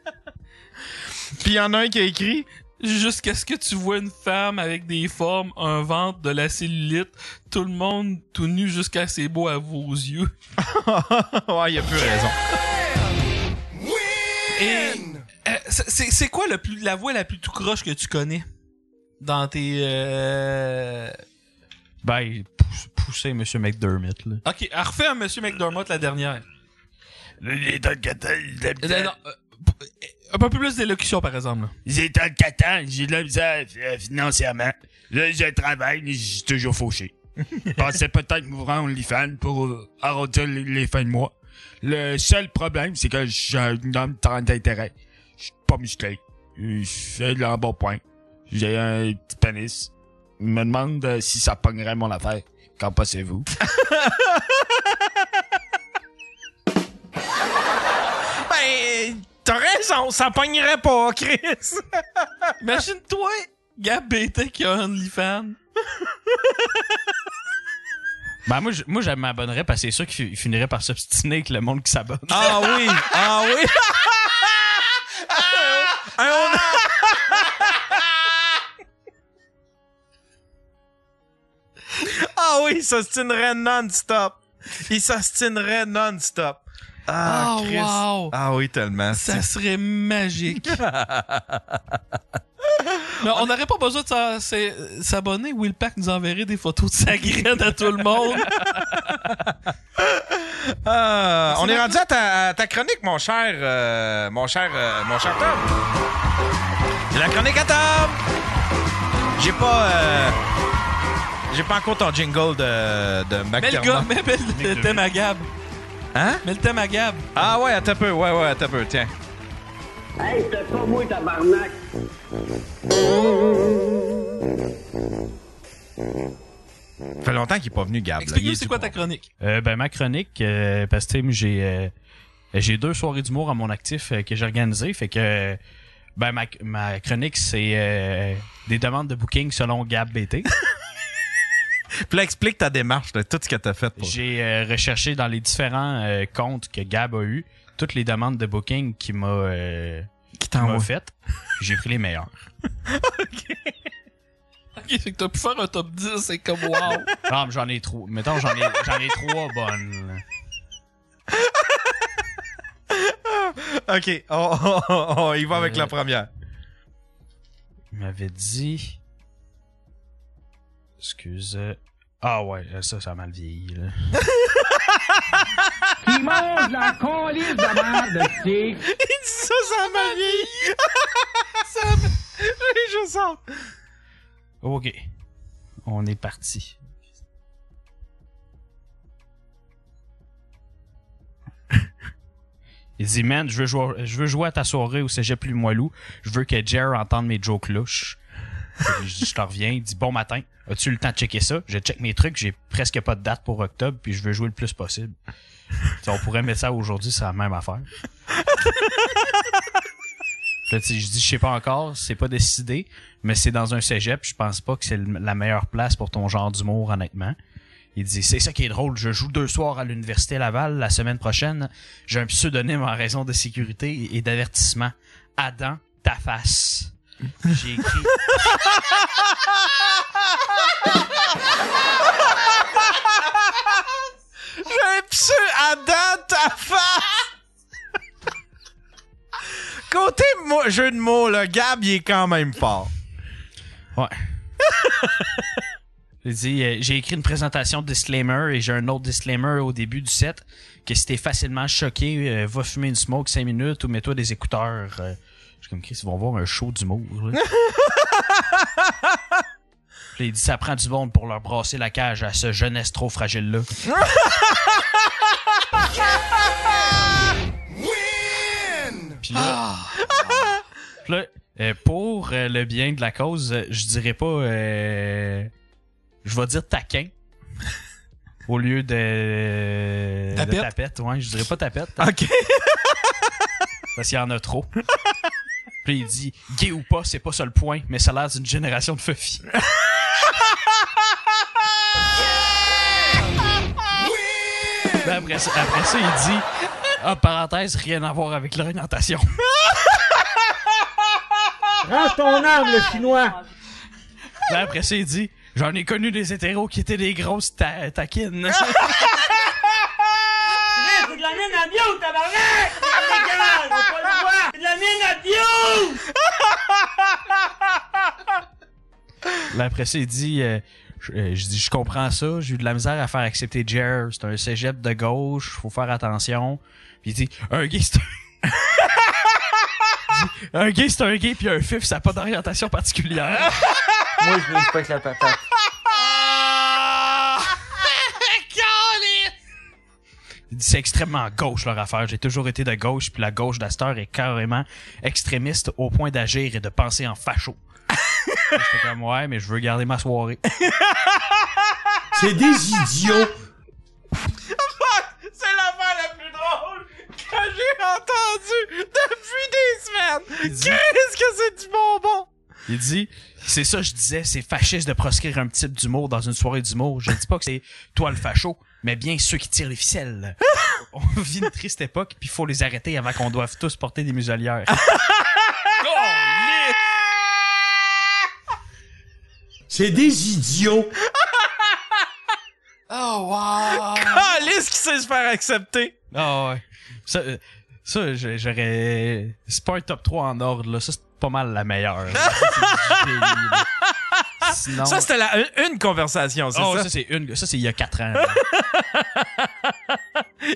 Puis y en a un qui a écrit. Jusqu'à ce que tu vois une femme avec des formes, un ventre, de la cellulite, tout le monde tout nu jusqu'à c'est beau à vos yeux. ouais, y a plus raison. Et euh, c'est- quoi le plus, la voix la plus tout croche que tu connais? Dans tes euh... Ben, pousse- pousser Monsieur McDermott, là. Ok, elle refait un Monsieur McDermott la dernière. Les temps de Catan, Euh, non, euh, un peu plus d'élocution par exemple. temps de Catan, j'ai de la misère euh, financièrement. Là, je travaille, mais je suis toujours fauché. Je pensais peut-être m'ouvrir un OnlyFans pour arrondir les, les fins de mois. Le seul problème, c'est que j'ai un homme tant d'intérêt. Je suis pas musclé. Je fais de l'embonpoint. J'ai un petit pénis. Il me demande euh, si ça pognerait mon affaire. Qu'en pensez-vous? Ben, t'as raison, ça pognerait pas, Chris. Imagine-toi, Gab BT qui a un OnlyFans. Ben, moi, je, moi, je m'abonnerais parce que c'est sûr qu'il fi- finirait par s'obstiner avec le monde qui s'abonne. Ah oui, ah oui. Un on- Ah oui, il s'ostinerait non-stop. Il s'ostinerait non-stop. Ah, Oh, Chris. wow. Ah oui, tellement. Ça serait magique. Mais on n'aurait pas besoin de s'abonner. Will Pack nous enverrait des photos de sa graine à tout le monde. Ah, on est rendu à ta, à ta chronique, mon cher, euh, mon cher, euh, mon cher Tom. C'est la chronique à Tom. J'ai pas, euh, j'ai pas encore ton jingle de, de Mets le gars, thème à Gab. Hein? Mets le thème à Gab. Ah ouais, attends un peu, ouais, ouais, attends un peu, tiens. Hey, c'était pas moi, tabarnak! Ça fait longtemps qu'il est pas venu, Gab. Explique-nous est c'est quoi ta chronique? Euh, ben, ma chronique, euh, parce que tu j'ai euh, j'ai deux soirées d'humour à mon actif euh, que j'ai organisées. Fait que ben, ma, ma chronique, c'est euh, des demandes de booking selon Gab BT. Puis là, explique ta démarche, là, tout ce que t'as fait. Pour... J'ai euh, recherché dans les différents euh, comptes que Gab a eu toutes les demandes de booking qu'il m'a euh, qui m'a fait. J'ai pris les meilleurs. Ok, fait que t'as pu faire un top 10, c'est comme wow. Non, mais j'en ai trop. Mettons, j'en ai, j'en ai trois bonnes. ok, on, on- on- on y va avec Euh, la première. Il m'avait dit. Excuse. Ah ouais, ça, ça a mal vieilli, là. Qui mange la colisse de merde, c'est... Il dit ça, ça m'a vieilli. ça juste ça. Ok. On est parti. Il dit, man, je veux, jouer, je veux jouer à ta soirée au cégep plus moelleux. Je veux que Jer entende mes jokes louches. Je, te reviens. Il dit, bon matin. As-tu le temps de checker ça? Je check mes trucs. J'ai presque pas de date pour octobre. Puis je veux jouer le plus possible. T'sais, on pourrait mettre ça aujourd'hui. C'est la même affaire. Je dis, je sais pas encore, c'est pas décidé, mais c'est dans un cégep, je pense pas que c'est la meilleure place pour ton genre d'humour, honnêtement. Il dit, c'est ça qui est drôle, je joue deux soirs à l'Université Laval la semaine prochaine. J'ai un pseudonyme en raison de sécurité et d'avertissement. Adam, ta face. J'ai écrit. J'ai un pseu Adam ta face. Côté mo- jeu de mots, le Gab, il est quand même fort. Ouais. J'ai dit, euh, j'ai écrit une présentation de disclaimer et j'ai un autre disclaimer au début du set que si t'es facilement choqué, euh, va fumer une smoke 5 minutes ou mets-toi des écouteurs. Euh, je suis comme Chris, ils vont voir un show d'humour. là. Puis il dit ça prend du monde pour leur brasser la cage à ce jeunesse trop fragile là. Puis là, puis là, euh, pour euh, le bien de la cause, euh, je dirais pas. euh, je vais dire taquin. Au lieu de. Tapette? De tapette, ouais, je dirais pas tapette. Ok. Parce qu'il y en a trop. Puis il dit gay ou pas, c'est pas ça le point, mais ça a l'air d'une génération de feufi. Ben, après, ça, après ça, il dit Ah, parenthèse, rien à voir avec l'orientation. Range ton âme, le chinois! Là, après ça, il dit J'en ai connu des hétéros qui étaient des grosses ta- taquines. C'est de la mienne à bio, tabarnak! La dit euh, je, euh, je comprends ça, j'ai eu de la misère à faire accepter Jer. C'est un cégep de gauche, faut faire attention. Puis il dit Un gay, c'est un. Un gay, c'est un puis un fif, ça n'a pas d'orientation particulière. Moi, je avec la patate. C'est extrêmement gauche leur affaire. J'ai toujours été de gauche, puis la gauche d'Astor est carrément extrémiste au point d'agir et de penser en facho. J'étais comme ouais, mais je veux garder ma soirée. C'est des idiots! C'est l'affaire la plus drôle que j'ai entendue depuis des semaines. Qu'est-ce que c'est du bonbon? Il dit c'est ça je disais, c'est fasciste de proscrire un type d'humour dans une soirée d'humour. Je dis pas que c'est toi le facho, mais bien ceux qui tirent les ficelles. On vit une triste époque, puis il faut les arrêter avant qu'on doive tous porter des muselières. C'est des idiots! Oh, wow! Calice qui sait se faire accepter. Ah ouais. Ça, euh, ça j'aurais. C'est pas un top 3 en ordre, là. Ça, c'est pas mal la meilleure. là. Ça, Sinon. Ça, c'était la- une, une conversation, c'est Oh, ça? ça, c'est une. Ça, c'est il y a 4 ans.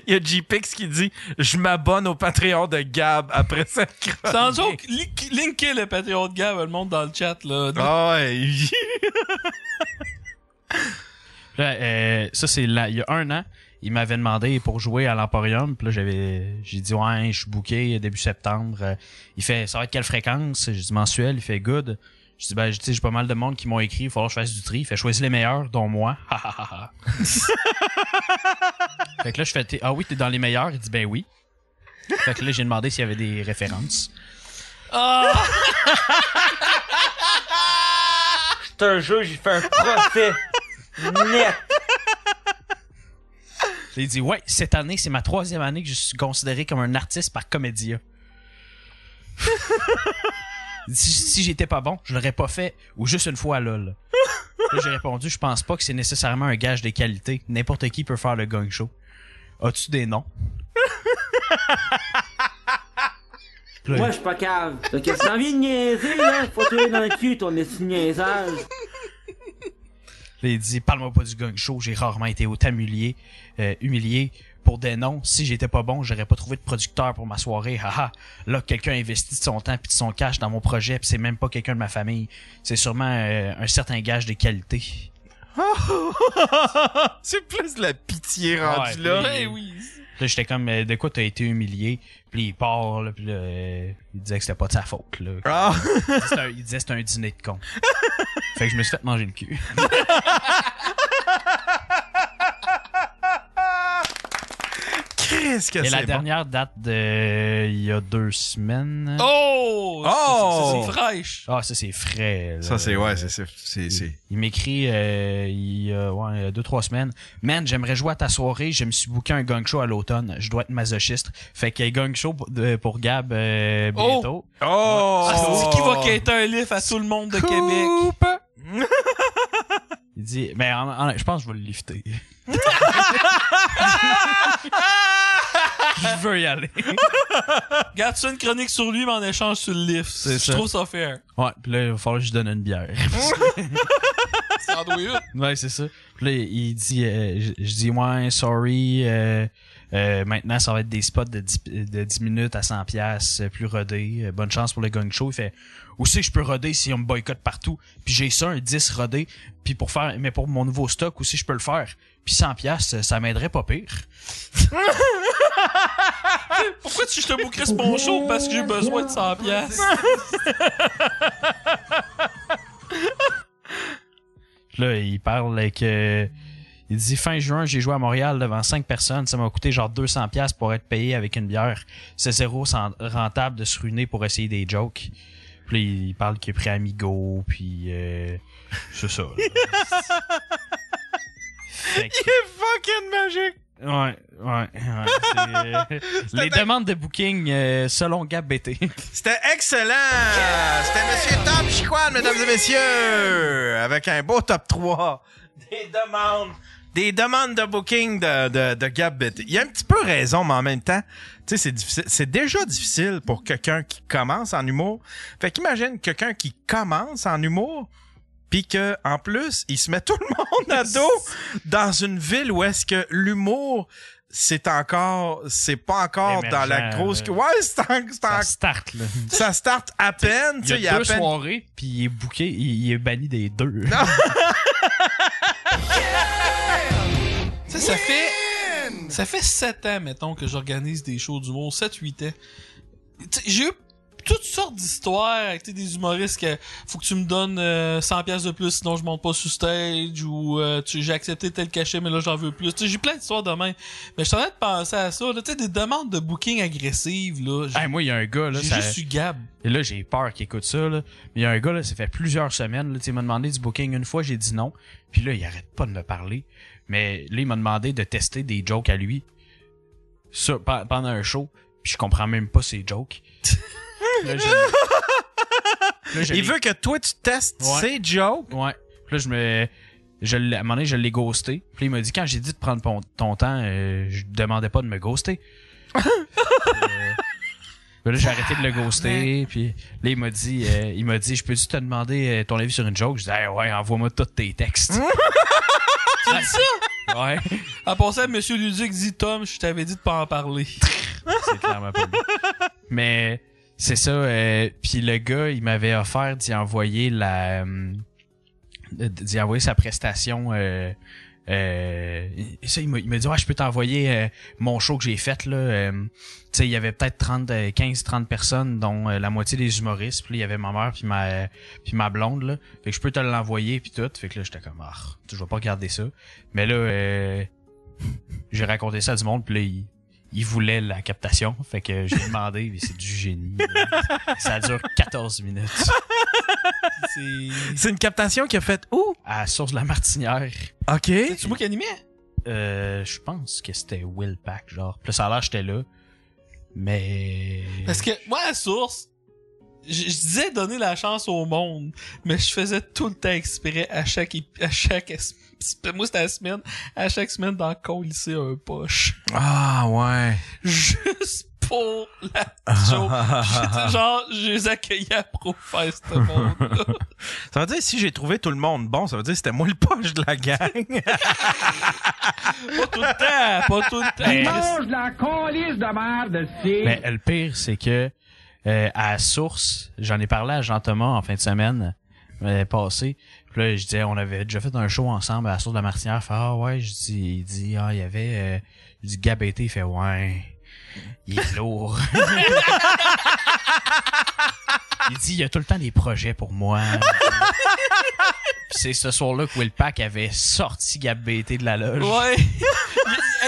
Il y a G-Pix qui dit Je m'abonne au Patreon de Gab après cette chronique. Sans joke, link- linkez le Patreon de Gab, le monde dans le chat, là. Ah ouais. Là, euh, ça, c'est là, il y a un an, il m'avait demandé pour jouer à l'Emporium. Puis là, j'avais, j'ai dit, ouais, je suis booké début septembre. Euh, Il fait, ça va être quelle fréquence? J'ai dit mensuel. Il fait good. Je dis, ben, tu sais, j'ai pas mal de monde qui m'ont écrit, il va falloir que je fasse du tri. Il fait, choisis les meilleurs, dont moi. Fait que là, je fais, T'es- ah oui, t'es dans les meilleurs? Il dit, ben oui. Fait que là, j'ai demandé s'il y avait des références. C'est un jeu, j'ai fait un procès. Net! Il dit, ouais, cette année, c'est ma troisième année que je suis considéré comme un artiste par Comédia. Si, si j'étais pas bon, je l'aurais pas fait ou juste une fois là. là. Là, j'ai répondu, je pense pas que c'est nécessairement un gage de qualité. N'importe qui peut faire le gang show. As-tu des noms? Là, Moi, je suis pas cave. Donc, si t'as envie de niaiser, là, faut te dans le cul ton esti niaisage. Là, il dit Parle-moi pas du gang show, j'ai rarement été autant humilié, euh, humilié pour des noms. Si j'étais pas bon, j'aurais pas trouvé de producteur pour ma soirée. Haha. Là, quelqu'un a investi de son temps puis de son cash dans mon projet, puis c'est même pas quelqu'un de ma famille. C'est sûrement euh, un certain gage de qualité. c'est plus de la pitié rendue Ouais, là. puis- Là, j'étais comme, euh, de quoi t'as été humilié? Puis il part, là, puis là, euh, il disait que c'était pas de sa faute, là. Ah. Il disait c'était un- un dîner de con. fait que je me suis fait manger le cul. Qu'est-ce que Et la bon? dernière date de, il y a deux semaines. Oh! Oh! Ça, c'est fraîche. Ah, ça, c'est frais. là. Ça, c'est, ouais, c'est, c'est, c'est, c'est- Il m'écrit euh, il y a ouais, il y a deux, trois semaines. Man, j'aimerais jouer à ta soirée. Je me suis booké un gang show à l'automne. Je dois être masochiste. Fait qu'il y a gang show pour, de- pour Gab euh, bientôt. Oh! Ah, c'est qui va quitter un livre à tout le monde de Québec? Il dit, mais en- en- je pense que je vais le lifter. je veux y aller. Garde une chronique sur lui, mais en échange sur le lift. C'est Je ça. trouve ça fair. Ouais, puis là, il va falloir que je donne une bière. Doit être. ouais, c'est ça. Puis là, il dit, euh, je, je dis, ouais, sorry, euh, euh, maintenant, ça va être des spots de 10, de 10 minutes à 100 pièces plus rodés. Bonne chance pour le gang show. Il fait, où c'est que je peux roder si on me boycotte partout? Puis j'ai ça, un 10 rodé. Puis pour faire, mais pour mon nouveau stock aussi, je peux le faire. Puis 100 pièces, ça m'aiderait pas pire. Pourquoi tu te bouquerais ce bon show? Parce que j'ai besoin de 100 piastres. Puis Là, il parle avec... euh, il dit fin juin, j'ai joué à Montréal devant 5 personnes. Ça m'a coûté genre 200 pièces pour être payé avec une bière. C'est zéro rentable de se ruiner pour essayer des jokes. Puis là, il parle qu'il est pris Amigo, puis euh, c'est ça. là. Fait que- Il est fucking magique! Ouais, ouais, ouais. c'est, euh, les demandes de booking euh, selon Gab BT. C'était excellent! C'était Monsieur Top Chiquan, mesdames et messieurs! Avec un beau top 3. Des demandes. Des demandes de booking de, de, de Gab BT. Il a un petit peu raison, mais en même temps, tu sais, c'est difficile. C'est déjà difficile pour quelqu'un qui commence en humour. Fait qu'imagine quelqu'un qui commence en humour, puis que en plus, il se met tout le monde à dos dans une ville où est-ce que l'humour c'est encore c'est pas encore dans la grosse ouais c'est Ça start, là. ça start à peine tu sais Il y a deux peine soirées, puis il est booké, il, il est banni des deux. Sais, ça fait. Ça fait 7 ans, mettons, que j'organise des shows d'humour. 7-8 ans. J'ai eu toutes sortes d'histoires avec des humoristes que faut que tu me donnes euh, 100 pièces de plus sinon je monte pas sur stage ou euh, tu j'ai accepté tel cachet mais là j'en veux plus. J'ai plein d'histoires de même. Mais je suis en train de penser à ça, là, tu sais des demandes de booking agressives là. Hey, moi, il y a un gars, là, j'ai ça- juste eu Gab. Et là, j'ai peur qu'il écoute ça, là. Mais il y a un gars, là, ça fait plusieurs semaines, là, tu m'a demandé du booking une fois, j'ai dit non. Puis là, il arrête pas de me parler. Mais là, il m'a demandé de tester des jokes à lui. Pendant un show. Puis je comprends même pas ses jokes. Là, je- Là, je il veut que toi tu testes Ouais. ses jokes? Ouais. Puis là, je me. Je à un moment donné, je l'ai ghosté. Puis là, il m'a dit, quand j'ai dit de prendre ton, temps, euh, je demandais pas de me ghoster. Puis, euh, là, j'ai arrêté de le ghoster. Puis là, il m'a dit, euh, il m'a dit, je peux-tu te demander euh, ton avis sur une joke? Je dis, ouais, envoie-moi tous tes textes. Tu dis ça? ouais. En passant, Monsieur Luduc dit Tom, je t'avais dit de pas en parler. C'est clairement pas lui. Mais c'est ça. euh, puis le gars, il m'avait offert d'y envoyer la, euh, d'y envoyer sa prestation. Euh, euh, et ça, il m'a dit ouais, je peux t'envoyer euh, mon show que j'ai fait là. Euh, tu sais, il y avait peut-être 30 euh, 15 30 personnes dont euh, la moitié des humoristes, puis là, il y avait ma mère puis ma puis ma blonde là. Fait que je peux te l'envoyer puis tout. Fait que là j'étais comme ah, je vais pas regarder ça. Mais là euh, j'ai raconté ça à du monde puis là il il voulait la captation, fait que j'ai demandé, mais c'est du génie. Ça dure 14 minutes. c'est une captation qu'il a faite où? À Source de la Martinière. ok C'est moi qui animais? Euh, je pense que c'était Will Pack, genre. A l'air que j'étais là. Mais. Parce que moi, à source, je je disais donner la chance au monde, mais je faisais tout le temps exprès à chaque à chaque moi c'était la semaine, à chaque semaine d'en colisser un poche. Ah, ouais. Juste pour la joke. J'étais genre, je les accueillais pour faire ce monde Ça veut dire si j'ai trouvé tout le monde bon, ça veut dire que c'était moi le poche de la gang. Pas tout le temps, pas tout le temps. Mais- Mange la calice de merde, c'est. Mais le pire, c'est que euh, à source, j'en ai parlé à Jean-Thomas en fin de semaine euh, passé. Puis là, je disais, on avait déjà fait un show ensemble à source de la Martinière. Fait, ah ouais, je dis, il dit, ah, il y avait, euh, dis, Gabété, il fait, ouais, il est lourd. il dit, il y a tout le temps des projets pour moi. Puis c'est ce soir-là que Will Pack avait sorti Gabété de la loge. Ouais. il,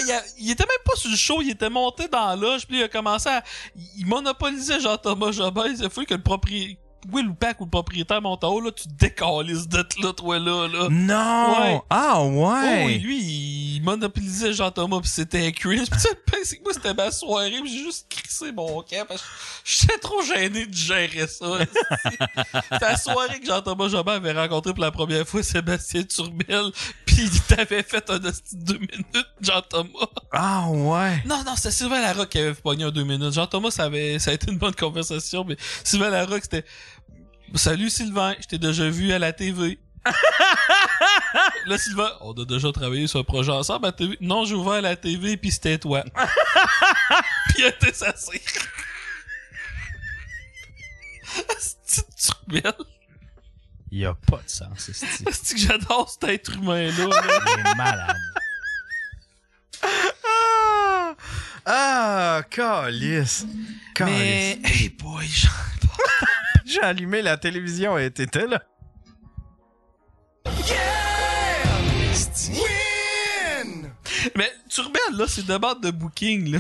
il- il était même pas sur le show, il était monté dans la loge, puis il a commencé à. Il monopolisait Jean-Thomas Jobin. Il a fallu que le propriétaire. Will ou ou le propriétaire haut, là, tu te décalisses d'être là, toi, là, là. Non! Ouais. Ah, ouais! Oh, et lui, il monopolisait Jean-Thomas, pis c'était cringe. Pis tu sais, c'est que moi, c'était ma soirée, pis j'ai juste crissé mon camp, parce que j'étais trop gêné de gérer ça. C'était la soirée que Jean-Thomas Jobin avait rencontré pour la première fois Sébastien Turbel, pis il t'avait fait un de deux minutes, Jean-Thomas. Ah, ouais! Non, non, c'était Sylvain Larocque qui avait pogné un deux minutes. Jean-Thomas, ça, avait, ça a été une bonne conversation, mais Sylvain Larocque, c'était... Salut Sylvain, je t'ai déjà vu à la TV. Là, Sylvain, on a déjà travaillé sur un projet ensemble à la TV. Non, j'ai ouvert la TV, puis c'était toi. puis il a été sassé. C'est turbelle. Il y a pas de sens, c'est C'est que j'adore cet être humain-là. là. Il est malade. Ah! Ah, calice! Mais, Calice. hey boy, Jean- J'ai allumé la télévision et t'étais là. Mais Turbel, là, c'est de bande de booking, là.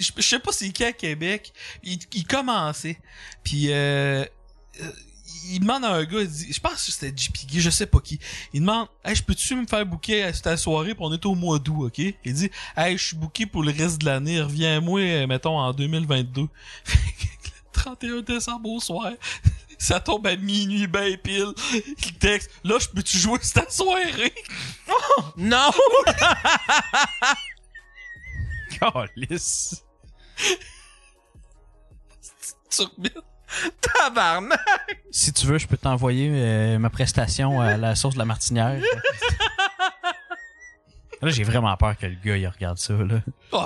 Je sais pas c'est qui à Québec. Il, commençait. Puis, euh, euh, il demande à un gars, il dit, je pense que c'était JP je sais pas qui. Il demande, hey, je peux-tu me faire booker à ta soirée, puis on est au mois d'août, ok? Il dit, hey, je suis booké pour le reste de l'année, reviens-moi, mettons, en 2022. 31 décembre au soir. Ça tombe à minuit ben pile. Il texte, là, je peux-tu jouer cette soirée? non! Calice. Turbine. Tabarnak! Si tu veux, je peux t'envoyer euh, ma prestation à la source de la martinière. Là, j'ai vraiment peur que le gars, il regarde ça, là. Oh.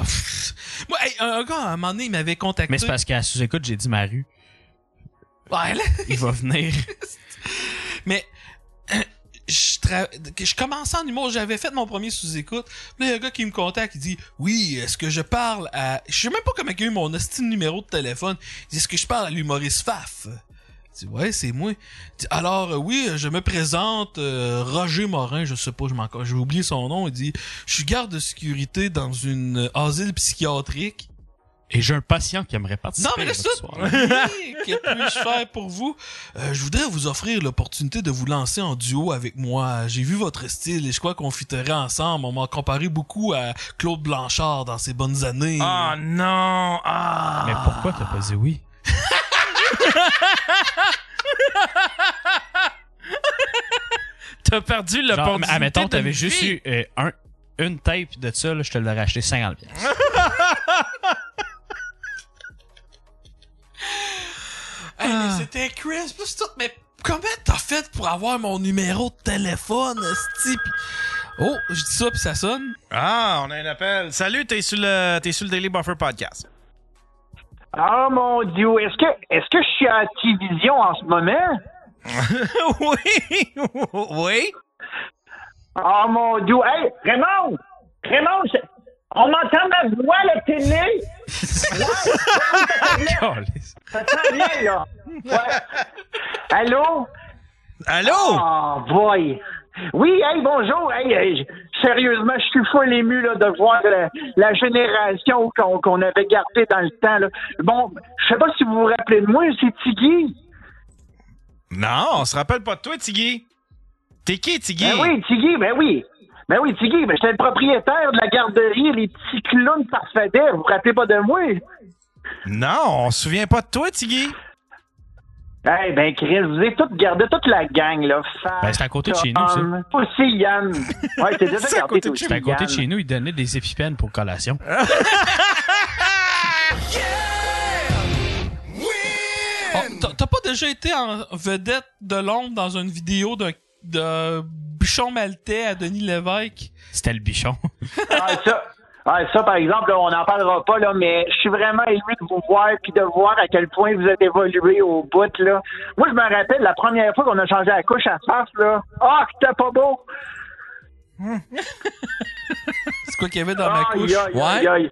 Moi, hey, un gars, à un moment donné, il m'avait contacté. Mais c'est parce qu'à sous-écoute, j'ai dit ma rue. Ouais, là. Il va venir. Mais euh, je, tra- je commençais en humour, j'avais fait mon premier sous-écoute. Là, il y a un gars qui me contacte, il dit Oui, est-ce que je parle à. Je sais même pas comment il a eu mon estime numéro de téléphone. Il dit Est-ce que je parle à l'humoriste Faf dis Ouais, c'est moi. Alors, euh, oui, je me présente, euh, Roger Morin, je sais pas, je m'en j'ai oublié son nom. Il dit Je suis garde de sécurité dans une euh, asile psychiatrique. Et j'ai un patient qui aimerait participer. Non, mais laisse soirée. Oui, Que puis-je faire pour vous? Euh, je voudrais vous offrir l'opportunité de vous lancer en duo avec moi. J'ai vu votre style et je crois qu'on fitterait ensemble. On m'a comparé beaucoup à Claude Blanchard dans ses bonnes années. Ah non! Ah! Mais pourquoi t'as pas dit oui? T'as perdu Genre, l'opportunité. admettons, t'avais d'une juste eu euh, un, une tape de ça, là, je te l'aurais acheté 50 pièces. Hey, mais c'était Chris, plus tout. Mais comment t'as fait pour avoir mon numéro de téléphone? Puis- Oh, je dis ça puis ça sonne. Ah, on a un appel. Salut, t'es sur le, t'es sur le Daily Buffer Podcast. Oh mon dieu, est-ce que est-ce que je suis à T-Vision en ce moment? oui, oui. Oh mon dieu, hey, Raymond! Raymond, on m'entend ma voix à la télé? Ça sent bien, là. Ouais. Allô? Allô? Oh boy! Oui, hey, bonjour. Hey, hey, j- sérieusement, je suis full ému là, de voir la, la génération qu'on avait gardée dans le temps. Là. Bon, je sais pas si vous vous rappelez de moi, c'est Tiggy. Non, on se rappelle pas de toi, Tiggy. T'es qui, Tiggy? Ben oui, Tiggy, ben oui. Ben oui, Tiggy, ben j'étais le propriétaire de la garderie Les Petits Clowns Parfadets. Vous vous rappelez pas de moi? Non, on se souvient pas de toi, Tiggy. Eh ben, Chris, vous avez toutes gardé toute la gang, là. Fat, Ben, c'est à côté de chez nous, ça. Aussi, Yann. Ouais, t'es déjà C'est à gardé, côté, de- c'était à côté de chez nous, ils donnaient des épipènes pour collation. Oh, t'as- pas déjà été en vedette de l'ombre dans une vidéo d'un de Bichon Maltais à Denis Lévesque? C'était le bichon. Ah, ça, ah, ça, par exemple, là, on n'en parlera pas, là, mais je suis vraiment ému de vous voir puis de voir à quel point vous êtes évolué au bout, là. Moi, je me rappelle la première fois qu'on a changé la couche à face, là. Ah, c'était pas beau! C'est quoi qu'il y avait dans ma couche? aïe.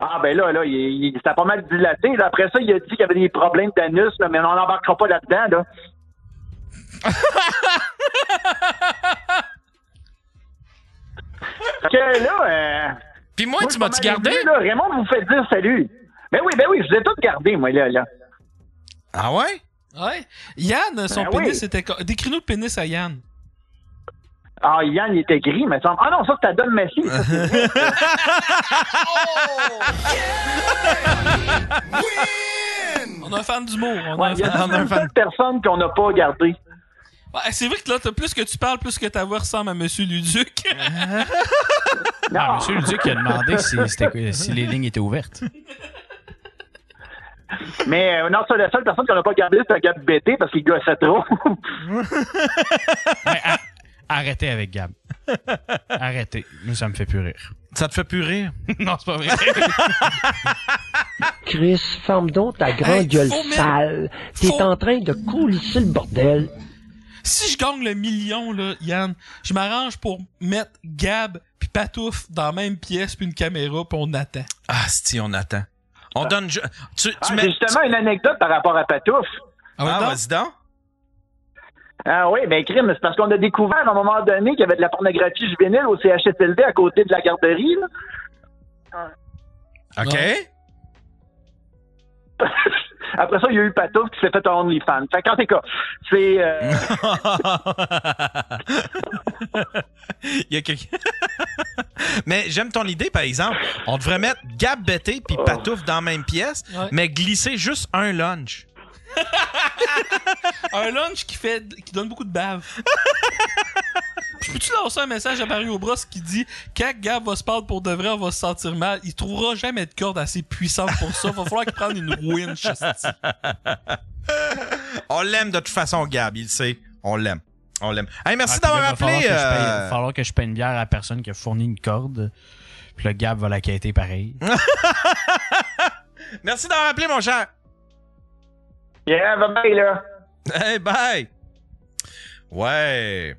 Ah, ben là, là, il, il- c'était pas mal dilaté. Après ça, il a dit qu'il y avait des problèmes d'anus, mais on n'embarquera pas là-dedans, là. Que là, euh, Puis moi, tu m'as-tu gardé? Là, Raymond vous fait dire salut. Ben oui, ben oui, je vous ai tous gardé, moi, là, là. Ah ouais? Ouais. Yann, son Ben pénis oui. était. Décris-nous le pénis à Yann. Ah, Yann, il était gris, mais ça... Ah non, ça, c'était Don Messi. ça, c'est vrai. On a un fan d'humour. On Ouais, a un il y a fan une seule personne qu'on n'a pas gardé. Ouais, c'est vrai que là, t'as plus que tu parles, plus que ta voix ressemble à Monsieur Luduc. Ah, monsieur Luduc il a demandé si, les lignes étaient ouvertes. Mais euh, non, ça, la seule personne qu'on n'a pas gardé, c'est Gab BT parce qu'il gossait trop. Ouais, a- arrêtez avec Gab. Arrêtez. Nous, ça me fait plus rire. Ça te fait plus rire? non, c'est pas vrai. Chris, ferme donc ta grande Hey, gueule sale. T'es faut- en train de coulisser le bordel. Si je gagne le million, là, Yann, je m'arrange pour mettre Gab puis Patouf dans la même pièce puis une caméra puis on attend. Ah, si, on attend. On donne. ju- Tu, tu Ah, mets. Justement une anecdote par rapport à Patouf. Ah, vas-y donc. Ah oui, ben crime, c'est parce qu'on a découvert à un moment donné qu'il y avait de la pornographie juvénile au CHSLD à côté de la garderie. Là. OK. Après ça, il y a eu Patouf qui s'est fait un OnlyFans. Fait qu'en tout cas, c'est... euh, Il y a quelqu'un. mais j'aime ton idée, par exemple. On devrait mettre Gab Bété puis Patouf dans la même pièce, Ouais. mais glisser juste un lunch. un lunch qui fait qui donne beaucoup de bave. Puis Peux-tu lancer un message à Mario Bros qui dit quand Gab va se parler pour de vrai, on va se sentir mal. Il trouvera jamais de corde assez puissante pour ça. Va falloir qu'il prenne une winch. On l'aime de toute façon, Gab, il le sait. On l'aime. On l'aime. Hey, merci Ah, d'avoir appelé. que je paye- euh, va falloir que je paye une bière à la personne qui a fourni une corde. Puis le Gab va la quêter pareil. Merci d'avoir appelé, mon cher. Yeah, bye bye, là. Hey, bye. Ouais.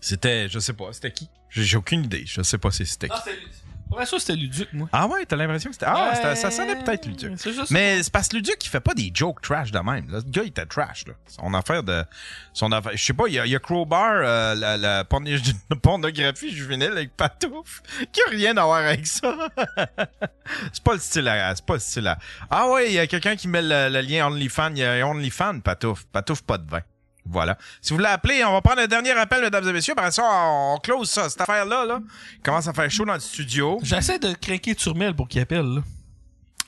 C'était, je sais pas, c'était qui? J'ai aucune idée. Je sais pas si c'était qui. Non, c'est- Ouais, ça, c'était Luduc, moi. Ah ouais, t'as l'impression que c'était. Ah, Ouais. ça sonnait peut-être Luduc. Juste- Mais c'est parce que Luduc, il fait pas des jokes trash de même. Le gars, il était trash. Là. Son affaire de. Son affaire. Je sais pas, il y a, il y a Crowbar, euh, la, la porno- pornographie juvénile avec Patouf, qui a rien à voir avec ça. c'est pas le style à. C'est pas le style à. Ah ouais, il y a quelqu'un qui met le, le lien OnlyFans. Il y a OnlyFans, Patouf. Patouf, pas de vin. Voilà. Si vous voulez appeler, on va prendre le dernier appel, mesdames et messieurs. Par ça, on close ça, cette affaire-là. Là. Il commence à faire chaud dans le studio. J'essaie de craquer Turmel pour qu'il appelle. Là.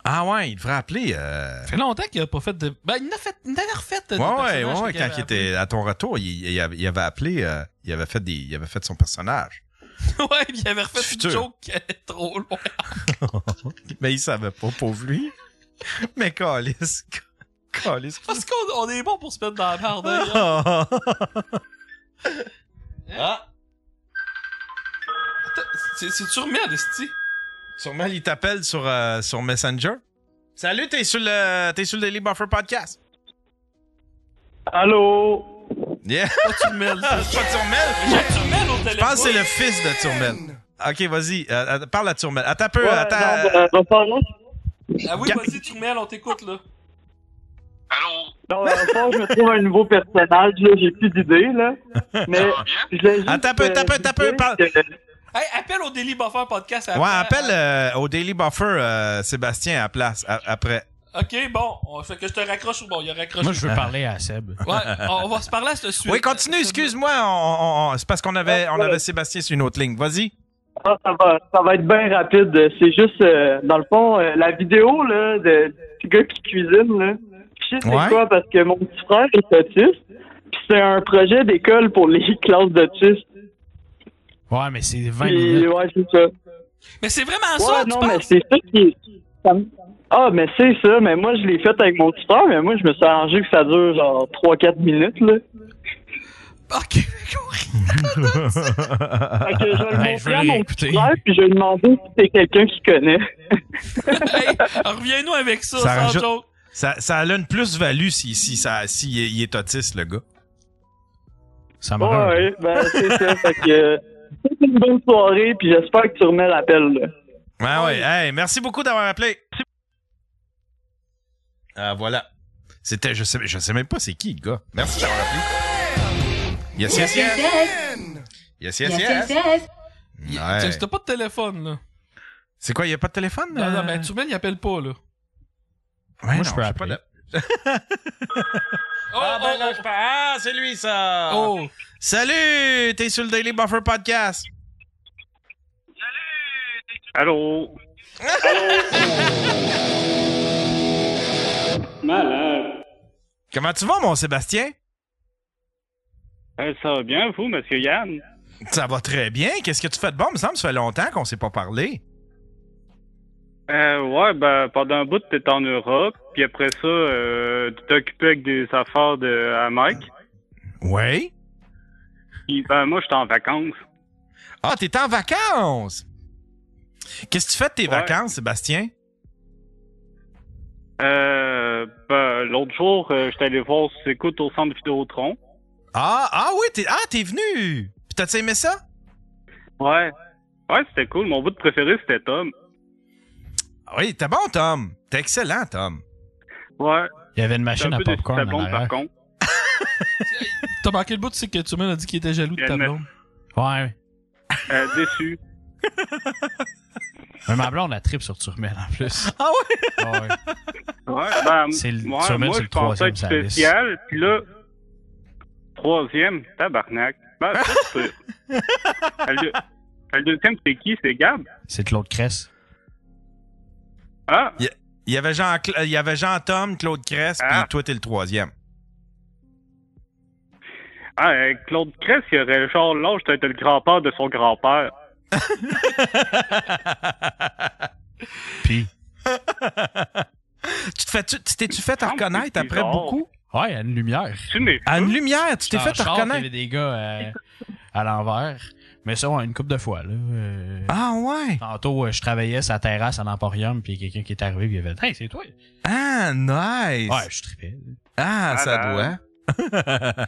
Ah ouais, il devrait appeler. Euh... Ça fait longtemps qu'il a pas fait de. Ben, il en a fait. Il refait. de- Ouais, ouais, ouais, qu'il quand il était à ton retour, il, il avait, il avait appelé, euh, il avait fait des, il avait fait son personnage. ouais, il avait refait une Futur. joke qui allait trop loin. Mais il savait pas, pauvre lui. Mais calice. Parce qu'on on est bon pour se mettre dans la merde. hein, Ah. Ah. Attends, C'est c'est Turmel, esti. Sûrement, il t'appelle sur, euh, sur Messenger. Salut, t'es sur le, t'es sur le Daily Buffer Podcast. Allô? Yeah. Pas Turmel. C'est pas Turmel? J'ai Turmel au Je téléphone. pense que c'est le fils de Turmel. Ok, vas-y, euh, euh, parle à Turmel. Attends un peu, Ouais, attends. non, ben, va falloir- Ah oui, vas-y, Turmel, on t'écoute, là. Non, dans le fond, je me trouve un nouveau personnage, là, j'ai plus d'idées, là. Mais je Attends un peu, attends un peu, attends un peu, euh, parle. Hey, appelle au Daily Buffer Podcast. Ouais, appelle euh, au Daily Buffer euh, Sébastien à la place après. Ok, bon. On fait que je te raccroche ou bon, il a raccroché. Moi, je veux parler à Seb. Ouais, on va se parler à ce suite. Oui, continue, excuse-moi. on- on- on- c'est parce qu'on avait, on avait Sébastien sur une autre ligne. Vas-y. Ah, ça va, ça va être bien rapide. C'est juste, euh, dans le fond, euh, la vidéo là, de du gars qui cuisine, là, sais c'est Ouais. quoi parce que mon petit frère est autiste. Puis c'est un projet d'école pour les classes d'autistes. Ouais, mais c'est 20 Puis, minutes. ouais, c'est ça. Mais c'est vraiment Ouais, ça, tu non, mais c'est ça qui Ah, mais c'est ça, mais moi je l'ai fait avec mon petit frère, mais moi je me suis arrangé que ça dure genre 3-4 minutes, là. Ok. Fait que je vais le je montrer vais à mon petit frère, puis je vais lui demander si c'est quelqu'un qui connaît. Hey, reviens-nous avec ça, Ça sans rajoute- joke. Ça, ça a une plus-value si, si, ça, si il est- il est autiste, le gars. Ça Ouais, ouais, ben c'est ça. Fait que euh, c'est une bonne soirée, puis j'espère que tu remets l'appel, là. Ouais, ouais. Hey, merci beaucoup d'avoir appelé. Ah, voilà. C'était, je sais, je sais même pas c'est qui, le gars. Merci d'avoir appelé. Yes, yes, yes. Yes, yes, yes. Il- Ouais. T'as pas de téléphone, là. C'est quoi, il y a pas de téléphone? Non, non, euh? mais Turmel, il appelle pas, là. Ouais, Moi, non, je peux pas de- ah, ben là, je peux- Ah, c'est lui, ça! Oh! Salut! T'es sur le Daily Buffer Podcast. Allô? Malade. Comment tu vas, mon Sébastien? Euh, ça va bien, vous, monsieur Yann? Ça va très bien. Qu'est-ce que tu fais de bon? Il me semble que ça fait longtemps qu'on s'est pas parlé. Euh, ouais, ben, pendant un bout, t'étais en Europe, puis après ça, euh, tu occupé avec des affaires de, à Mike. Oui. Puis, ben, moi, j'étais en vacances. Ah, t'es en vacances! Qu'est-ce que tu fais de tes Ouais. vacances, Sébastien? Euh, ben, l'autre jour, euh, j'étais allé voir écoute au centre Vidéotron. Ah, ah oui, t'es, ah, t'es venu! Puis t'as-tu aimé ça? Ouais. Ouais, c'était cool. Mon bout préféré, c'était Tom. Ah oui, t'es bon, Tom. T'es excellent, Tom. Ouais. Il y avait une machine un à popcorn blonde, par contre. T'as manqué le bout, tu sais que Turmel a dit qu'il était jaloux de ta blonde. Ouais. Euh, déçu. Mais ma blonde, la trip sur Turmel en plus. Ah ouais? Ouais. Ouais, ben, C'est le- ouais, Turmel, moi, c'est le troisième liste. spécial, puis là, troisième, tabarnak. Ben, ça, c'est... le deuxième, c'est qui? C'est Gab? C'est Claude Cress. Ah, Il y- il y avait Jean, il y avait Jean-Tom, Claude Cress, puis Ah. toi, t'es le troisième. ah euh, Claude Cress, il aurait genre l'âge d'être le grand-père de son grand-père. Puis? tu te fais, tu tu t'es-tu fait te Ah, reconnaître après bizarre. beaucoup? Ouais, à une lumière. À une lumière, tu t'es fait char, Il y reconnaître? avait des gars euh, à l'envers. Mais ça, ouais, une couple de fois. Là. Euh, Ah ouais? Tantôt, euh, je travaillais sur la terrasse à l'Emporium, puis quelqu'un qui est arrivé, puis il avait dit Hey, c'est toi. Ah, nice! Ouais, je tripais. Ah, ça Malade. doit.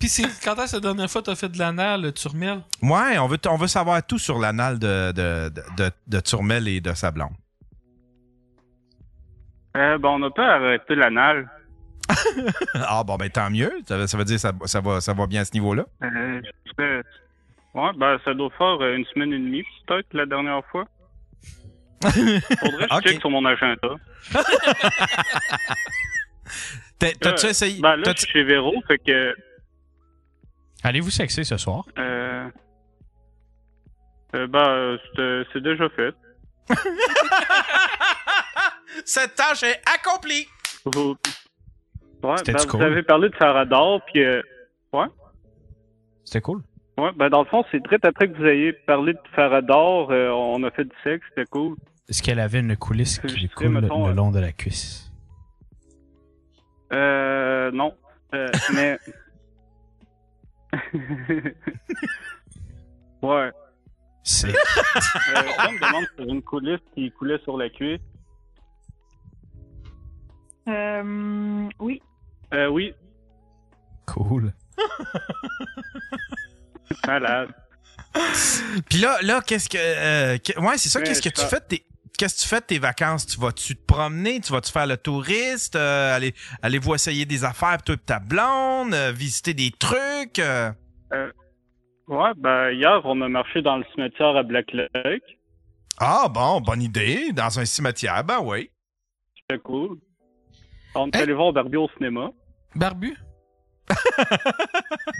Puis c'est quand est-ce la dernière fois que t'as fait de l'anal, Turmel? Ouais, on veut, on veut savoir tout sur l'anal de, de, de, de, de Turmel et de sa blonde. Euh, ben, on a pas arrêté l'anal. ah bon, ben tant mieux. Ça, veut- ça veut dire que ça, ça, va, ça va bien à ce niveau-là. Euh, ouais, ben, ça doit faire euh, une semaine et demie, peut-être, la dernière fois. Faudrait que je Ok. check sur mon agenda. T'as- T'as-tu Euh, essayé? Ben, là, je t'as-tu- suis chez Véro, fait que... Allez-vous sexer ce soir? Euh, euh, ben, euh, c'est- c'est déjà fait. Cette tâche est accomplie! Vous... Ouais, ben, vous cool? avez parlé de Sarah d'or, puis... euh, ouais. C'était cool. Ouais, ben, dans le fond, c'est très après que vous ayez parlé de Farah d'or, euh, on a fait du sexe, c'était cool. Est-ce qu'elle avait une coulisse qui lui coule mettons, le euh, long de la cuisse? Euh, non. Euh, mais... ouais. C'est. Euh, on me demande sur une coulisse qui coulait sur la cuisse. Euh, oui. Euh, oui. Cool. Malade. Puis là, là, qu'est-ce que. euh, que- ouais, c'est ça. Qu'est-ce que tu fais? De tes. Qu'est-ce que tu fais de tes vacances? Tu vas-tu te promener? Tu vas-tu faire le touriste? Euh, allez, allez-vous essayer des affaires, toi et ta blonde? euh, visiter des trucs? euh? Euh, ouais, ben, hier, on a marché dans le cimetière à Black Lake. Ah, bon, bonne idée. Dans un cimetière, ben oui. C'était cool. On est allé voir Barbie au cinéma. Barbu?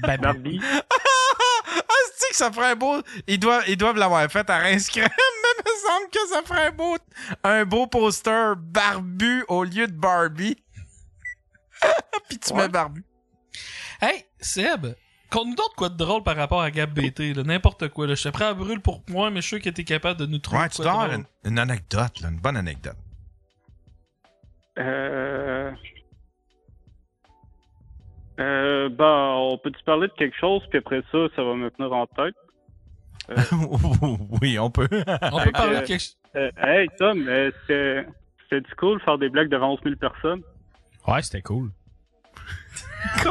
Ben, Barbie. Ah, c'est que ça ferait un beau. Ils doivent, ils doivent l'avoir fait à Rince Crème, mais il me semble que ça ferait un beau, un beau poster barbu au lieu de Barbie. Puis tu mets barbu. Hey, Seb, conte-nous d'autres quoi de drôle par rapport à Gab BT, là, n'importe quoi. Là. Je te prends à brûle pour moi, mais je suis sûr que t'es capable de nous trouver Ouais, tu quoi dois de avoir drôle. une, une anecdote, là, une bonne anecdote. Euh... Euh, ben, on peut-tu parler de quelque chose, puis après ça, ça va me tenir en tête? oui, on peut. On peut parler de quelque chose. Euh, hey, Tom, euh, c'était c'était du cool faire des blagues devant 11 000 personnes? Ouais, c'était cool.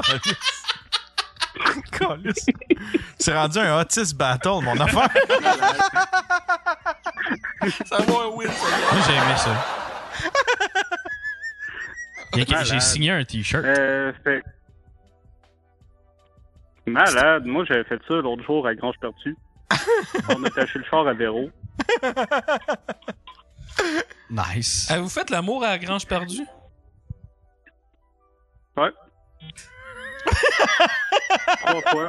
C'est rendu un autiste battle, mon affaire. ça va un win, ça. Moi, j'ai aimé ça. J'ai signé un t-shirt. Euh, fait... Malade. Moi, j'avais fait ça l'autre jour à Grange Perdu. On a taché le char à Véro. Nice. Avez-vous fait l'amour à la Grange perdue? Ouais. Trois fois.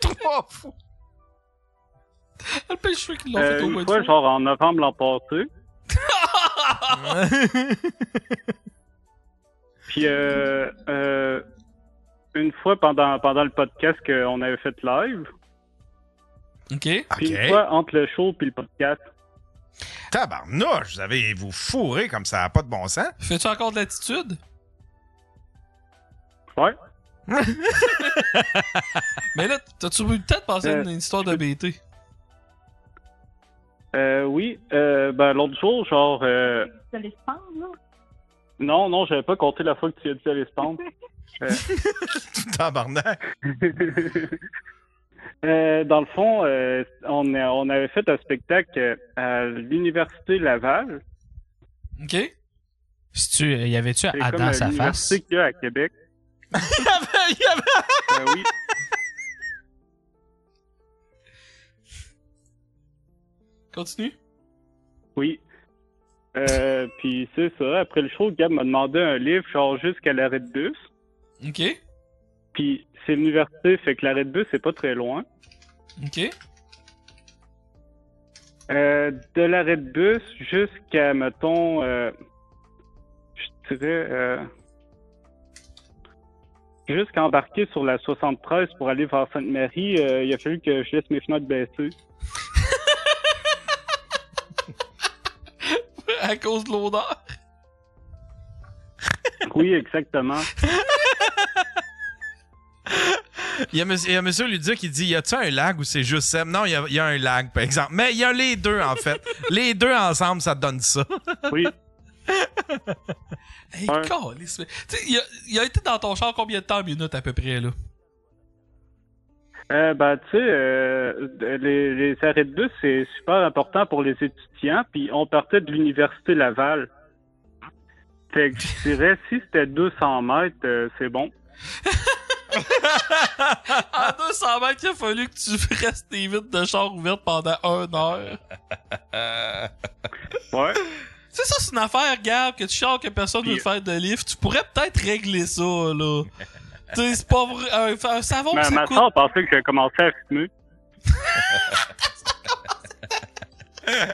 Trois fois. Le pêche cheveux qui l'ont Euh, fait au une de fois, genre en novembre l'an passé. Puis euh, euh, une fois pendant pendant le podcast qu'on avait fait live. OK. Puis une fois entre le show puis le podcast. Tabarnouche, vous avez vous fourré comme ça, a pas de bon sens. Fais-tu encore de l'attitude? Ouais. Mais là, t'as-tu eu le temps de passer à Euh, une histoire de BT? Euh, oui. Euh, ben l'autre jour, genre. Euh, Ça les spam, là? non, non, j'avais pas compté la fois que tu as dit aller se pendre. Euh, Tabarnak. Euh, dans le fond, euh, on, a- on avait fait un spectacle à l'Université Laval. OK. Si tu, y avait-tu C'est comme Adam euh, sa face? l'université qu'il y a à Québec. il y avait, il y avait... Euh, oui. Continue. Oui. Euh, puis c'est ça. Après le show, Gab m'a demandé un livre, genre jusqu'à l'arrêt de bus. OK. Puis c'est l'université, fait que l'arrêt de bus, c'est pas très loin. OK. Euh, de l'arrêt de bus jusqu'à, mettons, euh, je dirais, euh, jusqu'à embarquer sur la 73 pour aller vers Sainte-Marie, il a fallu que je laisse mes fenêtres baisser. à cause de l'odeur? Oui, exactement. Il y a, monsieur- il y a monsieur Ludia qui dit Y a-tu un lag ou c'est juste Seb? Non, il y a, il y a un lag, par exemple. Mais il y a les deux, en fait. les deux ensemble, ça donne ça. Oui. Hey, Tu sais, il a, il a été dans ton char combien de temps minutes à peu près, là? Euh, ben, tu sais, euh, les, les arrêts de bus, c'est super important pour les étudiants. Puis on partait de l'Université Laval. Fait que je dirais, si c'était 200 mètres, euh, c'est bon. en 200 mètres, il a fallu que tu restes tes vitres de char ouvertes pendant une heure. Ouais. C'est ça, c'est une affaire, Gab, que tu chiales que personne veut te faire de livre. Tu pourrais peut-être régler ça, là. tu sais, c'est pas vrai. Un, un savon, Ma, ça ma coûte... soeur pensait que j'ai commencé à fumer.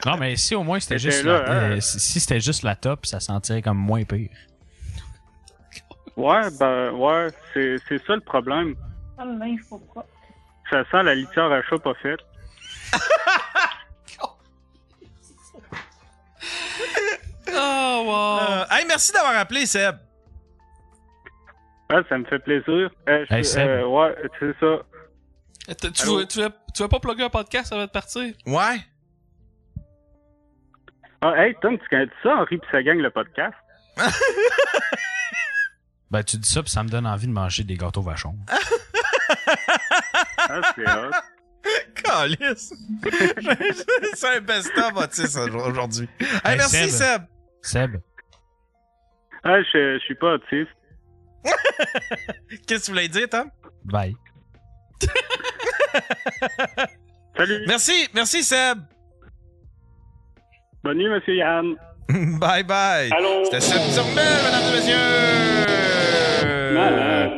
Non, mais si au moins c'était juste, là, la, hein. euh, si, si c'était juste la top, ça sentirait comme moins pire. Ouais, ben, ouais, c'est c'est ça le problème. Ah. Ça sent la litière à chat pas faite. Oh, wow. Euh, hey, merci d'avoir appelé, Seb. Ouais, ça me fait plaisir. Euh, je- Hey, Seb. euh, ouais, c'est ça. Tu, tu, veux, tu, veux, tu veux pas plugger un podcast avant de partir? Ouais. Ah, hey, Tom, tu connais ça, Henri pis sa gang, le podcast? Ben, tu dis ça, puis ça me donne envie de manger des gâteaux vachons. Ah, c'est hot. Calice. c'est un best-of autiste aujourd'hui. Hey, Hey, merci, Seb. Seb. Ah, je, je suis pas autiste. Qu'est-ce que tu voulais dire, Tom? Bye. Salut. Merci, merci, Seb. Bonne nuit, monsieur Yann. bye bye. Allô? C'était Seb Turmel, mesdames et messieurs. Malade.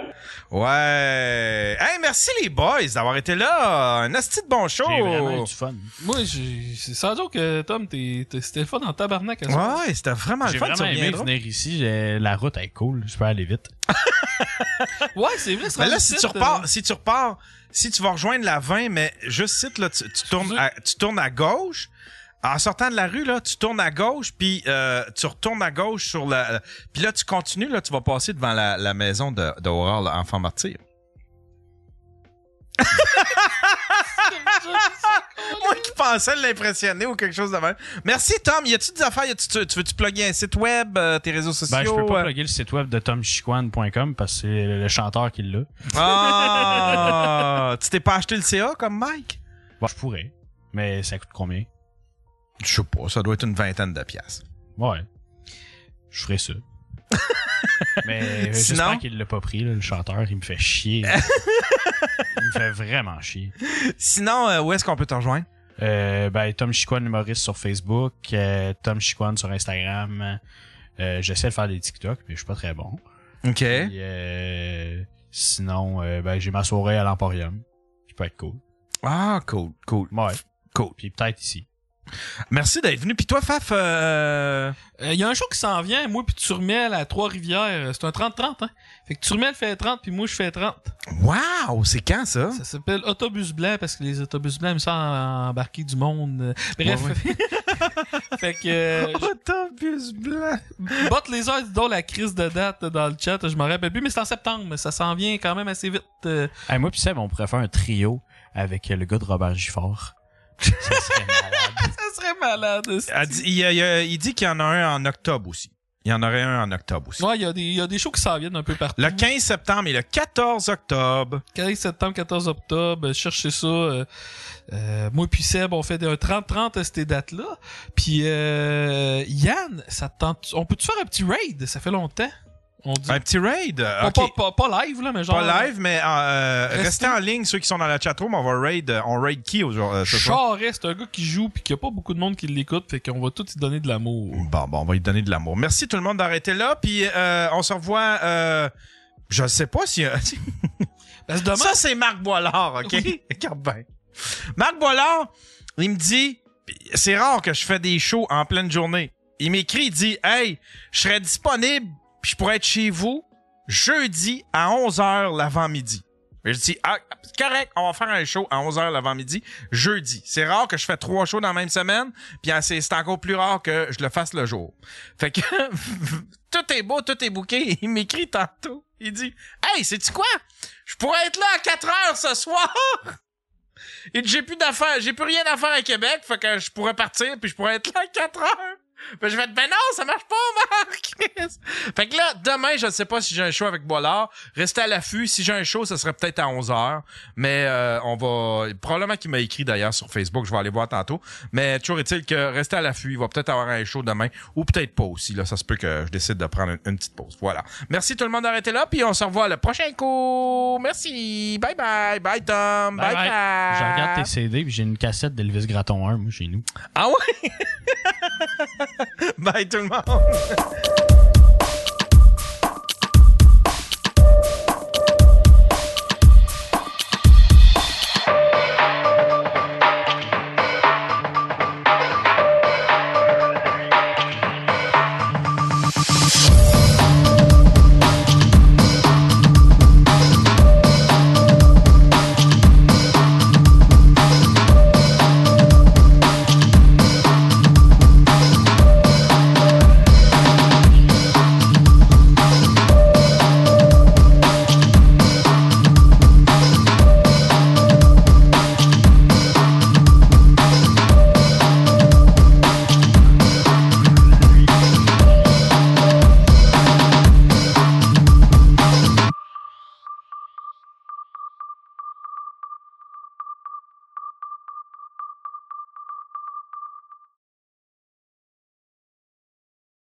Ouais. Hey, merci. les boys d'avoir été là. Un asti de bon show. J'ai vraiment eu du fun. Moi, j'ai- c'est sans joke que Tom, c'était le fun en tabarnak. à ce. Ouais, c'était vraiment le J'ai fun. tu vraiment aimé venir ici. J'ai- La route est cool. Je peux aller vite. Ouais, c'est vrai. Mais là, si tu repars, si tu repars, si tu vas rejoindre la 20, mais juste site, là, tu, tu tournes à, tu tournes à gauche. En sortant de la rue, là, tu tournes à gauche, puis euh, tu retournes à gauche sur la. Puis là, tu continues, là, tu vas passer devant la, la maison de- d'Aurore, là, Enfant Martyr. Moi qui pensais l'impressionner ou quelque chose de même. Merci, Tom. Y a-tu des affaires? Y tu, tu veux-tu plugger un site web, euh, tes réseaux sociaux? Ben, je peux pas euh? plugger le site web de tomchiquan.com parce que c'est le chanteur qui l'a. Ah! tu t'es pas acheté le CA comme Mike? Bon, je pourrais. Mais ça coûte combien? Je sais pas, ça doit être une vingtaine de piastres. Ouais. Je ferais ça. Mais Sinon- j'espère qu'il l'a pas pris, là, le chanteur. Il me fait chier. il me fait vraiment chier. Sinon, euh, où est-ce qu'on peut te rejoindre? Euh, ben, Tom Chiquan humoriste sur Facebook, euh, Tom Chiquan sur Instagram. Euh, J'essaie de faire des TikTok, mais je suis pas très bon. OK. Euh, sinon, euh, ben, j'ai ma soirée à l'Emporium. Qui peut être cool. Ah, cool, cool. Ouais. Cool. Puis peut-être ici. Merci d'être venu. Puis toi, Faf, euh... Il y a un show qui s'en vient, moi puis Turmel à Trois-Rivières. C'est un 30-30, hein? Fait que Turmel fait 30 puis moi je fais 30. Wow! C'est quand ça? Ça s'appelle Autobus Blanc parce que les autobus blancs, ils me semblent embarquer du monde. Euh, Bref. fait que. euh, Autobus blanc. Botte les heures, dis donc la crise de date dans le chat. Je me rappelle plus, mais c'est en septembre. mais Ça s'en vient quand même assez vite. euh. Hey, moi pis Seb, on pourrait faire un trio avec le gars de Robert Gifford. Ça serait malade. Ça serait malade. Elle dit- il, y a- il y a- il dit qu'il y en a un en octobre aussi. Il y en aurait un en octobre aussi. Ouais, il y, a des- il y a des shows qui s'en viennent un peu partout. Le 15 septembre et le 14 octobre. 15 septembre, 14 octobre, euh, cherchez ça. euh, euh, moi puis Seb, on fait un 30-30 à ces dates-là. Puis euh, Yann, ça te tente... On peut-tu faire un petit raid? Ça fait longtemps. On dit... Un petit raid? Pas, pas- pas- pas live, là, mais genre... Pas live, mais euh, Restez- restez en ligne, ceux qui sont dans la chatroom, on va raid, euh, on raid qui aujourd'hui? euh? Charest, c'est un gars qui joue puis qu'il n'y a pas beaucoup de monde qui l'écoute, fait qu'on va tout y donner de l'amour. Bon, bon, on va lui donner de l'amour. Merci tout le monde d'arrêter là, puis euh, on se revoit. Euh, je sais pas si. Ça c'est Marc Boilard, ok? Regarde bien. Marc Boilard, il me dit, c'est rare que je fais des shows en pleine journée. Il m'écrit, il dit, hey, je serais disponible, puis je pourrais être chez vous jeudi à 11h l'avant-midi. Je dis, ah, correct, on va faire un show à 11h l'avant-midi, jeudi. C'est rare que je fais trois shows dans la même semaine, puis ah, c'est encore plus rare que je le fasse le jour. Fait que tout est beau, tout est bouqué. Il m'écrit tantôt. Il dit, hey, sais-tu quoi? Je pourrais être là à 4 heures ce soir! Et j'ai plus d'affaires, j'ai plus rien à faire à Québec, fait que je pourrais partir puis je pourrais être là à 4 heures. Ben, je vais être, ben non, ça marche pas, Marc! fait que là, demain, je ne sais pas si j'ai un show avec Bollard. Restez à l'affût. Si j'ai un show, ça serait peut-être à 11h. Mais euh, on va... Probablement qu'il m'a écrit d'ailleurs sur Facebook. Je vais aller voir tantôt. Mais toujours est-il que restez à l'affût. Il va peut-être avoir un show demain. Ou peut-être pas aussi. Là, ça se peut que je décide de prendre une, une petite pause. Voilà. Merci tout le monde d'arrêter là. Puis on se revoit le prochain coup. Merci. Bye bye. Bye Tom. Bye bye. Je regarde tes CD puis j'ai une cassette d'Elvis Graton 1, moi, chez nous. Ah ouais? Bye tout le monde.